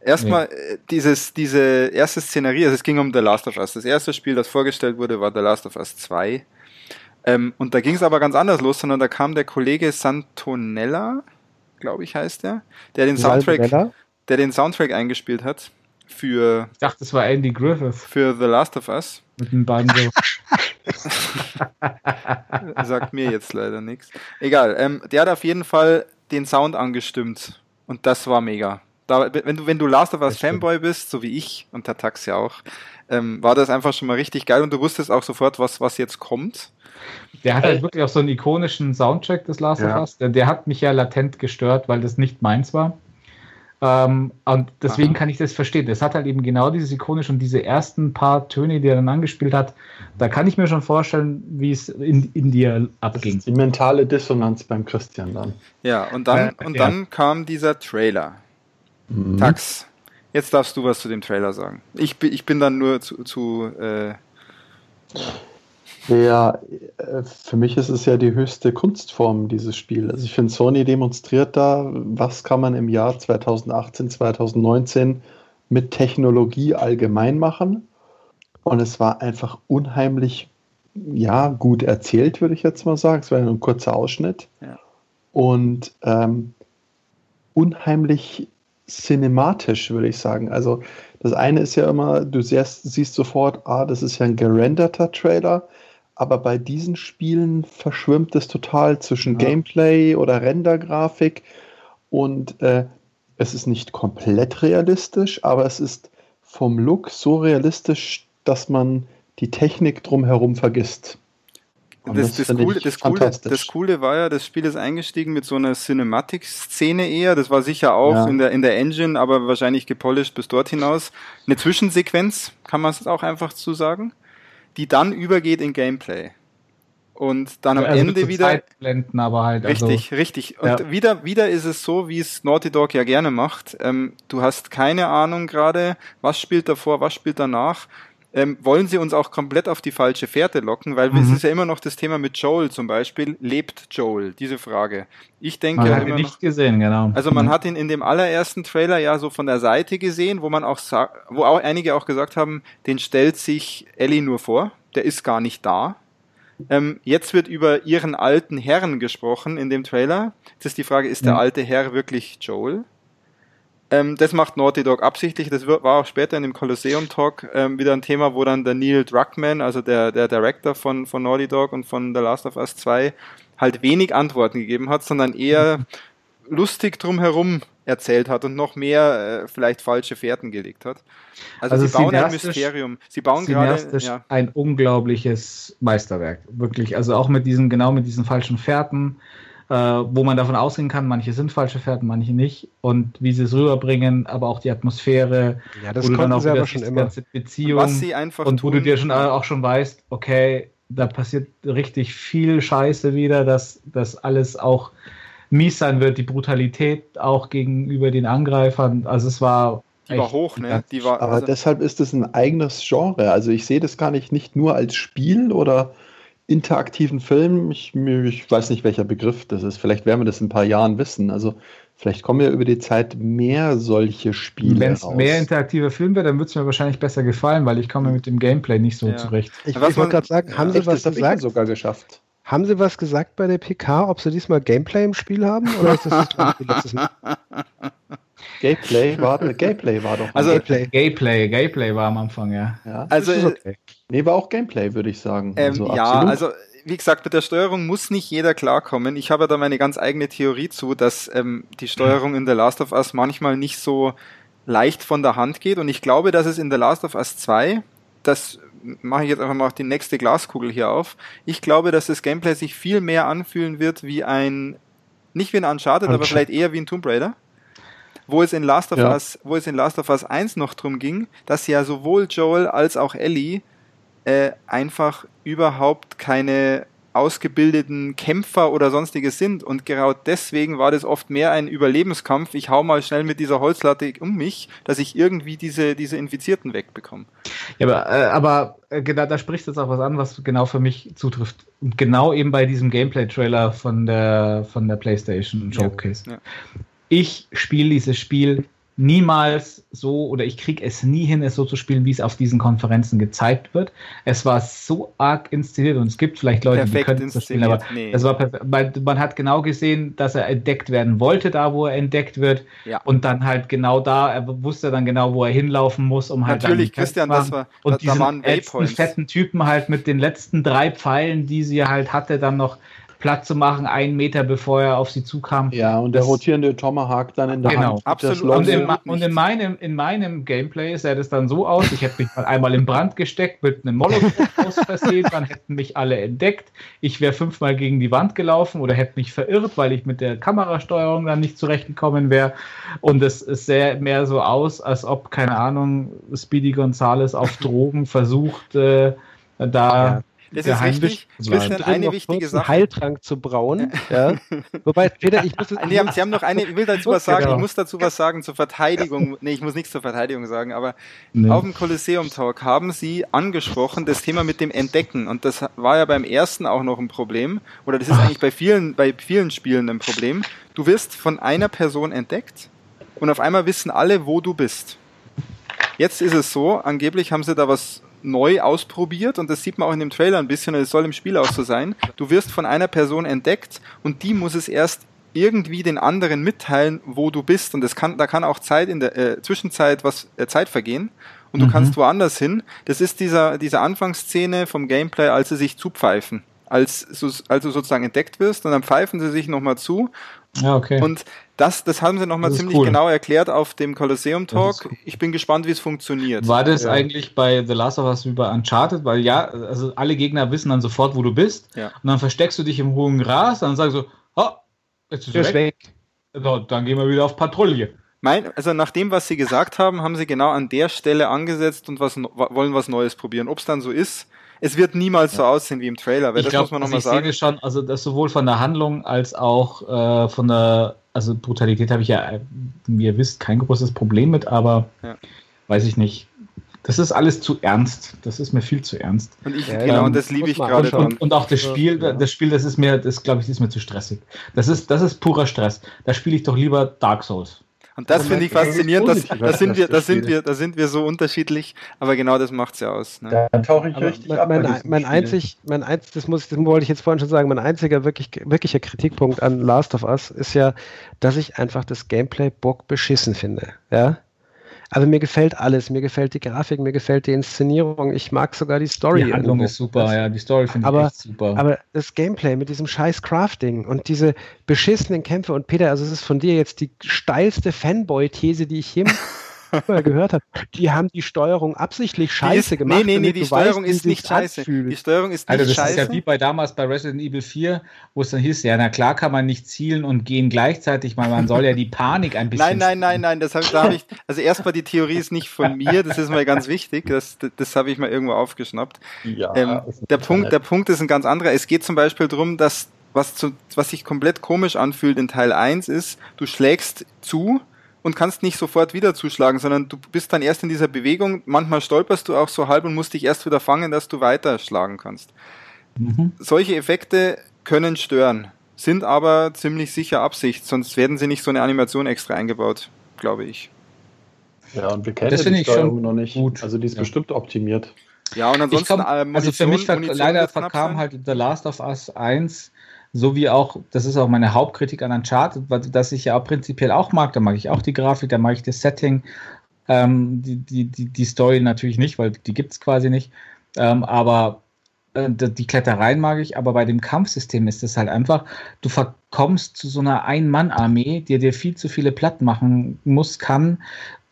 Erstmal nee. Äh, dieses, diese erste Szenerie, also es ging um The Last of Us. Das erste Spiel, das vorgestellt wurde, war The Last of Us 2. Ähm, und da ging es aber ganz anders los, sondern da kam der Kollege Santonella, glaube ich heißt der, der den Soundtrack, der den Soundtrack eingespielt hat für. Ich dachte, das war Andy Griffith. Für The Last of Us. Mit dem Banjo. Sagt mir jetzt leider nichts. Egal, ähm, der hat auf jeden Fall den Sound angestimmt. Und das war mega. Da, wenn, du, wenn du Last of Us Fanboy bist, so wie ich und der Tax ja auch, ähm, war das einfach schon mal richtig geil und du wusstest auch sofort, was, was jetzt kommt. Der hat halt wirklich auch so einen ikonischen Soundtrack des Last ja. of Us. Der, der hat mich ja latent gestört, weil das nicht meins war. Ähm, und deswegen Aha. kann ich das verstehen. Das hat halt eben genau dieses ikonisch und diese ersten paar Töne, die er dann angespielt hat, da kann ich mir schon vorstellen, wie es in, in dir abging. die mentale Dissonanz beim Christian dann. Ja, und dann, äh, und ja. dann kam dieser Trailer. Mhm. Tax, jetzt darfst du was zu dem Trailer sagen. Ich, ich bin dann nur zu, zu äh, Ja, äh, für mich ist es ja die höchste Kunstform, dieses Spiel. Also ich finde, Sony demonstriert da, was kann man im Jahr 2018, 2019 mit Technologie allgemein machen. Und es war einfach unheimlich, ja, gut erzählt, würde ich jetzt mal sagen. Es war ein kurzer Ausschnitt. Ja. Und ähm, unheimlich cinematisch, würde ich sagen. Also das eine ist ja immer, du siehst, siehst sofort, ah, das ist ja ein gerenderter Trailer aber bei diesen Spielen verschwimmt es total zwischen ja. Gameplay oder Rendergrafik und äh, es ist nicht komplett realistisch, aber es ist vom Look so realistisch, dass man die Technik drumherum vergisst. Das, das, das, Coole, das, Coole, das, Coole, war ja, das Spiel ist eingestiegen mit so einer Cinematic-Szene eher. Das war sicher auch ja. in, der, in der Engine, aber wahrscheinlich gepolished bis dort hinaus. Eine Zwischensequenz, kann man es auch einfach zu sagen die dann übergeht in Gameplay. Und dann am also Ende wieder. Zeitblenden, aber halt. Also richtig, also, richtig. Und ja. wieder, wieder ist es so, wie es Naughty Dog ja gerne macht. Ähm, du hast keine Ahnung gerade, was spielt davor, was spielt danach. Ähm, wollen sie uns auch komplett auf die falsche Fährte locken, weil mhm. es ist ja immer noch das Thema mit Joel zum Beispiel. Lebt Joel? Diese Frage. Ich denke. Man hat ihn nicht noch, gesehen, genau. Also man mhm. hat ihn in dem allerersten Trailer ja so von der Seite gesehen, wo man auch wo auch einige auch gesagt haben, den stellt sich Ellie nur vor, der ist gar nicht da. Ähm, jetzt wird über ihren alten Herrn gesprochen in dem Trailer. Jetzt ist die Frage, ist der alte Herr wirklich Joel? Ähm, das macht Naughty Dog absichtlich. Das war auch später in dem Colosseum Talk ähm, wieder ein Thema, wo dann der Neil Druckmann, also der, der Director von, von Naughty Dog und von The Last of Us 2, halt wenig Antworten gegeben hat, sondern eher lustig drumherum erzählt hat und noch mehr äh, vielleicht falsche Fährten gelegt hat. Also, also sie bauen ein Mysterium. Sie bauen gerade ja. ein unglaubliches Meisterwerk, wirklich. Also auch mit diesen genau mit diesen falschen Fährten äh, wo man davon ausgehen kann, manche sind falsche Fährten, manche nicht. Und wie sie es rüberbringen, aber auch die Atmosphäre, ja, das wo du dann auch wieder schon immer. ganze Beziehung Was sie einfach und wo tun, du dir schon auch schon weißt, okay, da passiert richtig viel Scheiße wieder, dass das alles auch mies sein wird, die Brutalität auch gegenüber den Angreifern. Also es war die war hoch, ne? Die war, aber also deshalb ist es ein eigenes Genre. Also ich sehe das gar nicht, nicht nur als Spiel oder interaktiven Film, ich, ich, weiß nicht, welcher Begriff das ist, vielleicht werden wir das in ein paar Jahren wissen. Also vielleicht kommen ja über die Zeit mehr solche Spiele Wenn es mehr interaktiver Film wäre, dann würde es mir wahrscheinlich besser gefallen, weil ich komme mit dem Gameplay nicht so ja. zurecht. Ich, ich wollte gerade sagen, haben ja, Sie was gesagt? sogar geschafft. Haben Sie was gesagt bei der PK, ob Sie diesmal Gameplay im Spiel haben? Oder ist das letztes Mal? Gameplay war, Gameplay war doch. Also Gameplay. Gameplay, Gameplay war am Anfang, ja. ja also okay. Nee, war auch Gameplay, würde ich sagen. Ähm, also, ja, absolut. also wie gesagt, mit der Steuerung muss nicht jeder klarkommen. Ich habe da meine ganz eigene Theorie zu, dass ähm, die Steuerung in The Last of Us manchmal nicht so leicht von der Hand geht. Und ich glaube, dass es in The Last of Us 2, das mache ich jetzt einfach mal die nächste Glaskugel hier auf. Ich glaube, dass das Gameplay sich viel mehr anfühlen wird wie ein, nicht wie ein Uncharted, Uncharted. aber vielleicht eher wie ein Tomb Raider wo es in Last of ja. Us, wo es in Last of Us 1 noch drum ging, dass ja sowohl Joel als auch Ellie äh, einfach überhaupt keine ausgebildeten Kämpfer oder sonstiges sind. Und genau deswegen war das oft mehr ein Überlebenskampf. Ich hau mal schnell mit dieser Holzlatte um mich, dass ich irgendwie diese, diese Infizierten wegbekomme. Ja, aber, äh, aber äh, genau, da spricht jetzt auch was an, was genau für mich zutrifft. Und genau eben bei diesem Gameplay-Trailer von der, von der PlayStation Showcase. Ja, ja. Ich spiele dieses Spiel niemals so oder ich kriege es nie hin, es so zu spielen, wie es auf diesen Konferenzen gezeigt wird. Es war so arg inszeniert und es gibt vielleicht Leute, Perfekt die können es spielen, aber nee. es war man, man, hat genau gesehen, dass er entdeckt werden wollte, da wo er entdeckt wird ja. und dann halt genau da, er wusste dann genau, wo er hinlaufen muss, um halt Natürlich, Christian, das war und da, diesen da waren fetten Typen halt mit den letzten drei Pfeilen, die sie halt hatte, dann noch Platz zu machen, einen Meter bevor er auf sie zukam. Ja, und der rotierende Tomahawk dann in der genau. Hand. Absolut. Und, in, und in, meinem, in meinem Gameplay sah das dann so aus, ich hätte mich mal einmal in Brand gesteckt mit einem Molotow versehen, dann hätten mich alle entdeckt. Ich wäre fünfmal gegen die Wand gelaufen oder hätte mich verirrt, weil ich mit der Kamerasteuerung dann nicht zurechtgekommen wäre. Und es, es sähe mehr so aus, als ob, keine Ahnung, Speedy Gonzales auf Drogen versucht, äh, da... Ja Das ist richtig. Christian, eine wichtige Sache. Heiltrank zu brauen. ja. Wobei, Peter, ich muss nee, haben, Sie haben noch eine, ich will dazu was sagen, genau. ich muss dazu was sagen zur Verteidigung. Nee, ich muss nichts zur Verteidigung sagen, aber nee. auf dem Kolosseum Talk haben Sie angesprochen das Thema mit dem Entdecken. Und das war ja beim ersten auch noch ein Problem. Oder das ist eigentlich bei vielen, bei vielen Spielen ein Problem. Du wirst von einer Person entdeckt und auf einmal wissen alle, wo du bist. Jetzt ist es so, angeblich haben sie da was neu ausprobiert und das sieht man auch in dem Trailer ein bisschen, und es soll im Spiel auch so sein. Du wirst von einer Person entdeckt und die muss es erst irgendwie den anderen mitteilen, wo du bist und das kann, da kann auch Zeit in der äh, Zwischenzeit was äh, Zeit vergehen und du mhm. kannst woanders hin. Das ist dieser diese Anfangsszene vom Gameplay, als sie sich zupfeifen, als als du sozusagen entdeckt wirst und dann pfeifen sie sich nochmal zu. Ja, okay. Und das, das haben sie nochmal ziemlich cool. genau erklärt auf dem Colosseum Talk. Cool. Ich bin gespannt, wie es funktioniert. War das ja. eigentlich bei The Last of Us wie bei Uncharted? Weil ja, also alle Gegner wissen dann sofort, wo du bist. Ja. Und dann versteckst du dich im hohen Gras, dann sagst du, oh, jetzt ist er weg. weg. So, dann gehen wir wieder auf Patrouille. Mein, also nach dem, was sie gesagt haben, haben sie genau an der Stelle angesetzt und was, wollen was Neues probieren. Ob es dann so ist, es wird niemals ja. so aussehen wie im Trailer, weil ich das glaub, muss man nochmal also sagen. Ich sehe schon, also das sowohl von der Handlung als auch äh, von der, also Brutalität habe ich ja, wie ihr wisst, kein großes Problem mit, aber ja. weiß ich nicht. Das ist alles zu ernst. Das ist mir viel zu ernst. Und ich, ja, genau, und das liebe ich gerade. Und, und, auch das Spiel, ja. das Spiel, das ist mir, das glaube ich, ist mir zu stressig. Das ist, das ist purer Stress. Da spiele ich doch lieber Dark Souls. Und das finde ich faszinierend, dass, da sind wir, da sind wir, da sind wir so unterschiedlich, aber genau das macht's ja aus. Ne? Da tauche ich aber richtig mein, ab. Mein, mein einzig, mein einzig, das muss, das wollte ich jetzt vorhin schon sagen, mein einziger wirklich, wirklicher Kritikpunkt an Last of Us ist ja, dass ich einfach das Gameplay Bock beschissen finde. Ja? Also mir gefällt alles. Mir gefällt die Grafik, mir gefällt die Inszenierung. Ich mag sogar die Story. Die Handlung ist super, das, ja. Die Story finde ich echt super. Aber das Gameplay mit diesem scheiß Crafting und diese beschissenen Kämpfe und Peter, also es ist von dir jetzt die steilste Fanboy-These, die ich jemals gehört habe, die haben die Steuerung absichtlich scheiße ist, gemacht. Nee, nee, nee, die Steuerung weißt, ist nicht scheiße. Anfühlt. Die Steuerung ist nicht also das scheiße. ist ja wie bei damals bei Resident Evil 4, wo es dann hieß, ja, na klar kann man nicht zielen und gehen gleichzeitig, weil man soll ja die Panik ein bisschen. Nein, nein, nein, nein, das habe hab ich, also erstmal die Theorie ist nicht von mir, das ist mal ganz wichtig, das, das, das habe ich mal irgendwo aufgeschnappt. Ja, ähm, der Punkt, der Punkt ist ein ganz anderer. Es geht zum Beispiel darum, dass was, zu, was sich komplett komisch anfühlt in Teil 1 ist, du schlägst zu und kannst nicht sofort wieder zuschlagen, sondern du bist dann erst in dieser Bewegung. Manchmal stolperst du auch so halb und musst dich erst wieder fangen, dass du weiter schlagen kannst. Mhm. Solche Effekte können stören, sind aber ziemlich sicher Absicht, sonst werden sie nicht so eine Animation extra eingebaut, glaube ich. Ja, und wir kennen das die Steuerung noch nicht. Gut. Also die ist ja. bestimmt optimiert. Ja, und ansonsten. Komm, äh, also für mich leider verkam halt The Last of Us 1 so wie auch, das ist auch meine Hauptkritik an Uncharted, weil das ich ja auch prinzipiell auch mag. Da mag ich auch die Grafik, da mag ich das Setting, ähm, die, die, die, die Story natürlich nicht, weil die gibt es quasi nicht. Ähm, aber äh, die Klettereien mag ich, aber bei dem Kampfsystem ist es halt einfach, du verkommst zu so einer Ein-Mann-Armee, die dir viel zu viele Platt machen muss, kann,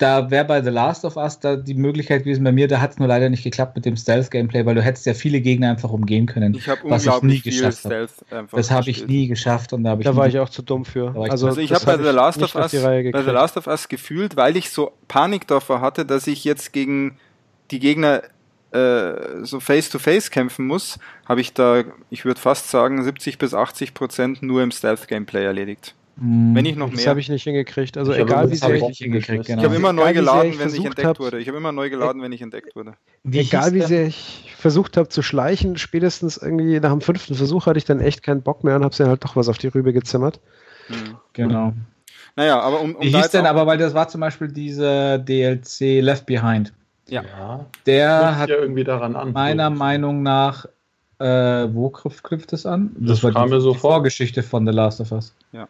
da wäre bei The Last of Us da die Möglichkeit gewesen bei mir, da hat es nur leider nicht geklappt mit dem Stealth-Gameplay, weil du hättest ja viele Gegner einfach umgehen können. Ich habe unglaublich ich nie geschafft Stealth einfach Das habe ich nie geschafft und da, da ich war ich auch zu dumm für. Also, also, ich habe bei, The Last of Us, bei The Last of Us gefühlt, weil ich so Panik davor hatte, dass ich jetzt gegen die Gegner äh, so face-to-face -face kämpfen muss, habe ich da, ich würde fast sagen, 70 bis 80 Prozent nur im Stealth-Gameplay erledigt. Hm, wenn ich noch mehr. Das habe ich nicht hingekriegt. Also ich egal wie sehr ich, hingekriegt, genau. ich habe immer neu geladen, wenn ich entdeckt hab, wurde. Ich habe immer neu geladen, wenn ich entdeckt wurde. Wie egal wie sehr ich versucht habe zu schleichen, spätestens irgendwie nach dem fünften Versuch hatte ich dann echt keinen Bock mehr und habe dann halt doch was auf die Rübe gezimmert. Mhm. Genau. Naja, aber um, um Wie hieß denn aber, weil das war zum Beispiel diese DLC Left Behind. Ja. ja. Der hat ja irgendwie daran an. Meiner Meinung nach, äh, wo knüpft, es an? Das, das war die, so die Vorgeschichte von The Last of Us. Ja.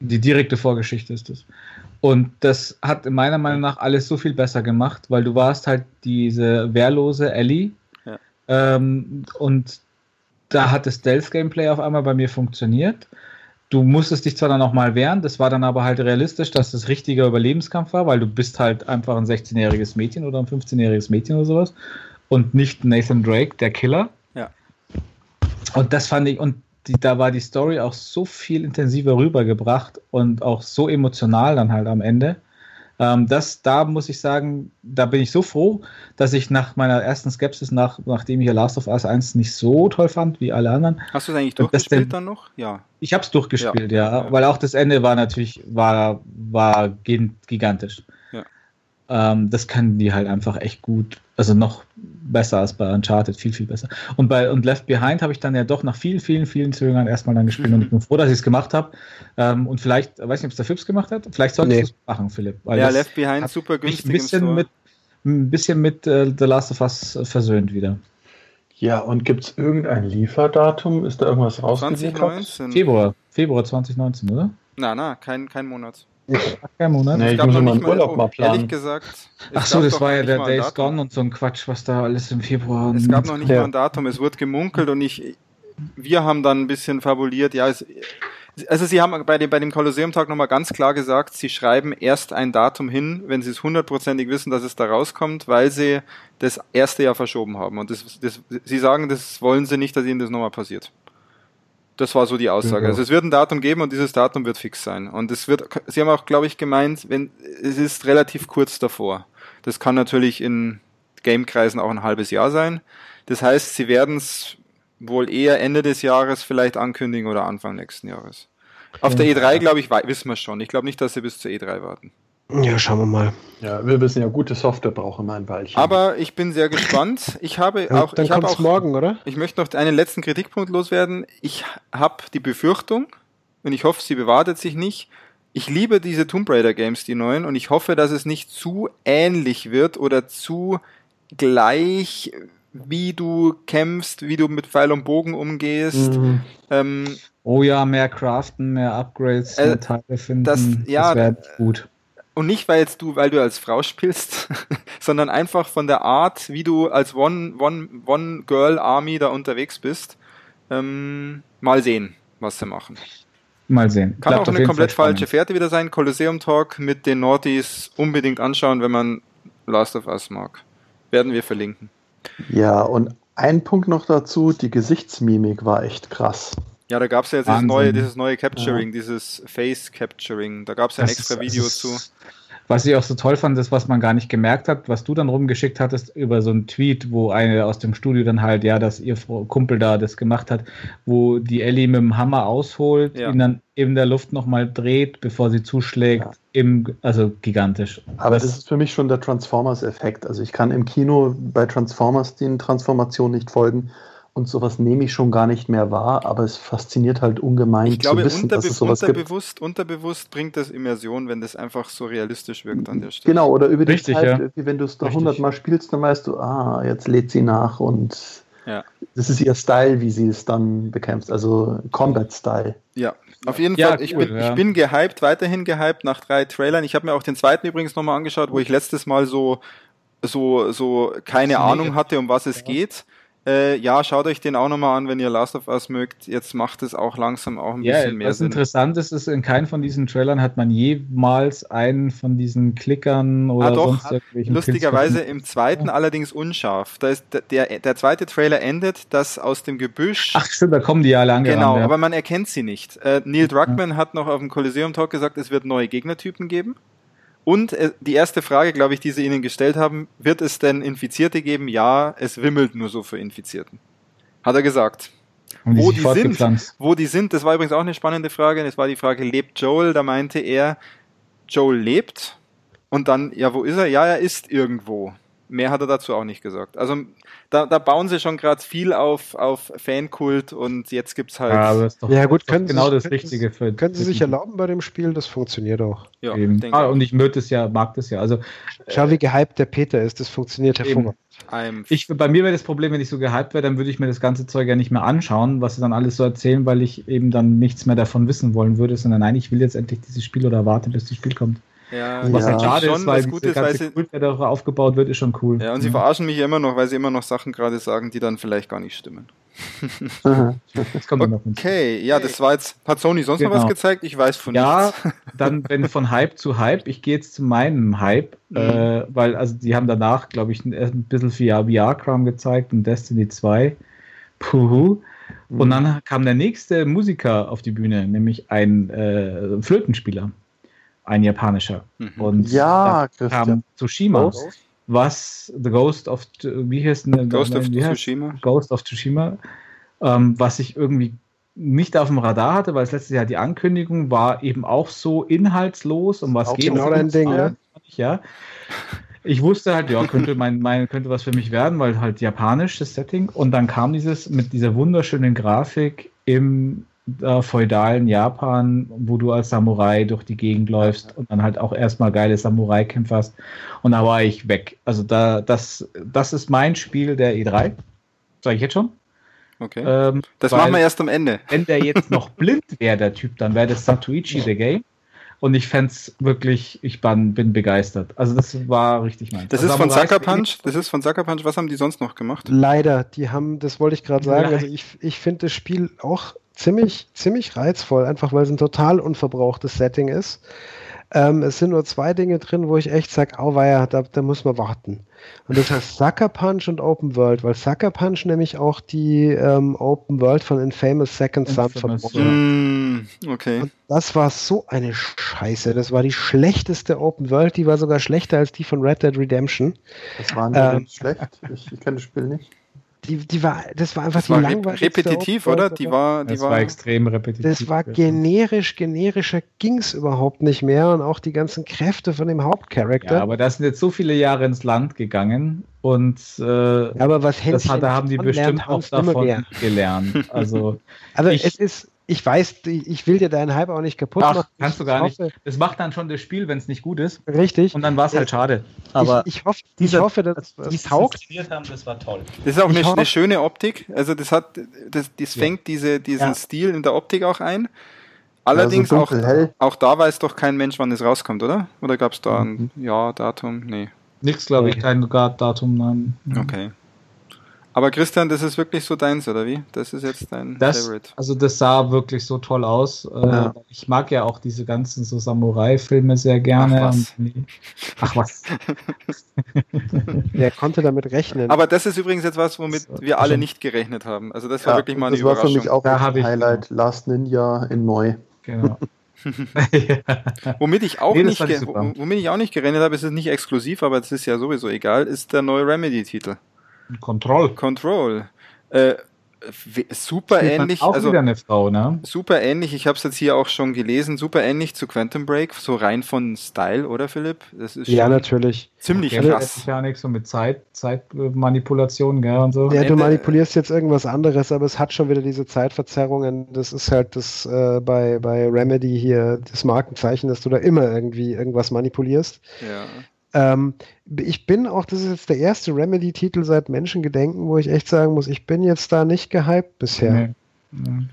Die direkte Vorgeschichte ist es. Und das hat in meiner Meinung nach alles so viel besser gemacht, weil du warst halt diese wehrlose Ellie. Ja. Ähm, und da hat das Stealth-Gameplay auf einmal bei mir funktioniert. Du musstest dich zwar dann auch mal wehren, das war dann aber halt realistisch, dass das richtiger Überlebenskampf war, weil du bist halt einfach ein 16-jähriges Mädchen oder ein 15-jähriges Mädchen oder sowas und nicht Nathan Drake, der Killer. Ja. Und das fand ich, und die, da war die Story auch so viel intensiver rübergebracht und auch so emotional dann halt am Ende, Ähm, das, da muss ich sagen, da bin ich so froh, dass ich nach meiner ersten Skepsis, nach, nachdem ich Last of Us 1 nicht so toll fand wie alle anderen. Hast du es eigentlich durchgespielt denn, dann noch? Ja. Ich habe es durchgespielt, ja. Ja, ja. Weil auch das Ende war natürlich, war, war gigantisch. Ja. Ähm, das können die halt einfach echt gut. Also noch besser als bei Uncharted, viel, viel besser. Und bei und Left Behind habe ich dann ja doch nach vielen, vielen, vielen Zögern erstmal dann gespielt mhm. und ich bin froh, dass ich es gemacht habe. Ähm, und vielleicht, weiß nicht, ob es der Fips gemacht hat, vielleicht solltest nee. du es machen, Philipp. ja, Left Behind super günstig. Ein bisschen mit, ein bisschen mit äh, The Last of Us versöhnt wieder. Ja, und gibt es irgendein Lieferdatum? Ist da irgendwas rausgekommen? 2019. Februar, Februar 2019, oder? Na, na, kein, kein Monat. Kein Monat. Nee, ich muss mal einen Urlaub mal planen. Ehrlich gesagt. Ach so, das war ja der Days Gone und so ein Quatsch, was da alles im Februar. Es gab noch nicht ja. mal ein Datum. Es wurde gemunkelt und ich, wir haben dann ein bisschen fabuliert. Ja, es, also sie haben bei dem, bei dem Kolosseum-Tag nochmal ganz klar gesagt, sie schreiben erst ein Datum hin, wenn sie es hundertprozentig wissen, dass es da rauskommt, weil sie das erste Jahr verschoben haben. Und das, das, sie sagen, das wollen sie nicht, dass ihnen das nochmal passiert. Das war so die Aussage. Ja. Also es wird ein Datum geben und dieses Datum wird fix sein. Und es wird, Sie haben auch, glaube ich, gemeint, wenn es ist relativ kurz davor. Das kann natürlich in Gamekreisen auch ein halbes Jahr sein. Das heißt, Sie werden es wohl eher Ende des Jahres vielleicht ankündigen oder Anfang nächsten Jahres. Auf der E3, glaube ich, wissen wir schon. Ich glaube nicht, dass Sie bis zur E3 warten. Ja, schauen wir mal. Ja, wir wissen ja, gute Software brauchen wir ein Weilchen. Aber ich bin sehr gespannt. Ich habe ja, auch. Dann ich habe auch, morgen, oder? Ich möchte noch einen letzten Kritikpunkt loswerden. Ich habe die Befürchtung, und ich hoffe, sie bewahrtet sich nicht. Ich liebe diese Tomb Raider Games, die neuen, und ich hoffe, dass es nicht zu ähnlich wird oder zu gleich, wie du kämpfst, wie du mit Pfeil und Bogen umgehst. Mhm. Ähm, oh ja, mehr Craften, mehr Upgrades, äh, mehr Teile finden. Das, ja, das wäre gut und nicht, weil jetzt du, weil du als Frau spielst, sondern einfach von der Art, wie du als One, One, One Girl Army da unterwegs bist. Ähm, mal sehen, was sie machen. Mal sehen. Kann Bleibt auch eine komplett falsche Fährte wieder sein. Kolosseum Talk mit den Naughties unbedingt anschauen, wenn man Last of Us mag. Werden wir verlinken. Ja, und ein Punkt noch dazu, die Gesichtsmimik war echt krass. Ja, da gab es ja jetzt dieses neue, dieses neue Capturing, ja. dieses Face Capturing. Da gab es ja ein das extra Video ist, zu. Was ich auch so toll fand, ist, was man gar nicht gemerkt hat, was du dann rumgeschickt hattest über so einen Tweet, wo eine aus dem Studio dann halt, ja, dass ihr Kumpel da das gemacht hat, wo die Ellie mit dem Hammer ausholt, ja. ihn dann in der Luft nochmal dreht, bevor sie zuschlägt. Ja. Im, also gigantisch. Aber das, das ist für mich schon der Transformers-Effekt. Also ich kann im Kino bei Transformers den Transformationen nicht folgen und sowas nehme ich schon gar nicht mehr wahr, aber es fasziniert halt ungemein ich glaube, zu wissen, dass es sowas unterbewusst, gibt. Unterbewusst bringt das Immersion, wenn das einfach so realistisch wirkt an der Stelle. Genau, oder über die Richtig, Zeit, ja. wenn du es da hundertmal spielst, dann weißt du, ah, jetzt lädt sie nach und ja. das ist ihr Style, wie sie es dann bekämpft, also Combat-Style. Ja, auf jeden ja, Fall, ich, bin, ja. ich bin gehypt, weiterhin gehypt nach drei Trailern. Ich habe mir auch den zweiten übrigens nochmal angeschaut, wo ich letztes Mal so so, so keine Ahnung hatte, um was es geht. Äh, ja, schaut euch den auch nochmal an, wenn ihr Last of Us mögt. Jetzt macht es auch langsam auch ein ja, bisschen mehr was Sinn. Was interessant ist, ist, in keinem von diesen Trailern hat man jemals einen von diesen Klickern oder ah, doch, sonst irgendwelchen Lustigerweise im zweiten allerdings unscharf. Da ist der, der, zweite Trailer endet, dass aus dem Gebüsch. Ach stimmt, da kommen die ja alle angerannt, Genau, ja. aber man erkennt sie nicht. Äh, Neil Druckmann ja. hat noch auf dem Coliseum Talk gesagt, es wird neue Gegnertypen geben. Und äh, die erste Frage, glaube ich, die Sie Ihnen gestellt haben, wird es denn Infizierte geben? Ja, es wimmelt nur so für Infizierten. Hat er gesagt. Und wo die sind, wo die sind, das war übrigens auch eine spannende Frage. Das war die Frage, lebt Joel? Da meinte er, Joel lebt. Und dann, ja, wo ist er? Ja, er ist irgendwo. Mehr hat er dazu auch nicht gesagt. Also da, da bauen sie schon gerade viel auf, auf Fankult und jetzt gibt es halt. Ja, aber doch, ja gut, können genau sich, das Richtige für. Können Sie sich erlauben bei dem Spiel? Das funktioniert auch. Ja, ah, und ich möchte es ja, mag das ja. Also, Schau, wie gehypt der Peter ist, das funktioniert hervorragend. Ich, bei mir wäre das Problem, wenn ich so gehypt wäre, dann würde ich mir das ganze Zeug ja nicht mehr anschauen, was sie dann alles so erzählen, weil ich eben dann nichts mehr davon wissen wollen würde, sondern nein, ich will jetzt endlich dieses Spiel oder warte, bis das Spiel kommt. Ja, was halt schade schon, ist, weil gut ist, weil sie, Kult, der darüber aufgebaut wird, ist schon cool. Ja, und sie verarschen mich immer noch, weil sie immer noch Sachen gerade sagen, die dann vielleicht gar nicht stimmen. das kommt okay, ja, das war jetzt. Hat Sony sonst genau. noch was genau. gezeigt? Ich weiß von ja, nichts. Ja, dann, wenn von Hype zu Hype, ich gehe jetzt zu meinem Hype, mhm. äh, weil, also, die haben danach, glaube ich, ein, ein bisschen VR-Kram gezeigt und Destiny 2. Puhu. Mhm. Und dann kam der nächste Musiker auf die Bühne, nämlich ein äh, Flötenspieler. Ein japanischer. Mhm. Und ja, da kam Tsushima, Ghost? was The Ghost of, wie heißt denn, Ghost of Tsushima? Ghost of Tsushima, ähm, was ich irgendwie nicht auf dem Radar hatte, weil es letztes Jahr die Ankündigung war eben auch so inhaltslos, um was geht genau dein Ding, ne? Ja. Ich wusste halt, ja, könnte mein, mein, könnte was für mich werden, weil halt japanisch das Setting. Und dann kam dieses mit dieser wunderschönen Grafik im äh, feudalen Japan, wo du als Samurai durch die Gegend läufst und dann halt auch erstmal geile Samurai-Kämpfe hast. Und da war ich weg. Also da, das, das ist mein Spiel der E3. Sag ich jetzt schon? Okay. Ähm, das machen wir erst am Ende. Wenn der jetzt noch blind wäre, der Typ, dann wäre das Satuichi the Game. Und ich fände es wirklich, ich bin, bin begeistert. Also das war richtig meins. Das also ist von Sucker Punch. Das ist von Sucker Punch. Was haben die sonst noch gemacht? Leider, die haben, das wollte ich gerade sagen. Also ich, ich finde das Spiel auch ziemlich, ziemlich reizvoll, einfach weil es ein total unverbrauchtes Setting ist. Ähm, es sind nur zwei Dinge drin, wo ich echt sage, auweia, da, da muss man warten. Und das heißt Sucker Punch und Open World, weil Sucker Punch nämlich auch die ähm, Open World von Infamous Second Son verbrochen mm, Okay. Und das war so eine Scheiße. Das war die schlechteste Open World, die war sogar schlechter als die von Red Dead Redemption. Das war nicht ähm, schlecht. Ich, ich kenne das Spiel nicht die, die war, das war einfach das die war langweiligste. Repetitiv, oder? Die war, die das war, war extrem repetitiv. Das war generisch, generischer ging es überhaupt nicht mehr und auch die ganzen Kräfte von dem Hauptcharakter. Ja, aber da sind jetzt so viele Jahre ins Land gegangen und äh, aber was das hat, da haben die bestimmt auch davon gelernt. Also, also ich, es ist ich weiß, ich will dir deinen Hype auch nicht kaputt Ach, machen. Kannst du gar hoffe, nicht. Das macht dann schon das Spiel, wenn es nicht gut ist. Richtig. Und dann war es halt schade. Aber ich, ich, hoffe, dieser, ich hoffe, dass es taugt. Haben, das war toll. Das ist auch eine, eine, schöne Optik. Also das hat, das, das fängt ja. diese, diesen ja. Stil in der Optik auch ein. Allerdings also auch, auch da weiß doch kein Mensch, wann es rauskommt, oder? Oder gab es da ein mhm. Ja-Datum? Nee. Nichts, glaube ich, kein Datum. Nein. Okay. Aber Christian, das ist wirklich so deins, oder wie? Das ist jetzt dein das, Favorite. Also das sah wirklich so toll aus. Äh, ja. Ich mag ja auch diese ganzen so Samurai-Filme sehr gerne. Ach was. Ach was. Wer konnte damit rechnen? Aber das ist übrigens jetzt was, womit wir alle nicht gerechnet haben. Also das war ja, wirklich mal eine das Überraschung. Das war für mich auch ein Highlight. Last Ninja in neu. Genau. womit, ich auch nee, nicht womit ich auch nicht gerechnet habe, ist es nicht exklusiv, aber das ist ja sowieso egal, ist der neue Remedy-Titel. Control. Control. Äh, super Spielt ähnlich. Auch also, wieder eine Frau, ne? Super ähnlich, ich habe es jetzt hier auch schon gelesen, super ähnlich zu Quantum Break, so rein von Style, oder Philipp? Das ist ja, natürlich. Ziemlich okay, krass. Ja, nichts so mit Zeit, Zeitmanipulation, gell, und so. Ja, du manipulierst jetzt irgendwas anderes, aber es hat schon wieder diese Zeitverzerrungen. Das ist halt das äh, bei, bei Remedy hier das Markenzeichen, dass du da immer irgendwie irgendwas manipulierst. Ja. Ähm, ich bin auch, das ist jetzt der erste Remedy-Titel seit Menschengedenken, wo ich echt sagen muss, ich bin jetzt da nicht gehypt bisher. Nee. Nee.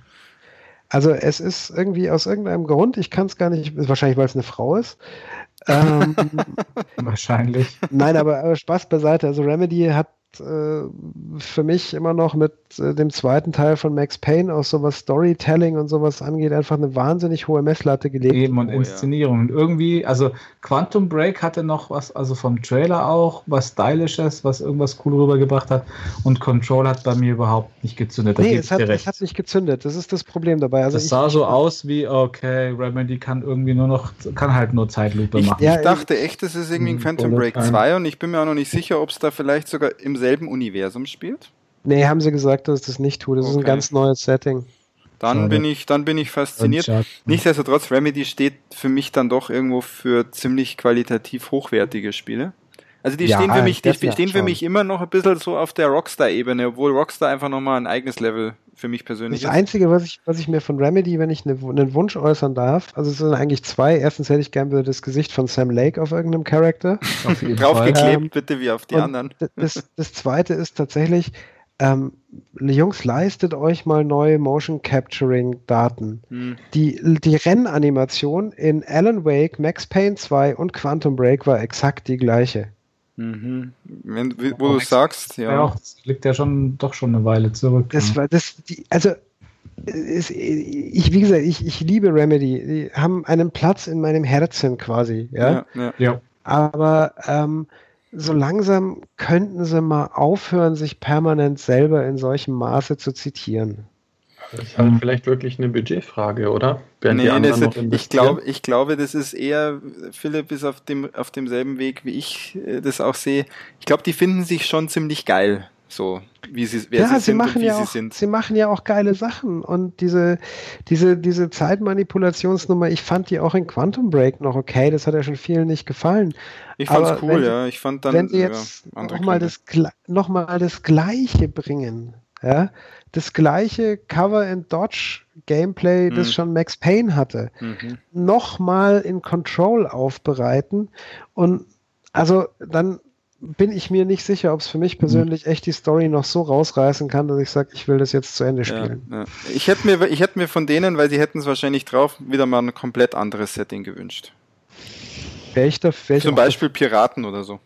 Also es ist irgendwie aus irgendeinem Grund, ich kann es gar nicht, wahrscheinlich weil es eine Frau ist. Ähm, wahrscheinlich. Nein, aber, aber Spaß beiseite. Also Remedy hat äh, für mich immer noch mit äh, dem zweiten Teil von Max Payne auch so was Storytelling und sowas angeht, einfach eine wahnsinnig hohe Messlatte gelegt. Eben und oh, Inszenierung. Ja. Und irgendwie, also Quantum Break hatte noch was, also vom Trailer auch, was Stylisches, was irgendwas cool rübergebracht hat. Und Control hat bei mir überhaupt nicht gezündet. Da nee, es hat, es hat nicht gezündet. Das ist das Problem dabei. Also das sah so aus wie, okay, Remedy kann irgendwie nur noch, kann halt nur Zeitlupe ich, machen. Ja, ich dachte echt, das ist irgendwie ein hm, Phantom Break 2 und ich bin mir auch noch nicht sicher, ob es da vielleicht sogar im selben Universum spielt? Nee, haben sie gesagt, dass es das nicht tut. Das okay. ist ein ganz neues Setting. Dann bin ich, dann bin ich fasziniert. Nichtsdestotrotz, Remedy steht für mich dann doch irgendwo für ziemlich qualitativ hochwertige Spiele. Also die ja, stehen für mich, die stehen für mich immer noch ein bisschen so auf der Rockstar-Ebene, obwohl Rockstar einfach nochmal ein eigenes Level für mich persönlich das ist. Das Einzige, was ich, was ich mir von Remedy, wenn ich eine, einen Wunsch äußern darf, also es sind eigentlich zwei. Erstens hätte ich gerne das Gesicht von Sam Lake auf irgendeinem Charakter. Draufgeklebt, ähm, bitte, wie auf die anderen. Das, das zweite ist tatsächlich, ähm, Jungs, leistet euch mal neue Motion Capturing Daten. Hm. Die, die Rennanimation in Alan Wake, Max Payne 2 und Quantum Break war exakt die gleiche. Mhm. Wenn, wo du sagst, ja. ja auch, das liegt ja schon doch schon eine Weile zurück. Das ja. war das, die, also ist, ich, wie gesagt, ich, ich liebe Remedy. Die haben einen Platz in meinem Herzen quasi, ja. ja, ja. Aber ähm, so langsam könnten sie mal aufhören, sich permanent selber in solchem Maße zu zitieren. Das ist halt vielleicht wirklich eine Budgetfrage, oder? nee, das, ich, glaube, ich glaube, das ist eher, Philipp ist auf, dem, auf demselben Weg, wie ich äh, das auch sehe. Ich glaube, die finden sich schon ziemlich geil. So, wie sie, wer ja, sie, sie sind machen und wie ja sie auch, sind. Sie machen ja auch geile Sachen. Und diese, diese, diese Zeitmanipulationsnummer, ich fand die auch in Quantum Break noch okay. Das hat ja schon vielen nicht gefallen. Ich fand's Aber cool, ja. Ich fand dann. Wenn sie jetzt ja, nochmal das, noch das Gleiche bringen, ja, das gleiche Cover and Dodge Gameplay, das mhm. schon Max Payne hatte, mhm. nochmal in Control aufbereiten und also dann bin ich mir nicht sicher, ob es für mich persönlich echt die Story noch so rausreißen kann, dass ich sage, ich will das jetzt zu Ende spielen. Ja, ja. Ich hätte mir, ich hätte mir von denen, weil sie hätten es wahrscheinlich drauf, wieder mal ein komplett anderes Setting gewünscht. Welcher, welcher Zum Beispiel Piraten oder so.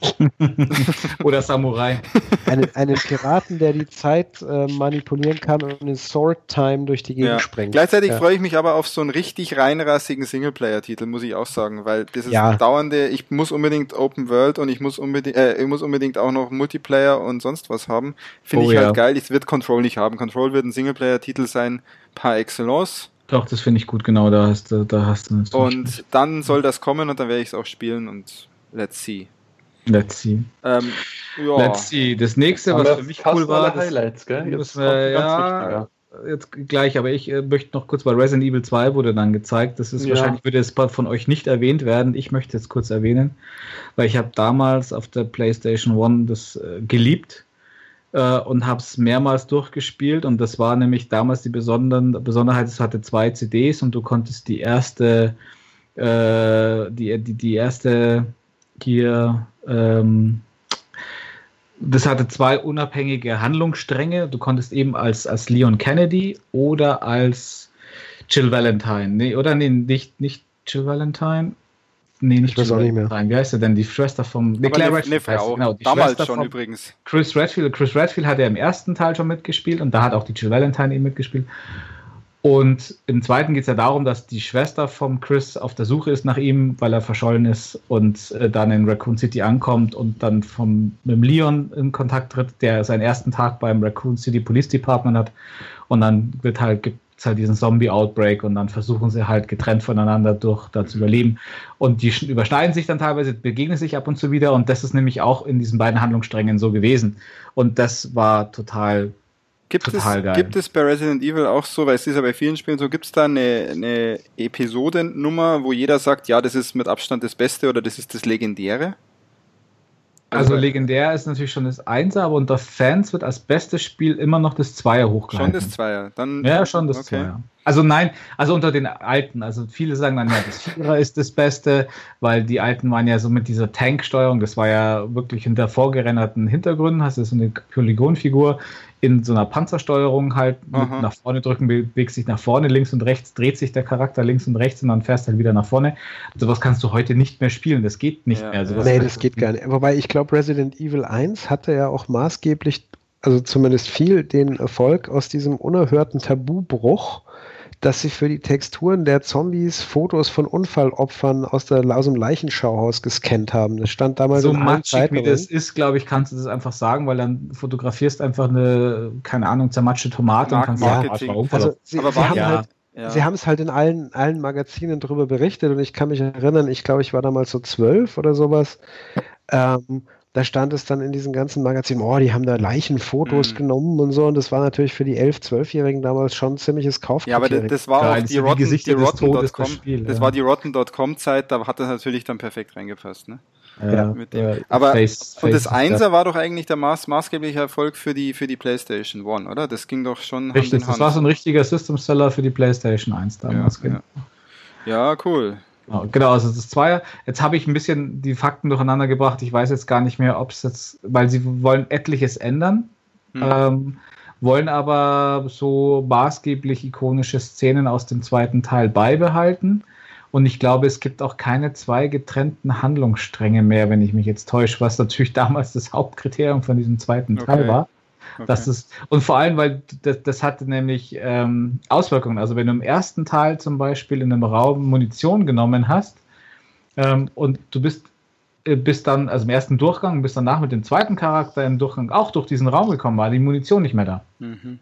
Oder Samurai. Einen, einen Piraten, der die Zeit äh, manipulieren kann und in Sword Time durch die Gegend ja. springt. Gleichzeitig ja. freue ich mich aber auf so einen richtig reinrassigen Singleplayer-Titel, muss ich auch sagen, weil das ist ja. dauernde, ich muss unbedingt Open World und ich muss unbedingt, äh, ich muss unbedingt auch noch Multiplayer und sonst was haben. Finde oh, ich halt geil. Ich wird Control nicht haben. Control wird ein Singleplayer-Titel sein, par excellence. Doch, das finde ich gut, genau, da hast du, da hast du Und dann soll das kommen und dann werde ich es auch spielen und let's see. Let's see. Ähm, ja. Let's see. Das nächste, was für mich cool war, Highlights, gell? Jetzt, wir, ja, jetzt gleich, aber ich äh, möchte noch kurz bei Resident Evil 2 wurde dann gezeigt. Das ist ja. wahrscheinlich würde es von euch nicht erwähnt werden. Ich möchte es kurz erwähnen, weil ich habe damals auf der PlayStation One das äh, geliebt äh, und habe es mehrmals durchgespielt und das war nämlich damals die Besonderen, Besonderheit, es hatte zwei CDs und du konntest die erste äh, die, die, die erste hier ähm, das hatte zwei unabhängige Handlungsstränge. Du konntest eben als, als Leon Kennedy oder als Jill Valentine. Nee, oder nee, nicht, nicht Jill Valentine. Nee, nicht Jill Valentine. Nicht Wie heißt er denn? Die Schwester vom. Nee, Claire Redfield. Heißt, genau, die Damals Schwester schon übrigens. Chris Redfield. Chris Redfield hat ja im ersten Teil schon mitgespielt und da hat auch die Jill Valentine eben mitgespielt. Und im zweiten geht es ja darum, dass die Schwester vom Chris auf der Suche ist nach ihm, weil er verschollen ist und äh, dann in Raccoon City ankommt und dann vom, mit Leon in Kontakt tritt, der seinen ersten Tag beim Raccoon City Police Department hat. Und dann wird halt, gibt es halt diesen Zombie-Outbreak und dann versuchen sie halt getrennt voneinander durch da zu überleben. Und die überschneiden sich dann teilweise, begegnen sich ab und zu wieder und das ist nämlich auch in diesen beiden Handlungssträngen so gewesen. Und das war total Gibt es, gibt es bei Resident Evil auch so, weil es ist ja bei vielen Spielen so, gibt es da eine, eine Episodennummer, wo jeder sagt, ja, das ist mit Abstand das Beste oder das ist das Legendäre? Also, also legendär ist natürlich schon das Einser, aber unter Fans wird als bestes Spiel immer noch das Zweier hochgehalten. Schon das Zweier, dann. Ja, schon das okay. Zweier. Also nein, also unter den alten, also viele sagen dann, ja, das Vierer ist das Beste, weil die alten waren ja so mit dieser Tanksteuerung, das war ja wirklich hinter vorgerenderten Hintergründen, hast du so eine Polygonfigur in so einer Panzersteuerung halt nach vorne drücken, bewegt sich nach vorne, links und rechts, dreht sich der Charakter links und rechts und dann fährst halt wieder nach vorne. Sowas kannst du heute nicht mehr spielen, das geht nicht ja, mehr. Sowas nee, das geht gar nicht. Wobei ich glaube, Resident Evil 1 hatte ja auch maßgeblich, also zumindest viel den Erfolg aus diesem unerhörten Tabubruch, dass sie für die Texturen der Zombies Fotos von Unfallopfern aus, der, aus dem Leichenschauhaus gescannt haben. Das stand damals so in matschig wie das ist, glaube ich, kannst du das einfach sagen, weil dann fotografierst einfach eine, keine Ahnung, zermatschte Tomate Mark und kannst sagen, also, sie, Aber sie haben ja. halt ja. Sie haben es halt in allen, allen Magazinen darüber berichtet und ich kann mich erinnern, ich glaube, ich war damals so zwölf oder sowas. Ähm, da stand es dann in diesen ganzen Magazinen, oh, die haben da Leichenfotos mhm. genommen und so. Und das war natürlich für die 11-, 12-Jährigen damals schon ein ziemliches Kaufkriterium. Ja, aber das, das war Geil, auch die Rotten.com, Rotten das, ja. war die Rotten.com-Zeit, da hat das natürlich dann perfekt reingepasst, ne? Ja, ja aber Face, und das Einser war doch eigentlich der maß, maßgebliche Erfolg für die, für die PlayStation One, oder? Das ging doch schon Richtig, Hand in Hand. das war so ein richtiger System-Seller für die PlayStation 1 damals. Ja, ja. cool. Genau, genau, also das Zweier. Jetzt habe ich ein bisschen die Fakten durcheinander gebracht. Ich weiß jetzt gar nicht mehr, ob es jetzt, weil sie wollen etliches ändern, mhm. ähm, wollen aber so maßgeblich ikonische Szenen aus dem zweiten Teil beibehalten. Und ich glaube, es gibt auch keine zwei getrennten Handlungsstränge mehr, wenn ich mich jetzt täusche, was natürlich damals das Hauptkriterium von diesem zweiten okay. Teil war. Okay. Das ist, und vor allem, weil das, das hatte nämlich ähm, Auswirkungen. Also wenn du im ersten Teil zum Beispiel in einem Raum Munition genommen hast ähm, und du bist, äh, bist dann, also im ersten Durchgang, bist danach mit dem zweiten Charakter im Durchgang auch durch diesen Raum gekommen, war die Munition nicht mehr da. Mhm.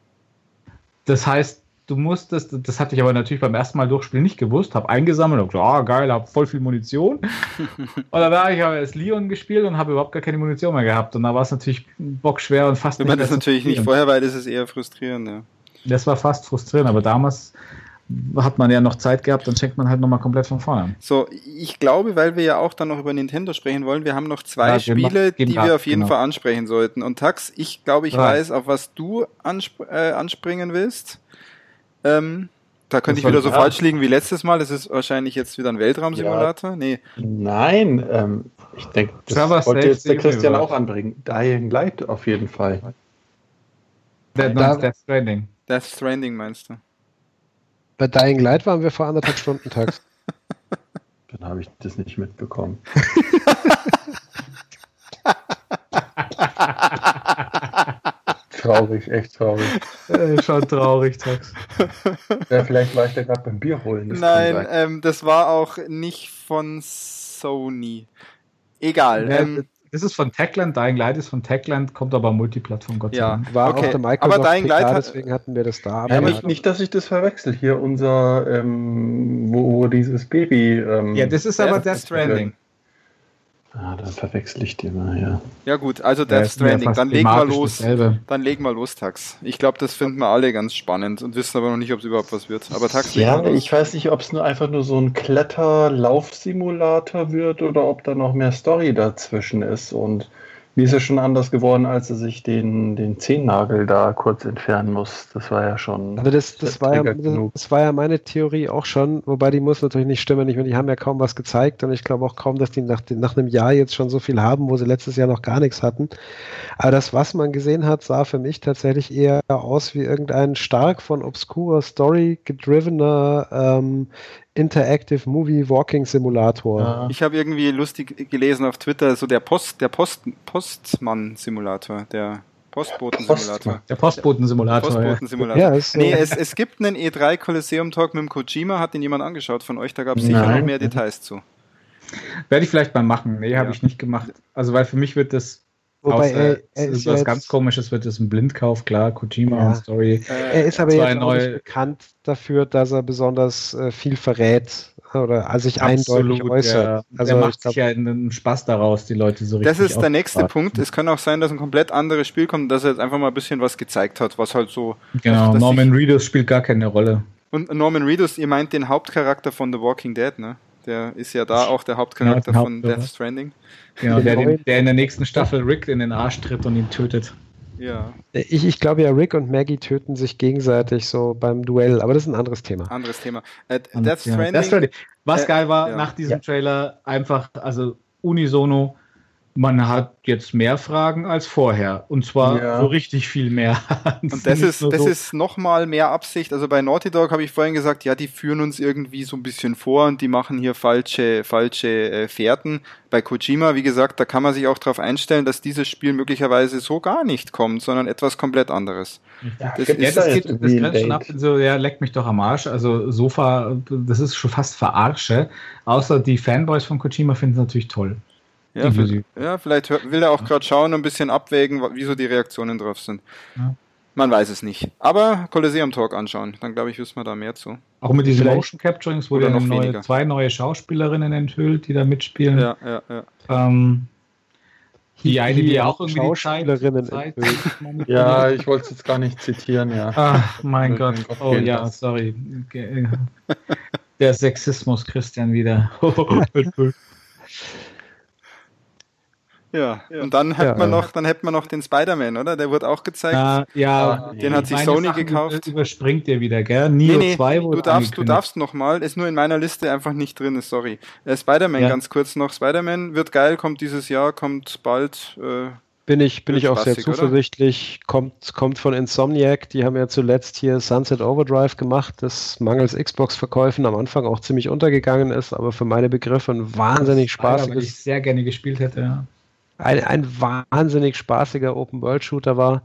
Das heißt, du musstest, das hatte ich aber natürlich beim ersten Mal durchspielen nicht gewusst, habe eingesammelt und gesagt, ah, oh, geil, habe voll viel Munition. und dann habe ich aber erst Leon gespielt und habe überhaupt gar keine Munition mehr gehabt. Und da war es natürlich bockschwer und fast. Wenn man das natürlich nicht vorher, weil das ist eher frustrierend, ja. Das war fast frustrierend, aber damals hat man ja noch Zeit gehabt, dann fängt man halt nochmal komplett von vorne an. So, ich glaube, weil wir ja auch dann noch über Nintendo sprechen wollen, wir haben noch zwei ja, Spiele, die wir auf jeden genau. Fall ansprechen sollten. Und Tax, ich glaube, ich ja. weiß, auf was du ansp äh, anspringen willst. Ähm, da könnte ich wieder so falsch liegen wie letztes Mal. Das ist wahrscheinlich jetzt wieder ein Weltraumsimulator. Ja. Nee. Nein, ähm, ich denke, das Server wollte jetzt der Christian auch anbringen. Dying Light auf jeden Fall. Death, Death Stranding. Death Stranding meinst du? Bei Dying Light waren wir vor anderthalb Stunden tags. Dann habe ich das nicht mitbekommen. traurig, echt traurig. Äh, schon traurig, Tax. Ja, vielleicht war ich da gerade beim Bier holen. Das Nein, ähm, das war auch nicht von Sony. Egal. Ja, ähm, das ist von Techland, Dying Light ist von Techland, kommt aber Multiplattform, Gott sei Dank. War okay. auch der Microsoft aber Dying Light hat, deswegen hatten wir das da. Ja, nicht, nicht, dass ich das verwechsel. Hier unser, ähm, wo, wo, dieses Baby. Ähm, ja, das ist aber Death Stranding. Ah, dann verwechsel ich die mal, ja. Ja gut, also Death ja, Stranding, dann legen wir los. Dasselbe. Dann legen wir los, Tax. Ich glaube, das finden wir alle ganz spannend und wissen aber noch nicht, ob es überhaupt was wird. Aber Tax, Ja, ich weiß nicht, ob es nur einfach nur so ein Kletter-Laufsimulator wird oder ob da noch mehr Story dazwischen ist und mir ist ja schon anders geworden, als er sich den, den Zehennagel da kurz entfernen muss. Das war ja schon. Also das, das, war ja, das war ja meine Theorie auch schon, wobei die muss natürlich nicht stimmen. Ich meine, die haben ja kaum was gezeigt und ich glaube auch kaum, dass die nach, nach einem Jahr jetzt schon so viel haben, wo sie letztes Jahr noch gar nichts hatten. Aber das, was man gesehen hat, sah für mich tatsächlich eher aus wie irgendein stark von obskurer Story gedrivener ähm, Interactive Movie Walking Simulator. Ja. Ich habe irgendwie lustig gelesen auf Twitter, so der Post, der Post, Postmann-Simulator, der Postboten-Simulator. Der Postboten-Simulator. Postboten-Simulator. Ja, ist, nee, es, es gibt einen E3 Kolosseum Talk mit dem Kojima, hat den jemand angeschaut von euch, da gab es sicher noch mehr Details zu. Werde ich vielleicht mal machen. Nee, habe ja. ich nicht gemacht. Also, weil für mich wird das Wobei Außer, er, er ist was ganz komisches, wird es ein Blindkauf, klar, Kojima ja. Story. er ist aber jetzt auch nicht bekannt dafür, dass er besonders äh, viel verrät oder sich Absolut, eindeutig äußert. Ja. Also er macht glaub, sich ja einen Spaß daraus, die Leute so richtig Das ist der nächste Punkt. Es kann auch sein, dass ein komplett anderes Spiel kommt, dass er jetzt einfach mal ein bisschen was gezeigt hat, was halt so. Genau, Norman Reedus spielt gar keine Rolle. Und Norman Reedus, ihr meint den Hauptcharakter von The Walking Dead, ne? Der ist ja da auch der Hauptcharakter ja, von Death Stranding. Genau, der, den, der in der nächsten Staffel Rick in den Arsch tritt und ihn tötet. Ja. Ich, ich glaube ja, Rick und Maggie töten sich gegenseitig so beim Duell, aber das ist ein anderes Thema. Anderes Thema. Äh, Death Stranding. Ja, Stranding. Was äh, geil war ja. nach diesem Trailer, einfach, also unisono, man hat jetzt mehr Fragen als vorher. Und zwar ja. so richtig viel mehr. und das ist, das so. ist nochmal mehr Absicht. Also bei Naughty Dog habe ich vorhin gesagt, ja, die führen uns irgendwie so ein bisschen vor und die machen hier falsche, falsche äh, Fährten. Bei Kojima, wie gesagt, da kann man sich auch darauf einstellen, dass dieses Spiel möglicherweise so gar nicht kommt, sondern etwas komplett anderes. Ja, das, ist, das, geht, das grenzt schon ab, so, ja, leckt mich doch am Arsch. Also Sofa, das ist schon fast verarsche. Außer die Fanboys von Kojima finden es natürlich toll. Ja, für, ja vielleicht will er auch gerade schauen und ein bisschen abwägen, wieso die Reaktionen drauf sind. Ja. Man weiß es nicht. Aber Colosseum Talk anschauen, dann glaube ich, wissen wir da mehr zu. Auch mit diesen Motion Capturings wurde noch neue, zwei neue Schauspielerinnen enthüllt, die da mitspielen. Ja, ja, ja. Ähm, die eine, die auch irgendwie Schauspielerinnen Zeit, Ja, ich wollte es jetzt gar nicht zitieren, ja. Ach, mein Gott. Oh ja, das. sorry. Der Sexismus, Christian, wieder. Ja, ja. und dann hat ja, man noch, dann hätte man noch den Spider-Man, oder? Der wurde auch gezeigt. Ja, ja den hat sich Sony Sachen gekauft. Überspringt ihr wieder, gell? Neo nee, nee, 2 du darfst, du darfst noch mal, ist nur in meiner Liste einfach nicht drin, sorry. Äh, Spider-Man ja. ganz kurz noch. Spider-Man wird geil, kommt dieses Jahr, kommt bald. Äh, bin ich, bin ich auch sehr zuversichtlich. Kommt, kommt von Insomniac. Die haben ja zuletzt hier Sunset Overdrive gemacht, das mangels Xbox-Verkäufen am Anfang auch ziemlich untergegangen ist, aber für meine Begriffe ein wahnsinnig spaßiges. Was ich sehr gerne gespielt hätte, ja ein, ein wahnsinnig spaßiger Open-World-Shooter war,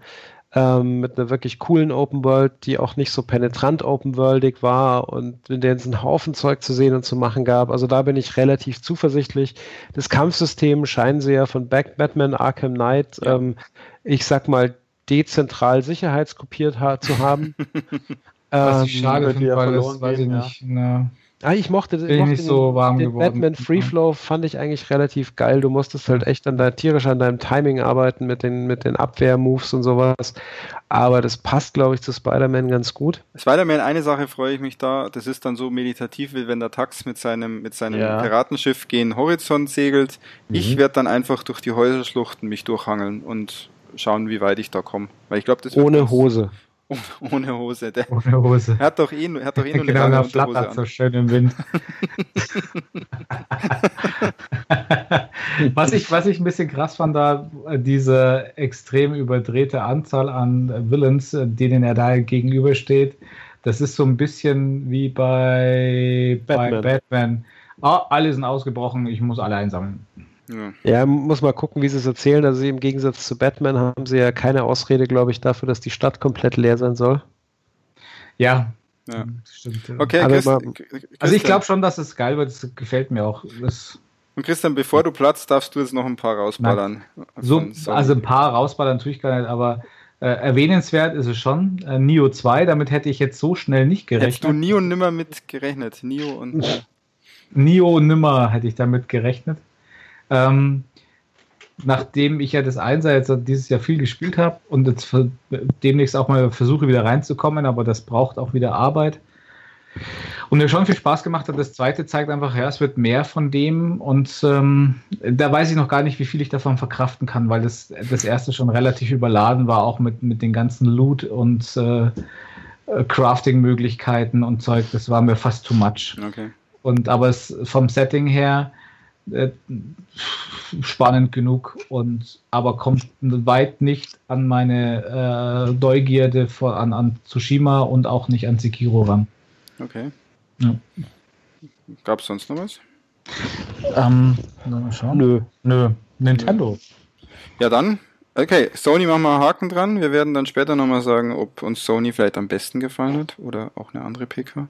ähm, mit einer wirklich coolen Open World, die auch nicht so penetrant Open Worldig war und in der es einen Haufen Zeug zu sehen und zu machen gab. Also da bin ich relativ zuversichtlich. Das Kampfsystem scheinen sie ja von Batman Arkham Knight, ähm, ich sag mal, dezentral sicherheitskopiert ha zu haben. Was ich schade ähm, finde, weil das, weiß ich nicht, ja. Ah, ich mochte, ich mochte nicht so warm den geworden. Batman Free Flow fand ich eigentlich relativ geil. Du musstest halt echt an der, tierisch an deinem Timing arbeiten mit den, mit den Abwehrmoves und sowas. Aber das passt, glaube ich, zu Spider-Man ganz gut. Spider-Man, eine Sache freue ich mich da. Das ist dann so meditativ, wie wenn der Tax mit seinem, mit seinem ja. Piratenschiff gen Horizont segelt. Mhm. Ich werde dann einfach durch die Häuserschluchten mich durchhangeln und schauen, wie weit ich da komme. Weil ich glaube, das Ohne Hose. Ohne Hose. Der, Ohne Hose. Er hat doch eh, er hat doch eh nur genau, eine lange flattert an. so schön im Wind. was, ich, was ich ein bisschen krass fand, da diese extrem überdrehte Anzahl an Villains, denen er da gegenübersteht, das ist so ein bisschen wie bei Batman. Bei Batman. Oh, alle sind ausgebrochen, ich muss alle einsammeln. Ja. ja. muss mal gucken, wie sie es erzählen. Also im Gegensatz zu Batman haben sie ja keine Ausrede, glaube ich, dafür, dass die Stadt komplett leer sein soll. Ja. ja. Stimmt. Okay, Christ, mal, also ich glaube schon, dass es geil wird. Das gefällt mir auch. Das und Christian, bevor du platzt, darfst du jetzt noch ein paar rausballern. So, also ein paar rausballern tue ich gar nicht, aber äh, erwähnenswert ist es schon. Äh, Nio 2, damit hätte ich jetzt so schnell nicht gerechnet. Hättest du Nio nimmer mit gerechnet? Nio und. Nio nimmer hätte ich damit gerechnet. Ähm, nachdem ich ja das Einser jetzt dieses Jahr viel gespielt habe und jetzt demnächst auch mal versuche wieder reinzukommen, aber das braucht auch wieder Arbeit. Und mir schon viel Spaß gemacht hat. Das zweite zeigt einfach, ja, es wird mehr von dem und ähm, da weiß ich noch gar nicht, wie viel ich davon verkraften kann, weil das, das erste schon relativ überladen war, auch mit, mit den ganzen Loot und äh, Crafting-Möglichkeiten und Zeug. Das war mir fast too much. Okay. Und aber es vom Setting her äh, spannend genug und aber kommt weit nicht an meine äh, Neugierde vor, an, an Tsushima und auch nicht an Sekiro ran. Okay. Ja. Gab es sonst noch was? Ähm, mal schauen. Nö. Nö. Nintendo. Ja, dann. Okay, Sony machen wir einen Haken dran. Wir werden dann später nochmal sagen, ob uns Sony vielleicht am besten gefallen hat oder auch eine andere PK.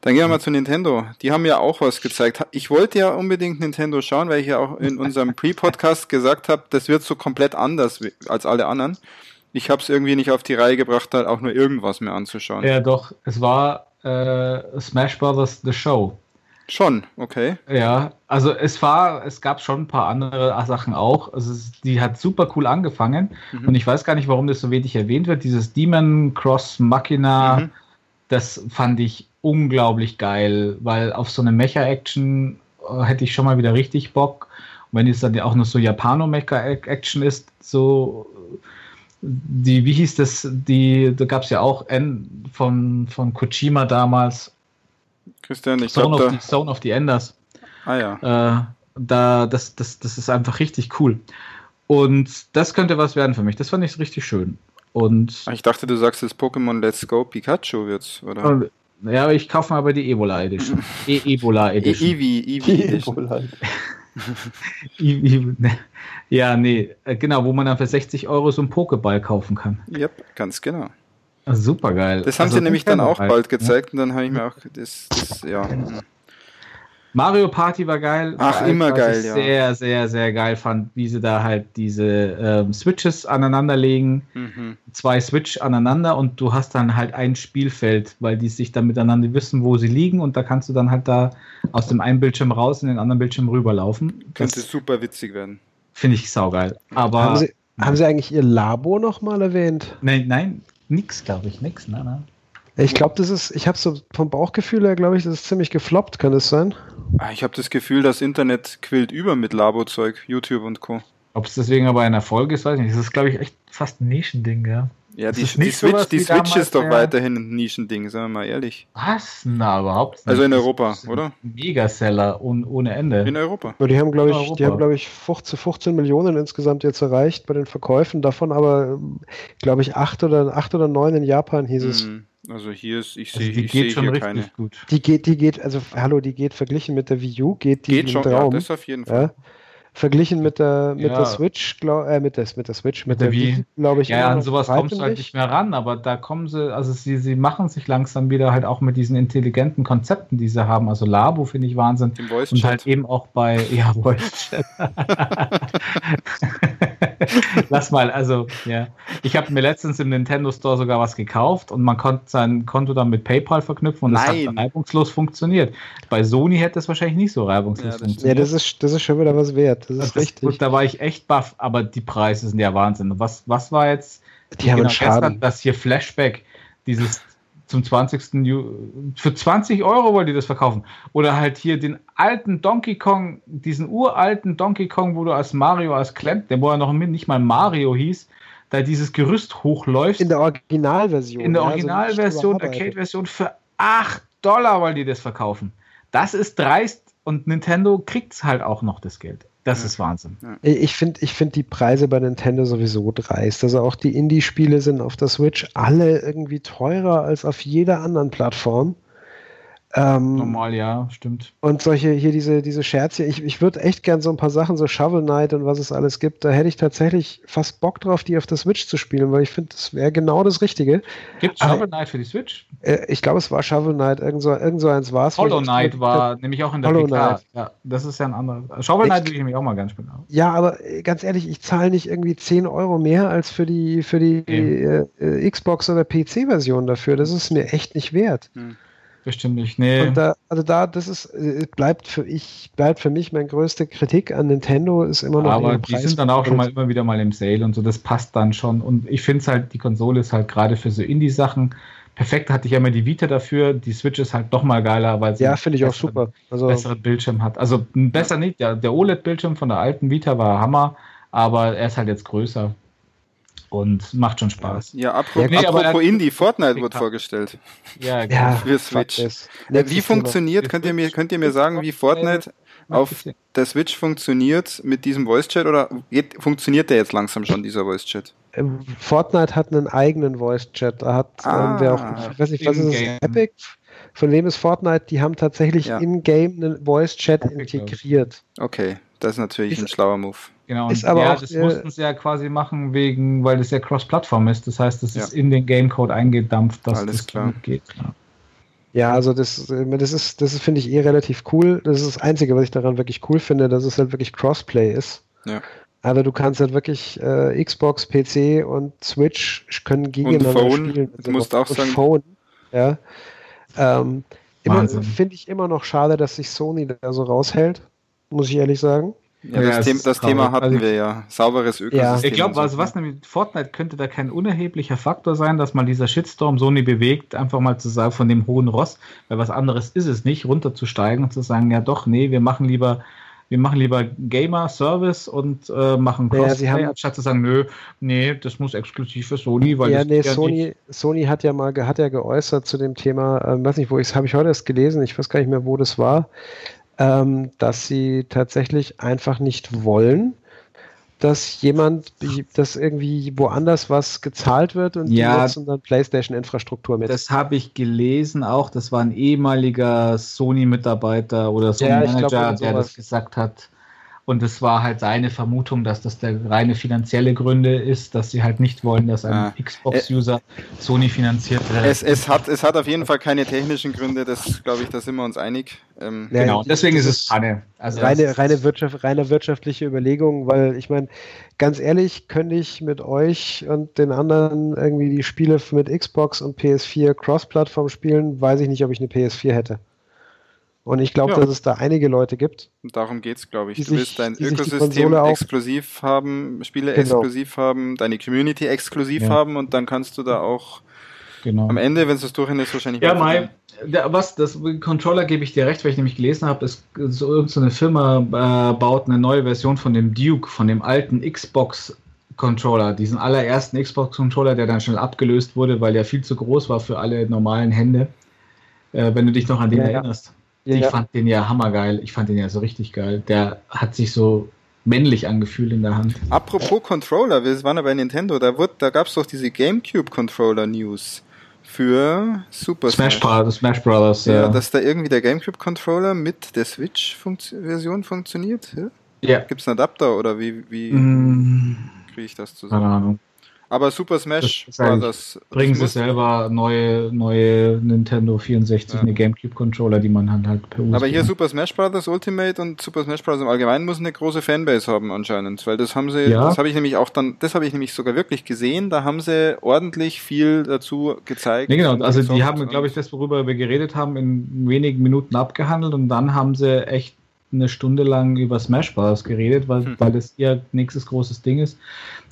Dann gehen wir mal zu Nintendo. Die haben ja auch was gezeigt. Ich wollte ja unbedingt Nintendo schauen, weil ich ja auch in unserem Pre-Podcast gesagt habe, das wird so komplett anders als alle anderen. Ich habe es irgendwie nicht auf die Reihe gebracht, halt auch nur irgendwas mehr anzuschauen. Ja, doch. Es war äh, Smash Brothers The Show. Schon, okay. Ja, also es war, es gab schon ein paar andere Sachen auch. Also es, die hat super cool angefangen mhm. und ich weiß gar nicht, warum das so wenig erwähnt wird. Dieses Demon Cross Machina, mhm. das fand ich unglaublich geil, weil auf so eine Mecha-Action äh, hätte ich schon mal wieder richtig Bock. Und wenn es dann ja auch noch so Japano-Mecha-Action ist, so die, wie hieß das, die, da gab es ja auch N von, von Kojima damals. Christian, ich Zone, glaub, of the, Zone of the Enders. Ah ja. Äh, da, das, das, das ist einfach richtig cool. Und das könnte was werden für mich. Das fand ich richtig schön. Und ich dachte, du sagst das Pokémon Let's Go Pikachu wird's, oder? Ja, ich kaufe mir aber die Ebola Edition. E Ebola e Edition. Eevee, Eevee Edition. Ne. ja, nee, äh, genau, wo man dann für 60 Euro so einen Pokéball kaufen kann. Ja, ganz genau. Super geil. Das haben also, sie nämlich dann auch bald gezeigt und dann habe ich mir auch das, das ja. Mario Party war geil. Ach, immer geil, ja. Sehr, sehr, sehr geil fand, wie sie da halt diese ähm, Switches aneinanderlegen. Mhm. Zwei Switch aneinander und du hast dann halt ein Spielfeld, weil die sich dann miteinander wissen, wo sie liegen und da kannst du dann halt da aus dem einen Bildschirm raus in den anderen Bildschirm rüberlaufen. Könnte super witzig werden. Finde ich saugeil. Aber haben sie, haben sie eigentlich ihr Labo nochmal erwähnt? Nein, nein, nix, glaube ich, nix, nein, nein. Ich glaube, das ist, ich habe so vom Bauchgefühl her, glaube ich, das ist ziemlich gefloppt, kann das sein? Ah, ich habe das Gefühl, das Internet quillt über mit Labo-Zeug, YouTube und Co. Ob es deswegen aber ein Erfolg ist, weiß ich nicht. Das ist, glaube ich, echt fast ein Nischending, ja. Ja, die, die, Switch, die Switch ist doch weiterhin ein Nischending, sagen wir mal ehrlich. Was? Na, überhaupt nicht. Also in Europa, oder? Megaseller und ohne Ende. In Europa. Ja, die haben, glaube ich, die haben, glaube ich, 15, 15 Millionen insgesamt jetzt erreicht bei den Verkäufen. Davon aber, glaube ich, acht oder, acht oder neun in Japan hieß es. Also hier ist, ich also sehe, ich sehe hier keine. Gut. Die geht, die geht, also hallo, die geht verglichen mit der Wii U, geht die geht schon, Traum. Ja, das auf jeden Fall. Ja? Verglichen mit der, mit ja. der Switch, glaub, äh, mit der, mit der Switch, mit, mit der Wii, glaube ich. Ja, an sowas kommst du halt nicht mehr ran, aber da kommen sie, also sie, sie machen sich langsam wieder halt auch mit diesen intelligenten Konzepten, die sie haben. Also Labo finde ich Wahnsinn. Und halt eben auch bei, ja, Voice Chat. Lass mal, also, ja. Ich habe mir letztens im Nintendo Store sogar was gekauft und man konnte sein Konto dann mit PayPal verknüpfen und Nein. das hat reibungslos funktioniert. Bei Sony hätte es wahrscheinlich nicht so reibungslos Ja, das funktioniert. Ja, das ist, das ist schon wieder was wert. Das ist Das ist richtig. gut, da war ich echt baff, aber die Preise sind ja Wahnsinn. Was, was war jetzt? Die haben einen gestern das hier Flashback, dieses zum 20. Ju für 20 Euro wollen die das verkaufen. Oder halt hier den alten Donkey Kong, diesen uralten Donkey Kong, wo du als Mario, als Clamp, der wo er noch nicht mal Mario hieß, da dieses Gerüst hochläuft. In der Originalversion. in der also Originalversion, überarbeitet. Arcade-Version für 8 Dollar wollen die das verkaufen. Das ist dreist und Nintendo kriegt es halt auch noch das Geld. Das Ja. ist Wahnsinn. Ich finde ich find die Preise bei Nintendo sowieso dreist. Also auch die Indie-Spiele sind auf der Switch alle irgendwie teurer als auf jeder anderen Plattform. Ähm, Normal, ja, stimmt. und solche, hier diese, diese Scherze, ich, ich würde echt gern so ein paar Sachen, so Shovel Knight und was es alles gibt, da hätte ich tatsächlich fast Bock drauf, die auf der Switch zu spielen, weil ich finde, das wäre genau das Richtige. Gibt es Shovel Knight für die Switch? Äh, ich glaube, es war Shovel Knight, irgend so, irgend so eins war es. Hollow Knight war nämlich auch in der Hollow PK. Knight. Ja, das ist ja ein anderer. Shovel Knight Ich- würde ich nämlich auch mal gerne spielen. Ja, aber äh, ganz ehrlich, ich zahle nicht irgendwie 10 Euro mehr als für die, für die äh, äh, Xbox oder PC-Version dafür. Das ist mir echt nicht wert. Bestimmt nicht. Nee. Und da, also da, das ist, äh, bleibt für ich, bleibt für mich meine größte Kritik an Nintendo ist immer noch aber die sind dann auch schon mal immer wieder mal im Sale und so, das passt dann schon. Und ich finde es halt, die Konsole ist halt gerade für so Indie-Sachen perfekt. Hatte ich ja immer die Vita dafür. Die Switch ist halt doch mal geiler, weil sie Ja, einen finde ich auch besseren- super. Also, besseren Bildschirm hat. Also besser nicht. Der, der OLED-Bildschirm von der alten Vita war Hammer, aber er ist halt jetzt größer und macht schon Spaß. Ja, apropos, Ja, nee, aber apropos Indie, Fortnite wird vorgestellt. Ja, ja, für Switch. Wie funktioniert, könnt ihr mir, könnt ihr mir sagen, wie Fortnite auf der Switch funktioniert mit diesem Voice Chat oder geht, funktioniert der jetzt langsam schon, dieser Voice Chat? Ähm, Fortnite hat einen eigenen Voice-Chat. Da hat, Ah, ähm, wer auch, ich weiß nicht, was ist es? in-game. Epic? Von wem ist Fortnite? Die haben tatsächlich Ja. in-game einen glaub ich. integriert. Okay, das ist natürlich Ist- ein schlauer Move. Genau, Ist und aber ja, auch, das äh, mussten sie ja quasi machen, wegen, weil das ja Cross-Plattform ist. Das heißt, das Ja. ist in den Gamecode eingedampft, dass Alles das klar. gut geht. Ja. Ja, also das, äh, das ist, das ist, finde ich eh relativ cool. Das ist das Einzige, was ich daran wirklich cool finde, dass es halt wirklich Crossplay ist. Ja. Aber du kannst halt wirklich äh, Xbox, PC und Switch können gegeneinander Phone. spielen. Du musst auch und sagen- Phone. Ja. Ähm, finde ich immer noch schade, dass sich Sony da so raushält, muss ich ehrlich sagen. Ja, Ja, das, Thema, das Thema hatten Also- wir ja. Sauberes Ökosystem. Ich glaube, also was nämlich Fortnite könnte da kein unerheblicher Faktor sein, dass mal dieser Shitstorm Sony bewegt, einfach mal zu sagen, von dem hohen Ross, weil was anderes ist es nicht, runterzusteigen und zu sagen, ja doch, nee, wir machen lieber, wir machen lieber Gamer Service und äh, machen Ja, Crossplay, sie haben- anstatt zu sagen, nö, nee, das muss exklusiv für Sony, weil ja, das nee, ja Sony. Sony hat ja mal hat ja geäußert zu dem Thema, ähm, weiß nicht, wo ich es habe ich heute erst gelesen, ich weiß gar nicht mehr, wo das war, ähm, dass sie tatsächlich einfach nicht wollen, dass jemand, dass irgendwie woanders was gezahlt wird und Ja. die nutzen dann PlayStation-Infrastruktur mit. Das habe ich gelesen auch, das war ein ehemaliger Sony-Mitarbeiter oder Ja, Sony-Manager, irgend der das gesagt hat. Und es war halt seine Vermutung, dass das der reine finanzielle Gründe ist, dass sie halt nicht wollen, dass ein Ah. Xbox-User Sony finanziert wird. es, es, hat, es hat auf jeden Fall keine technischen Gründe, das glaube ich, da sind wir uns einig. Ähm, Ja, genau, deswegen ist es Panne. Also reine, reine, Wirtschaft, reine wirtschaftliche Überlegung, weil ich meine, ganz ehrlich, könnte ich mit euch und den anderen irgendwie die Spiele mit Xbox und PS4 Cross-Plattform spielen, weiß ich nicht, ob ich eine PS4 hätte. Und ich glaube, Ja. dass es da einige Leute gibt. Und darum geht's, glaube ich. Du sich- willst dein Ökosystem exklusiv haben, Spiele Genau. exklusiv haben, deine Community exklusiv Ja. haben und dann kannst du da auch genau. am Ende, wenn es durch ist, wahrscheinlich Ja, der, was, das Controller gebe ich dir recht, weil ich nämlich gelesen habe, ist so irgendeine Firma äh, baut eine neue Version von dem Duke, von dem alten Xbox Controller, diesen allerersten Xbox Controller, der dann schnell abgelöst wurde, weil der viel zu groß war für alle normalen Hände. Äh, wenn du dich noch an den Ja, ja. erinnerst. Ja, ich ja. fand den ja hammergeil. Ich fand den ja so richtig geil. Der hat sich so männlich angefühlt in der Hand. Apropos Controller, wir waren ja bei Nintendo, da, wurde- da gab es doch diese GameCube-Controller-News für Super Smash Brothers, Smash Brothers. Ja, Ja, dass da irgendwie der GameCube-Controller mit der Switch-Version funktioniert. Ja? ja. Gibt es einen Adapter oder wie, wie Mm, kriege ich das keine zusammen? Ahnung. Aber Super Smash war das. Bringen sie selber neue, neue Nintendo 64, ja. eine GameCube-Controller, die man halt per USB. Aber hier Super Smash Bros. Ultimate und Super Smash Bros. im Allgemeinen muss eine große Fanbase haben anscheinend, weil das haben sie, ja. das habe ich nämlich auch dann, das habe ich nämlich sogar wirklich gesehen, da haben sie ordentlich viel dazu gezeigt. Nee, genau, also die haben, glaube ich, das, worüber wir geredet haben, in wenigen Minuten abgehandelt und dann haben sie echt eine Stunde lang über Smash Bros. geredet, weil, hm. weil das ihr nächstes großes Ding ist.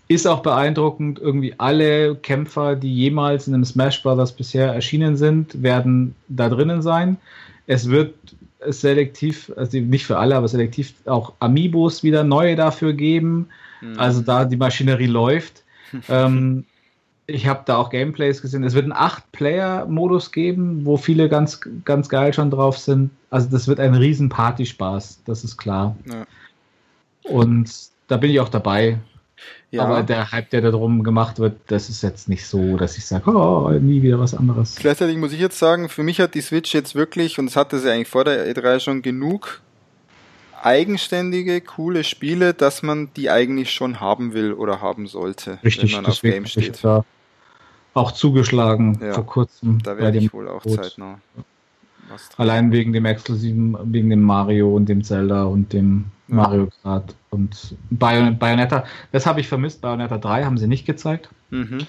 Ist auch beeindruckend, irgendwie alle Kämpfer, die jemals in einem Smash Bros. bisher erschienen sind, werden da drinnen sein. Es wird selektiv, also nicht für alle, aber selektiv auch Amiibos wieder neue dafür geben. Mhm. Also da die Maschinerie läuft. ähm, ich habe da auch Gameplays gesehen. Es wird einen 8-Player-Modus geben, wo viele ganz, ganz geil schon drauf sind. Also das wird ein riesen Partyspaß, das ist klar. Ja. Und da bin ich auch dabei. Ja. Aber der Hype, der da drum gemacht wird, das ist jetzt nicht so, dass ich sage, oh, nie wieder was anderes. Gleichzeitig muss ich jetzt sagen, für mich hat die Switch jetzt wirklich, und es hatte sie eigentlich vor der E3 schon genug eigenständige, coole Spiele, dass man die eigentlich schon haben will oder haben sollte, Richtig, wenn man auf Game steht. Da auch zugeschlagen ja, vor kurzem. Da werde ich wohl auch Boot. zeitnah. Allein wegen dem exklusiven, wegen dem Mario und dem Zelda und dem ja. Mario Kart und Bayon Bayonetta. Das habe ich vermisst. Bayonetta 3 haben sie nicht gezeigt. Mhm.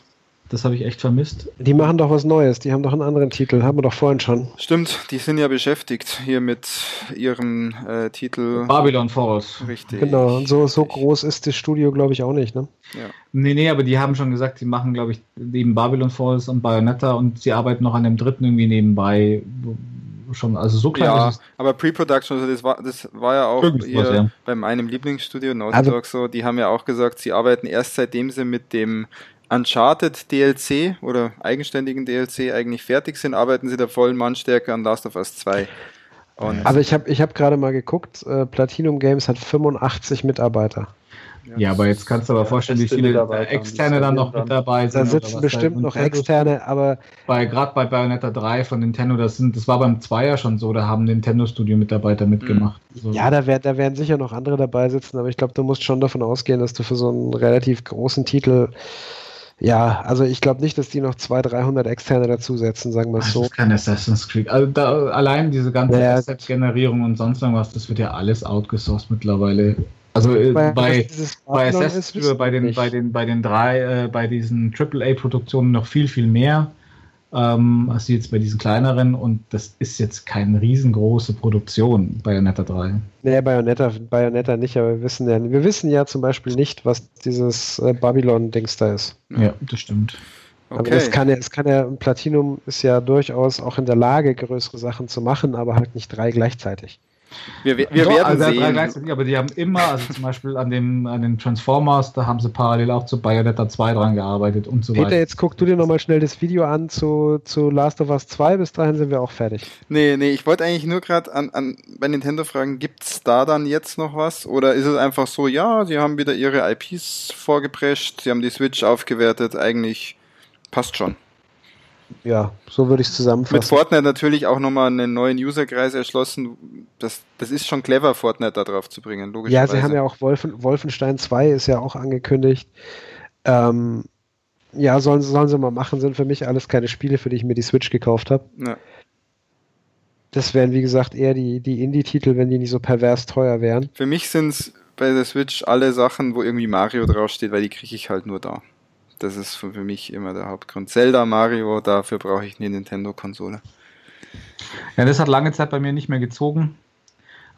Das habe ich echt vermisst. Die machen doch was Neues. Die haben doch einen anderen Titel. Haben wir doch vorhin schon. Stimmt, die sind ja beschäftigt hier mit ihrem äh, Titel. Babylon Falls. Richtig. Genau, und so, so groß ist das Studio, glaube ich, auch nicht, ne? Ja. Nee, nee, aber die haben schon gesagt, sie machen, glaube ich, neben Babylon Falls und Bayonetta und sie arbeiten noch an dem dritten irgendwie nebenbei, schon, also so klein ja, ist es. aber Pre-Production, also das war, das war ja auch ihr, ja. bei meinem Lieblingsstudio Naughty also, Dog so, die haben ja auch gesagt, sie arbeiten erst seitdem sie mit dem Uncharted DLC oder eigenständigen DLC eigentlich fertig sind, arbeiten sie der vollen Mannstärke an Last of Us 2. Und aber ich habe ich hab gerade mal geguckt, äh, Platinum Games hat 85 Mitarbeiter. Ja, aber jetzt kannst du aber vorstellen, wie viele Externe dann noch mit dabei sind. Da sitzen bestimmt noch Externe, aber. Bei, gerade bei Bayonetta 3 von Nintendo, das, sind, das war beim 2 ja schon so, da haben Nintendo-Studio-Mitarbeiter mitgemacht. Mhm. So. Ja, da, wär, da werden sicher noch andere dabei sitzen, aber ich glaube, du musst schon davon ausgehen, dass du für so einen relativ großen Titel ja, also ich glaube nicht, dass die noch 200, 300 externe dazusetzen, sagen wir es so. Das ist kein Assassin's Creed. Also da, allein diese ganze ja, Asset-Generierung und sonst irgendwas, das wird ja alles outgesourced mittlerweile. Also äh, bei, bei, bei Assassin's bei den, bei den, bei den drei, äh, bei diesen AAA-Produktionen noch viel, viel mehr ähm, als jetzt bei diesen kleineren und das ist jetzt keine riesengroße Produktion, Bayonetta 3. Nee, Bayonetta, Bayonetta nicht, aber wir wissen ja, wir wissen ja zum Beispiel nicht, was dieses äh, Babylon-Dings da ist. Ja, das stimmt. Okay. Aber das kann ja, es kann ja, Platinum ist ja durchaus auch in der Lage, größere Sachen zu machen, aber halt nicht drei gleichzeitig. Wir, wir, wir Doch, werden also sehen. Gleichzeitig, aber die haben immer, also zum Beispiel an, dem, an den Transformers, da haben sie parallel auch zu Bayonetta 2 dran gearbeitet und so Peter, weiter. Peter, jetzt guck du dir nochmal schnell das Video an zu, zu Last of Us 2, bis dahin sind wir auch fertig. Nee, nee, ich wollte eigentlich nur gerade an, an, bei Nintendo fragen, gibt es da dann jetzt noch was? Oder ist es einfach so, ja, sie haben wieder ihre IPs vorgeprescht, sie haben die Switch aufgewertet, eigentlich passt schon. Ja, so würde ich es zusammenfassen. Mit Fortnite natürlich auch nochmal einen neuen Userkreis erschlossen. Das, das ist schon clever, Fortnite da drauf zu bringen, logischerweise. Ja, sie haben ja auch Wolfen, Wolfenstein 2 ist ja auch angekündigt. Ähm, ja, sollen, sollen sie mal machen, sind für mich alles keine Spiele, für die ich mir die Switch gekauft habe. Ja. Das wären, wie gesagt, eher die, die Indie-Titel, wenn die nicht so pervers teuer wären. Für mich sind es bei der Switch alle Sachen, wo irgendwie Mario draufsteht, weil die kriege ich halt nur da. Das ist für mich immer der Hauptgrund. Zelda, Mario, dafür brauche ich eine Nintendo-Konsole. Ja, das hat lange Zeit bei mir nicht mehr gezogen.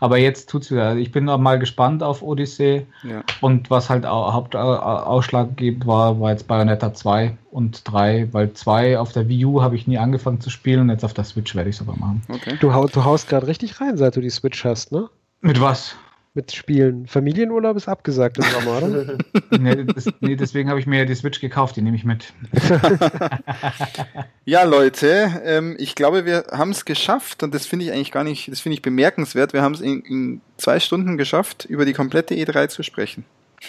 Aber jetzt tut es wieder. Ich bin noch mal gespannt auf Odyssey. Ja. Und was halt Hauptausschlaggebend war, war jetzt Bayonetta 2 und 3, weil 2 auf der Wii U habe ich nie angefangen zu spielen und jetzt auf der Switch werde ich es aber machen. Okay. Du, du haust gerade richtig rein, seit du die Switch hast, ne? Mit was? Mit Spielen. Familienurlaub ist abgesagt im Sommer, oder? nee, das, nee, deswegen habe ich mir die Switch gekauft, die nehme ich mit. ja, Leute, ähm, ich glaube, wir haben es geschafft und das finde ich eigentlich gar nicht, das finde ich bemerkenswert. Wir haben es in, in, zwei Stunden geschafft, über die komplette E3 zu sprechen.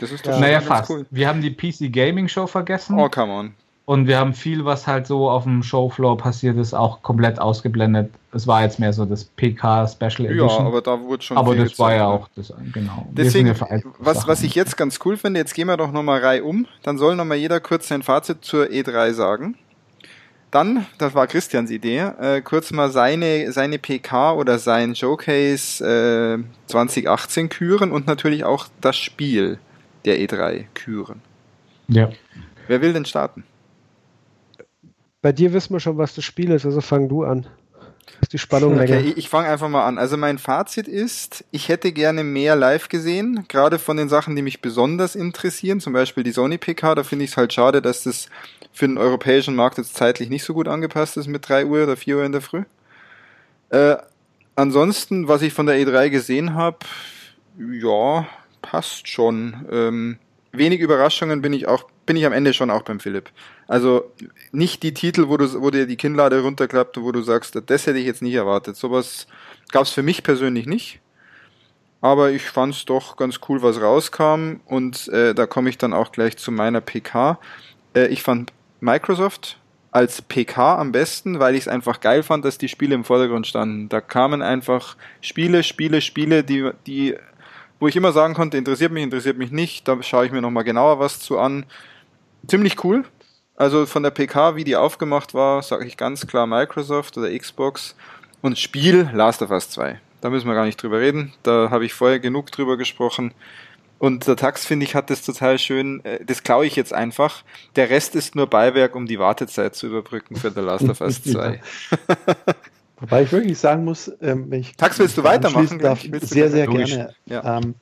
Das ist doch ja. naja, fast. Cool. Wir haben die PC Gaming Show vergessen. Oh, come on. Und wir haben viel, was halt so auf dem Showfloor passiert ist, auch komplett ausgeblendet. Es war jetzt mehr so das PK Special Edition. Ja, aber da wurde schon. Aber das war ja auch das, genau. Deswegen, was, was ich jetzt ganz cool finde, jetzt gehen wir doch nochmal Reihe um. Dann soll nochmal jeder kurz sein Fazit zur E3 sagen. Dann, das war Christians Idee, äh, kurz mal seine, seine PK oder sein Showcase äh, 2018 küren und natürlich auch das Spiel der E3 küren. Ja. Wer will denn starten? Bei dir wissen wir schon, was das Spiel ist, also fang du an. Ist die Spannung okay, länger. Ich fange einfach mal an. Also mein Fazit ist, ich hätte gerne mehr live gesehen, gerade von den Sachen, die mich besonders interessieren, zum Beispiel die Sony PK. Da finde ich es halt schade, dass das für den europäischen Markt jetzt zeitlich nicht so gut angepasst ist mit 3 Uhr oder 4 Uhr in der Früh. Äh, ansonsten, was ich von der E3 gesehen habe, ja, passt schon. Ähm, wenig Überraschungen bin ich auch, bin ich am Ende schon auch beim Philipp. Also nicht die Titel, wo du, wo dir die Kinnlade runterklappt und wo du sagst, das hätte ich jetzt nicht erwartet. Sowas gab es für mich persönlich nicht. Aber ich fand es doch ganz cool, was rauskam. Und äh, da komme ich dann auch gleich zu meiner PK. Äh, ich fand Microsoft als PK am besten, weil ich es einfach geil fand, dass die Spiele im Vordergrund standen. Da kamen einfach Spiele, Spiele, Spiele, die, die, wo ich immer sagen konnte, interessiert mich, interessiert mich nicht. Da schaue ich mir nochmal genauer was zu an. Ziemlich cool. Also von der PK, wie die aufgemacht war, sage ich ganz klar Microsoft oder Xbox. Und Spiel Last of Us 2. Da müssen wir gar nicht drüber reden. Da habe ich vorher genug drüber gesprochen. Und der Tax, finde ich, hat das total schön. Äh, das klaue ich jetzt einfach. Der Rest ist nur Beiwerk, um die Wartezeit zu überbrücken für The Last of Us 2. Wobei ich wirklich sagen muss, ähm, wenn ich. Tax, willst du weitermachen? Darf, sehr, sehr gerne. Ja. Ähm,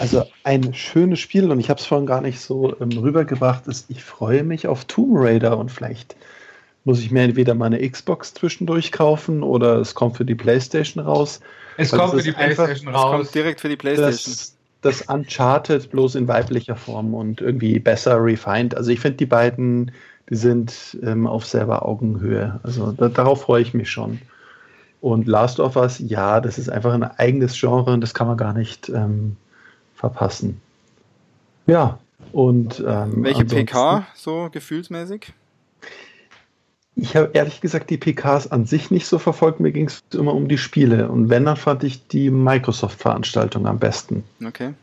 also ein schönes Spiel, und ich habe es vorhin gar nicht so ähm, rübergebracht, ist, ich freue mich auf Tomb Raider und vielleicht muss ich mir entweder meine Xbox zwischendurch kaufen oder es kommt für die Playstation raus. Es kommt für die Playstation raus. Es kommt direkt für die Playstation. Das, das Uncharted bloß in weiblicher Form und irgendwie besser refined. Also ich finde die beiden, die sind ähm, auf selber Augenhöhe. Also da, darauf freue ich mich schon. Und Last of Us, ja, das ist einfach ein eigenes Genre und das kann man gar nicht ähm, verpassen. Ja, und ähm, welche PK so gefühlsmäßig? Ich habe ehrlich gesagt die PKs an sich nicht so verfolgt. Mir ging es immer um die Spiele. Und wenn, dann fand ich die Microsoft-Veranstaltung am besten. Okay.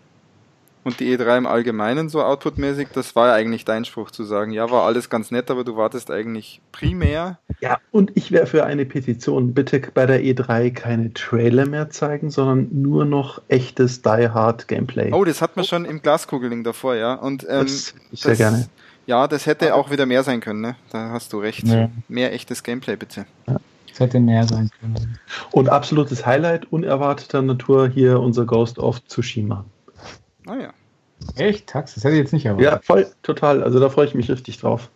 Und die E3 im Allgemeinen so outputmäßig, das war ja eigentlich dein Spruch zu sagen, ja, war alles ganz nett, aber du wartest eigentlich primär. Ja, und ich wäre für eine Petition, bitte bei der E3 keine Trailer mehr zeigen, sondern nur noch echtes Die Hard Gameplay. Oh, das hat man schon im Glaskugeling davor, ja. Und ähm, das, sehr das, gerne. Ja, das hätte auch wieder mehr sein können, ne? Da hast du recht. Ja. Mehr echtes Gameplay, bitte. Ja. Es hätte mehr sein können. Und absolutes Highlight unerwarteter Natur hier unser Ghost of Tsushima. Ah ja. Echt? Tax? Das hätte ich jetzt nicht erwartet. Ja, voll, total. Also da freue ich mich richtig drauf.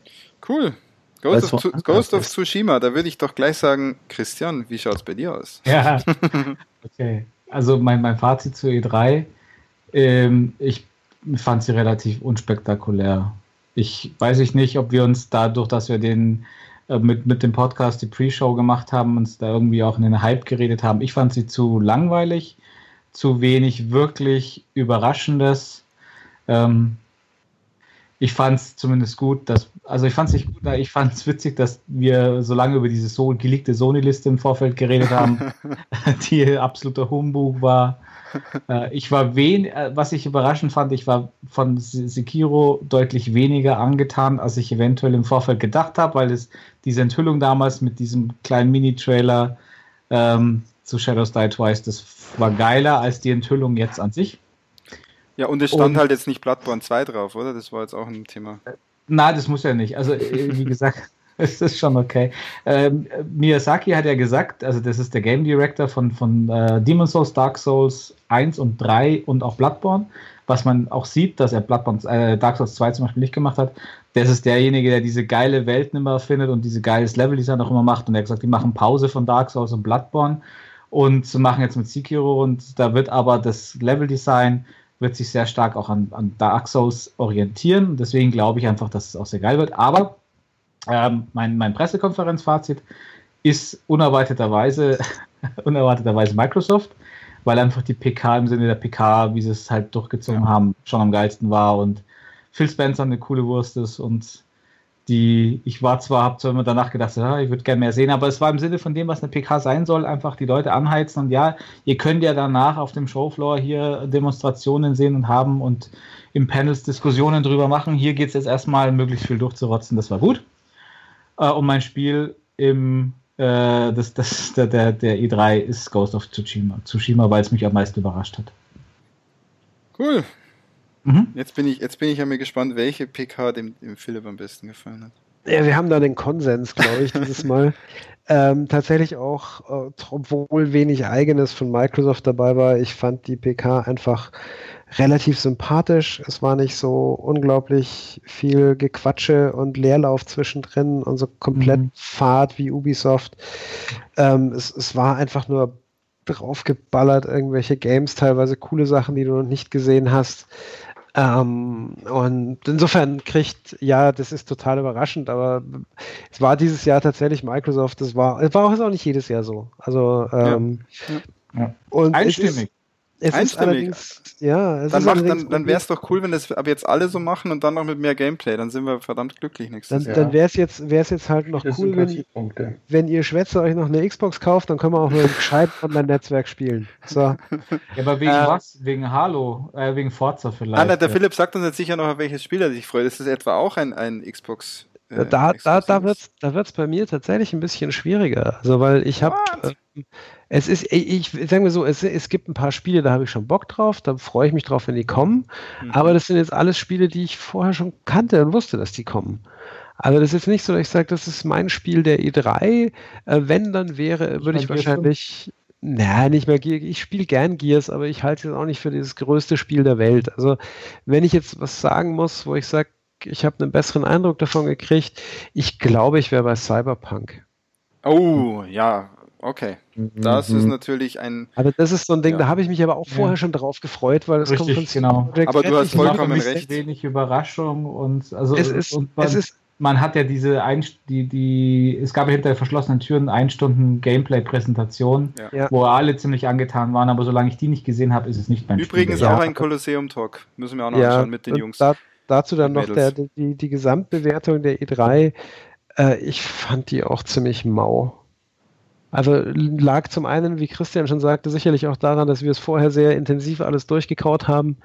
Cool. Ghost, of, Ghost of, Tsushima, da würde ich doch gleich sagen, Christian, wie schaut es bei dir aus? Ja, okay. Also mein, mein Fazit zu E3, ähm, ich fand sie relativ unspektakulär ich weiß ich nicht, ob wir uns dadurch, dass wir den äh, mit, mit dem Podcast die Pre-Show gemacht haben, uns da irgendwie auch in den Hype geredet haben. Ich fand sie zu langweilig, zu wenig wirklich Überraschendes. Ähm, ich fand es zumindest gut, dass, also ich fand es nicht gut, ich fand es witzig, dass wir so lange über diese so geleakte Sony-Liste im Vorfeld geredet haben, die absoluter Humbug war. Äh, ich war wen, äh, was ich überraschend fand, ich war von Sekiro deutlich weniger angetan, als ich eventuell im Vorfeld gedacht habe, weil es diese Enthüllung damals mit diesem kleinen Mini-Trailer ähm, zu Shadows Die Twice, das war geiler als die Enthüllung jetzt an sich. Ja, und es stand und, halt jetzt nicht Bloodborne 2 drauf, oder? Das war jetzt auch ein Thema. Nein, das muss ja nicht. Also, äh, wie gesagt, es ist schon okay. Ähm, Miyazaki hat ja gesagt, also das ist der Game Director von, von äh, Demon's Souls, Dark Souls 1 und 3 und auch Bloodborne, was man auch sieht, dass er Bloodborne, äh, Dark Souls 2 zum Beispiel nicht gemacht hat. Das ist derjenige, der diese geile Welt immer findet und diese geiles Level-Design auch immer macht. Und er hat gesagt, die machen Pause von Dark Souls und Bloodborne und machen jetzt mit Sekiro und da wird aber das Level-Design wird sich sehr stark auch an, an Dark Souls orientieren. Deswegen glaube ich einfach, dass es auch sehr geil wird. Aber ähm, mein, mein Pressekonferenzfazit ist unerwarteterweise, unerwarteterweise Microsoft, weil einfach die PK im Sinne der PK, wie sie es halt durchgezogen ja. haben, schon am geilsten war und Phil Spencer eine coole Wurst ist und die, ich war zwar, habe zwar immer danach gedacht, ja, ich würde gerne mehr sehen, aber es war im Sinne von dem, was eine PK sein soll, einfach die Leute anheizen und ja, ihr könnt ja danach auf dem Showfloor hier Demonstrationen sehen und haben und im Panels Diskussionen drüber machen. Hier geht es jetzt erstmal möglichst viel durchzurotzen, das war gut. Äh, und mein Spiel im äh, das, das, der, der, der E3 ist Ghost of Tsushima, Tsushima weil es mich am meisten überrascht hat. Cool. Mhm. Jetzt, bin ich, jetzt bin ich ja mir gespannt, welche PK dem, dem Philipp am besten gefallen hat. Ja, wir haben da den Konsens, glaube ich, dieses Mal. ähm, tatsächlich auch, äh, obwohl wenig eigenes von Microsoft dabei war, ich fand die PK einfach relativ sympathisch. Es war nicht so unglaublich viel Gequatsche und Leerlauf zwischendrin und so komplett mhm. Fahrt wie Ubisoft. Ähm, es, es war einfach nur draufgeballert, irgendwelche Games, teilweise coole Sachen, die du noch nicht gesehen hast. Ähm, und insofern kriegt, ja, das ist total überraschend, aber es war dieses Jahr tatsächlich Microsoft, das war, es war auch nicht jedes Jahr so. Also, ähm, ja. Ja. Und Einstimmig. Es ist allerdings, ja, es dann, ist macht, dann, dann wäre es doch cool, wenn das ab jetzt alle so machen und dann noch mit mehr Gameplay. Dann sind wir verdammt glücklich nächstes dann, Jahr. Dann wäre es jetzt, wär's jetzt halt noch das cool, wenn, wenn ihr Schwätze euch noch eine Xbox kauft, dann können wir auch nur ein gescheit Online-Netzwerk spielen. So. Ja, aber wegen äh, was? Wegen Halo, äh, wegen Forza vielleicht. Ah, der ja. Philipp sagt uns jetzt sicher noch, auf welches Spiel er sich freut. Ist das etwa auch ein, ein Xbox? Äh, da da, da wird es da wird's bei mir tatsächlich ein bisschen schwieriger. Also, weil ich habe es ist, ich sagen wir so, es, es gibt ein paar Spiele, da habe ich schon Bock drauf, da freue ich mich drauf, wenn die kommen. Mhm. Aber das sind jetzt alles Spiele, die ich vorher schon kannte und wusste, dass die kommen. Also das ist jetzt nicht so, dass ich sage, das ist mein Spiel der E3. Äh, wenn, dann wäre, würde ich wahrscheinlich. Na, nicht mehr Gears. Ich spiele gern Gears, aber ich halte es auch nicht für dieses größte Spiel der Welt. Also, wenn ich jetzt was sagen muss, wo ich sage, ich habe einen besseren Eindruck davon gekriegt, ich glaube, ich wäre bei Cyberpunk. Oh, ja, Okay, das mhm. ist natürlich ein. Also das ist so ein Ding, ja. da habe ich mich aber auch vorher ja. schon drauf gefreut, weil es kommt von genau. Aber du hast vollkommen recht. Wenig Überraschung und also es ist, und man, es ist man hat ja diese ein, die die es gab ja hinter verschlossenen Türen ein Stunden Gameplay Präsentation, ja. wo alle ziemlich angetan waren, aber solange ich die nicht gesehen habe, ist es nicht mein Übrigens Spiel. auch ein Kolosseum Talk, müssen wir auch noch anschauen mit den Jungs. Da, dazu dann noch der, die, die Gesamtbewertung der E3. Äh, ich fand die auch ziemlich mau. Also lag zum einen, wie Christian schon sagte, sicherlich auch daran, dass wir es vorher sehr intensiv alles durchgekaut haben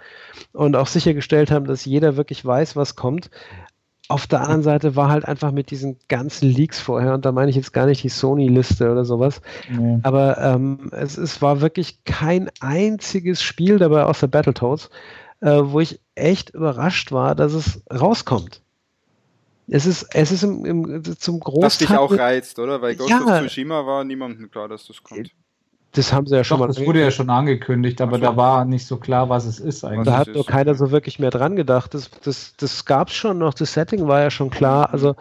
und auch sichergestellt haben, dass jeder wirklich weiß, was kommt. Auf der anderen Seite war halt einfach mit diesen ganzen Leaks vorher, und da meine ich jetzt gar nicht die Sony-Liste oder sowas, nee. aber ähm, es, es war wirklich kein einziges Spiel dabei außer Battletoads, äh, wo ich echt überrascht war, dass es rauskommt. Es ist, es ist im, im, zum Großteil. Was dich auch reizt, oder? Weil Ghost ja, of Tsushima war niemandem klar, dass das kommt. Das haben sie ja schon Doch, mal. Das wurde ja schon angekündigt, aber so. da war nicht so klar, was es ist eigentlich. Da hat nur keiner so wirklich mehr dran gedacht. Das, das, das gab es schon noch, das Setting war ja schon klar. Mhm. Also,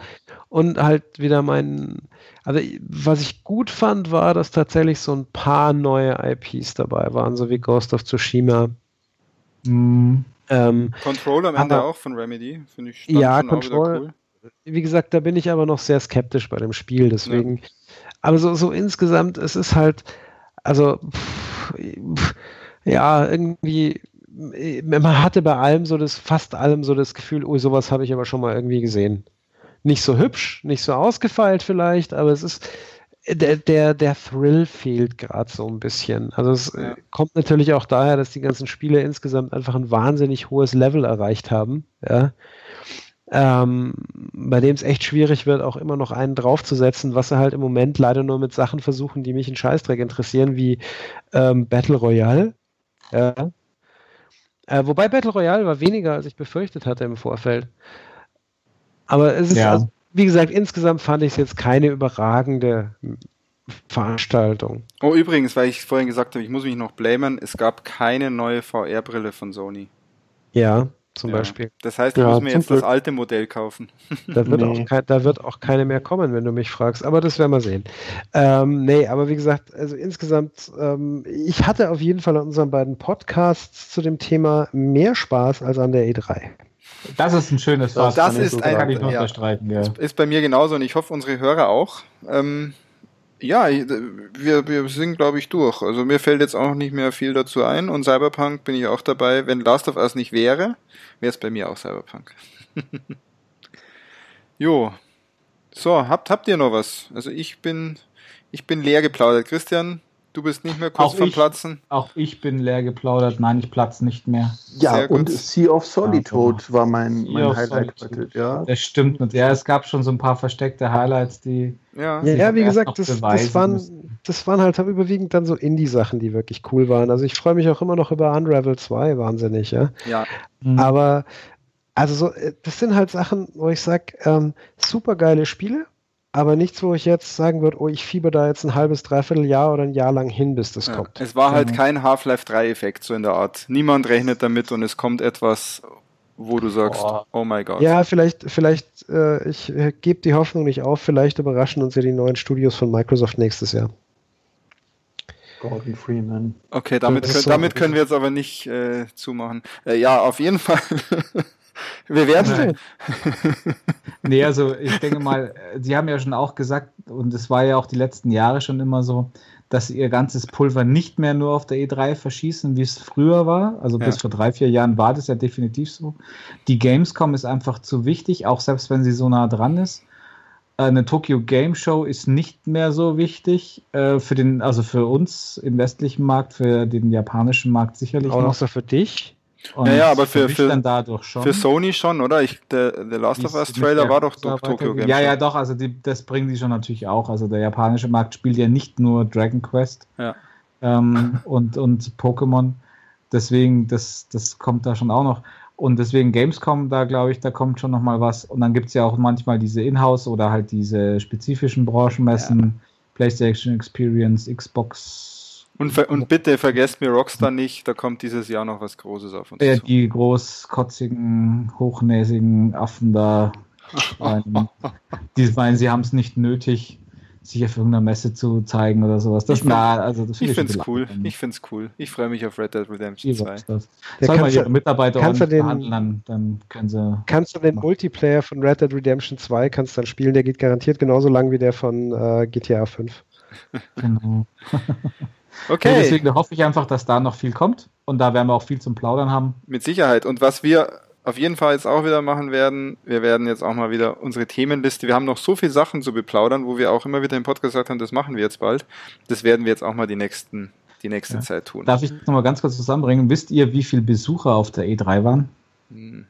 und halt wieder mein. Also, was ich gut fand, war, dass tatsächlich so ein paar neue IPs dabei waren, so wie Ghost of Tsushima. Mhm. Ähm, Control am Ende aber, auch von Remedy, finde ich. Ja, Control. Cool wie gesagt, da bin ich aber noch sehr skeptisch bei dem Spiel, deswegen. Ja. Aber so, so insgesamt, es ist halt, also, pff, pff, ja, irgendwie, man hatte bei allem so das, fast allem so das Gefühl, oh, sowas habe ich aber schon mal irgendwie gesehen. Nicht so hübsch, nicht so ausgefeilt vielleicht, aber es ist, der, der, der Thrill fehlt gerade so ein bisschen. Also es ja. kommt natürlich auch daher, dass die ganzen Spiele insgesamt einfach ein wahnsinnig hohes Level erreicht haben. Ja ähm, bei dem es echt schwierig wird, auch immer noch einen draufzusetzen, was sie halt im Moment leider nur mit Sachen versuchen, die mich in Scheißdreck interessieren, wie ähm, Battle Royale. Ja. Äh, wobei Battle Royale war weniger, als ich befürchtet hatte im Vorfeld. Aber es ist, ja. also, wie gesagt, insgesamt fand ich es jetzt keine überragende Veranstaltung. Oh, übrigens, weil ich vorhin gesagt habe, ich muss mich noch blamen, es gab keine neue VR-Brille von Sony. Ja zum ja. Beispiel. Das heißt, ich ja, muss mir jetzt Glück. das alte Modell kaufen. Da wird, nee. auch kein, da wird auch keine mehr kommen, wenn du mich fragst. Aber das werden wir sehen. Ähm, nee, aber wie gesagt, also insgesamt, ähm, ich hatte auf jeden Fall an unseren beiden Podcasts zu dem Thema mehr Spaß als an der E3. Das ist ein schönes Wort. Das ist so ein, kann ich ja, ja. Ist bei mir genauso und ich hoffe, unsere Hörer auch. Ähm, ja, wir, wir sind, glaube ich, durch. Also mir fällt jetzt auch nicht mehr viel dazu ein und Cyberpunk bin ich auch dabei. Wenn Last of Us nicht wäre, wäre es bei mir auch Cyberpunk. Jo. So, habt, habt ihr noch was? Also ich bin, ich bin leer geplaudert. Christian, Du bist nicht mehr kurz auch vom ich, Platzen? Auch ich bin leer geplaudert. Nein, ich platze nicht mehr. Ja, und Sea of Solitude ja, war mein, mein Highlight heute. Ja. Das stimmt nicht. Ja, es gab schon so ein paar versteckte Highlights, die. Ja, ja wie gesagt, das, das, waren, das waren halt überwiegend dann so Indie-Sachen, die wirklich cool waren. Also ich freue mich auch immer noch über Unravel 2, wahnsinnig, ja. Ja. Mhm. Aber, also so, äh, das sind halt Sachen, wo ich sage, ähm, super geile Spiele aber nichts, wo ich jetzt sagen würde, oh, ich fieber da jetzt ein halbes, dreiviertel Jahr oder ein Jahr lang hin, bis das ja, kommt. Es war halt mhm. kein Half-Life 3-Effekt so in der Art. Niemand rechnet damit und es kommt etwas, wo du sagst, oh, oh mein Gott. Ja, vielleicht, vielleicht, äh, ich äh, gebe die Hoffnung nicht auf, vielleicht überraschen uns ja die neuen Studios von Microsoft nächstes Jahr. Gordon Freeman. Okay, damit, können, so damit können wir jetzt aber nicht äh, zumachen. Äh, ja, auf jeden Fall. Wir werden nee, also ich denke mal, Sie haben ja schon auch gesagt, und es war ja auch die letzten Jahre schon immer so, dass sie ihr ganzes Pulver nicht mehr nur auf der E3 verschießen, wie es früher war. Also ja. bis vor drei, vier Jahren war das ja definitiv so. Die Gamescom ist einfach zu wichtig, auch selbst wenn sie so nah dran ist. Eine Tokyo Game Show ist nicht mehr so wichtig äh, für den, also für uns im westlichen Markt, für den japanischen Markt sicherlich. Auch noch so für dich? Und ja, aber für, für, für, Sony schon, oder? Ich, der, der Last of Us Trailer war doch Tokyo Game Ja, Show. ja, doch, also die, das bringen die schon natürlich auch. Also der japanische Markt spielt ja nicht nur Dragon Quest ja. ähm, und, und Pokémon. Deswegen, das, das kommt da schon auch noch. Und deswegen Gamescom, da glaube ich, da kommt schon noch mal was. Und dann gibt es ja auch manchmal diese Inhouse oder halt diese spezifischen Branchenmessen, ja. PlayStation Experience, Xbox und, und, bitte vergesst mir Rockstar nicht, da kommt dieses Jahr noch was Großes auf uns ja, zu. Die großkotzigen, hochnäsigen Affen da. die meinen, sie haben es nicht nötig, sich auf irgendeiner Messe zu zeigen oder sowas. Das, na, also das ich finde es cool. Ich finde es cool. Ich freue mich auf Red Dead Redemption 2. Das. Soll mal ihre Mitarbeiter kannst den, behandeln, dann können sie. Kannst du den Multiplayer von Red Dead Redemption 2 kannst dann spielen, der geht garantiert genauso lang wie der von äh, GTA 5. Genau. Okay. Und deswegen hoffe ich einfach, dass da noch viel kommt und da werden wir auch viel zum Plaudern haben. Mit Sicherheit. Und was wir auf jeden Fall jetzt auch wieder machen werden, wir werden jetzt auch mal wieder unsere Themenliste, wir haben noch so viele Sachen zu beplaudern, wo wir auch immer wieder im Podcast gesagt haben, das machen wir jetzt bald. Das werden wir jetzt auch mal die nächsten die nächste ja. Zeit tun. Darf ich nochmal ganz kurz zusammenbringen? Wisst ihr, wie viele Besucher auf der E3 waren? Hm.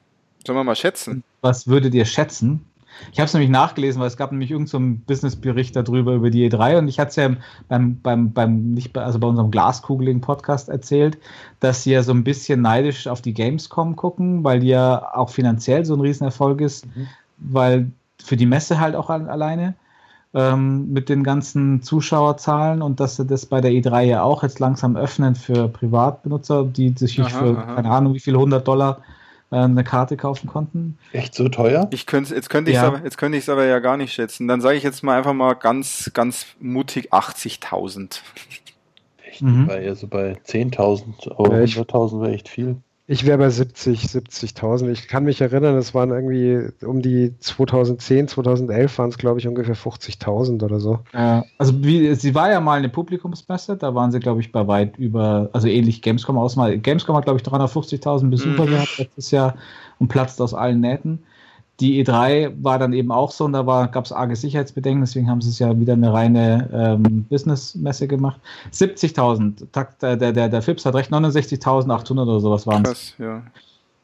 Sollen wir mal schätzen? Was würdet ihr schätzen? Ich habe es nämlich nachgelesen, weil es gab nämlich irgendeinen so Businessbericht darüber über die E3 und ich hatte es ja beim, beim, beim, nicht bei, also bei unserem Glaskugeling-Podcast erzählt, dass sie ja so ein bisschen neidisch auf die Gamescom gucken, weil die ja auch finanziell so ein Riesenerfolg ist, mhm. weil für die Messe halt auch alleine ähm, mit den ganzen Zuschauerzahlen und dass sie das bei der E3 ja auch jetzt langsam öffnen für Privatbenutzer, die sich aha, für, aha. keine Ahnung, wie viel 100 Dollar eine Karte kaufen konnten. Echt so teuer? Ich könnte, jetzt könnte ich es ja. aber, jetzt könnte ich es aber ja gar nicht schätzen. Dann sage ich jetzt mal einfach mal ganz, ganz mutig 80.000. Echt? Mhm. Bei, also bei 10.000, aber 100.000 wäre echt viel. Ich wäre bei 70, 70.000. Ich kann mich erinnern, es waren irgendwie um die 2010, 2011 waren es, glaube ich, ungefähr 50.000 oder so. Ja, also wie, sie war ja mal eine Publikumsmesse, da waren sie, glaube ich, bei weit über, also ähnlich Gamescom ausmal. Gamescom hat, glaube ich, 350.000 Besucher mhm. gehabt letztes Jahr und platzt aus allen Nähten. Die E3 war dann eben auch so und da gab es arge Sicherheitsbedenken, deswegen haben sie es ja wieder eine reine ähm, Business-Messe gemacht. 70.000, der, der, der, der Fips hat recht, 69.800 oder sowas waren es. ja.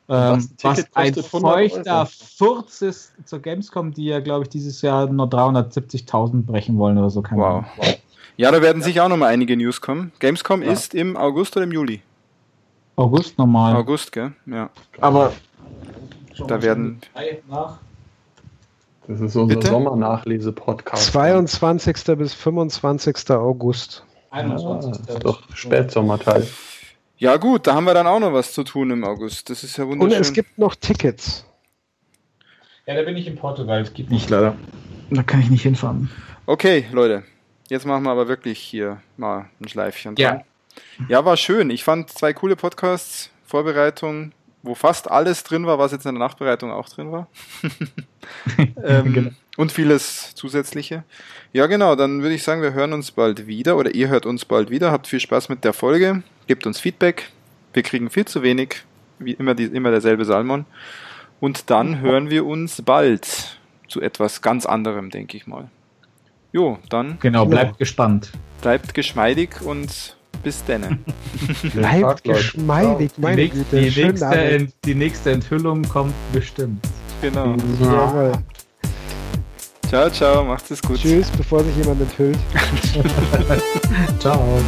Ähm, was, was ein feuchter Furz ist zur Gamescom, die ja, glaube ich, dieses Jahr nur 370.000 brechen wollen oder so. Keine wow. wow. Ja, da werden sicher auch noch mal einige News kommen. Gamescom ja. ist im August oder im Juli? August normal. August, gell? Ja. Aber da werden. Das ist unser Sommernachlese-Podcast. 22. bis 25. August. 21. Ja, doch Spätsommerteil. Ja, gut, da haben wir dann auch noch was zu tun im August. Das ist ja wunderschön. Und es gibt noch Tickets. Ja, da bin ich in Portugal. Es gibt nicht leider. Da kann ich nicht hinfahren. Okay, Leute. Jetzt machen wir aber wirklich hier mal ein Schleifchen. Ja. Ja, war schön. Ich fand zwei coole Podcasts. Vorbereitung, wo fast alles drin war, was jetzt in der Nachbereitung auch drin war. ähm, genau. Und vieles zusätzliche. Ja, genau, dann würde ich sagen, wir hören uns bald wieder oder ihr hört uns bald wieder. Habt viel Spaß mit der Folge, gebt uns Feedback. Wir kriegen viel zu wenig, wie immer, die, immer derselbe Salmon. Und dann hören wir uns bald. zu etwas ganz anderem, denke ich mal. Jo, dann. Genau, bleibt genau. gespannt. Bleibt geschmeidig und bis dann. bleibt geschmeidig, meine die, Güte. Die nächste, die nächste Enthüllung kommt bestimmt. Genau. Ja. Ciao, ciao, macht es gut. Tschüss, bevor sich jemand enthüllt. ciao.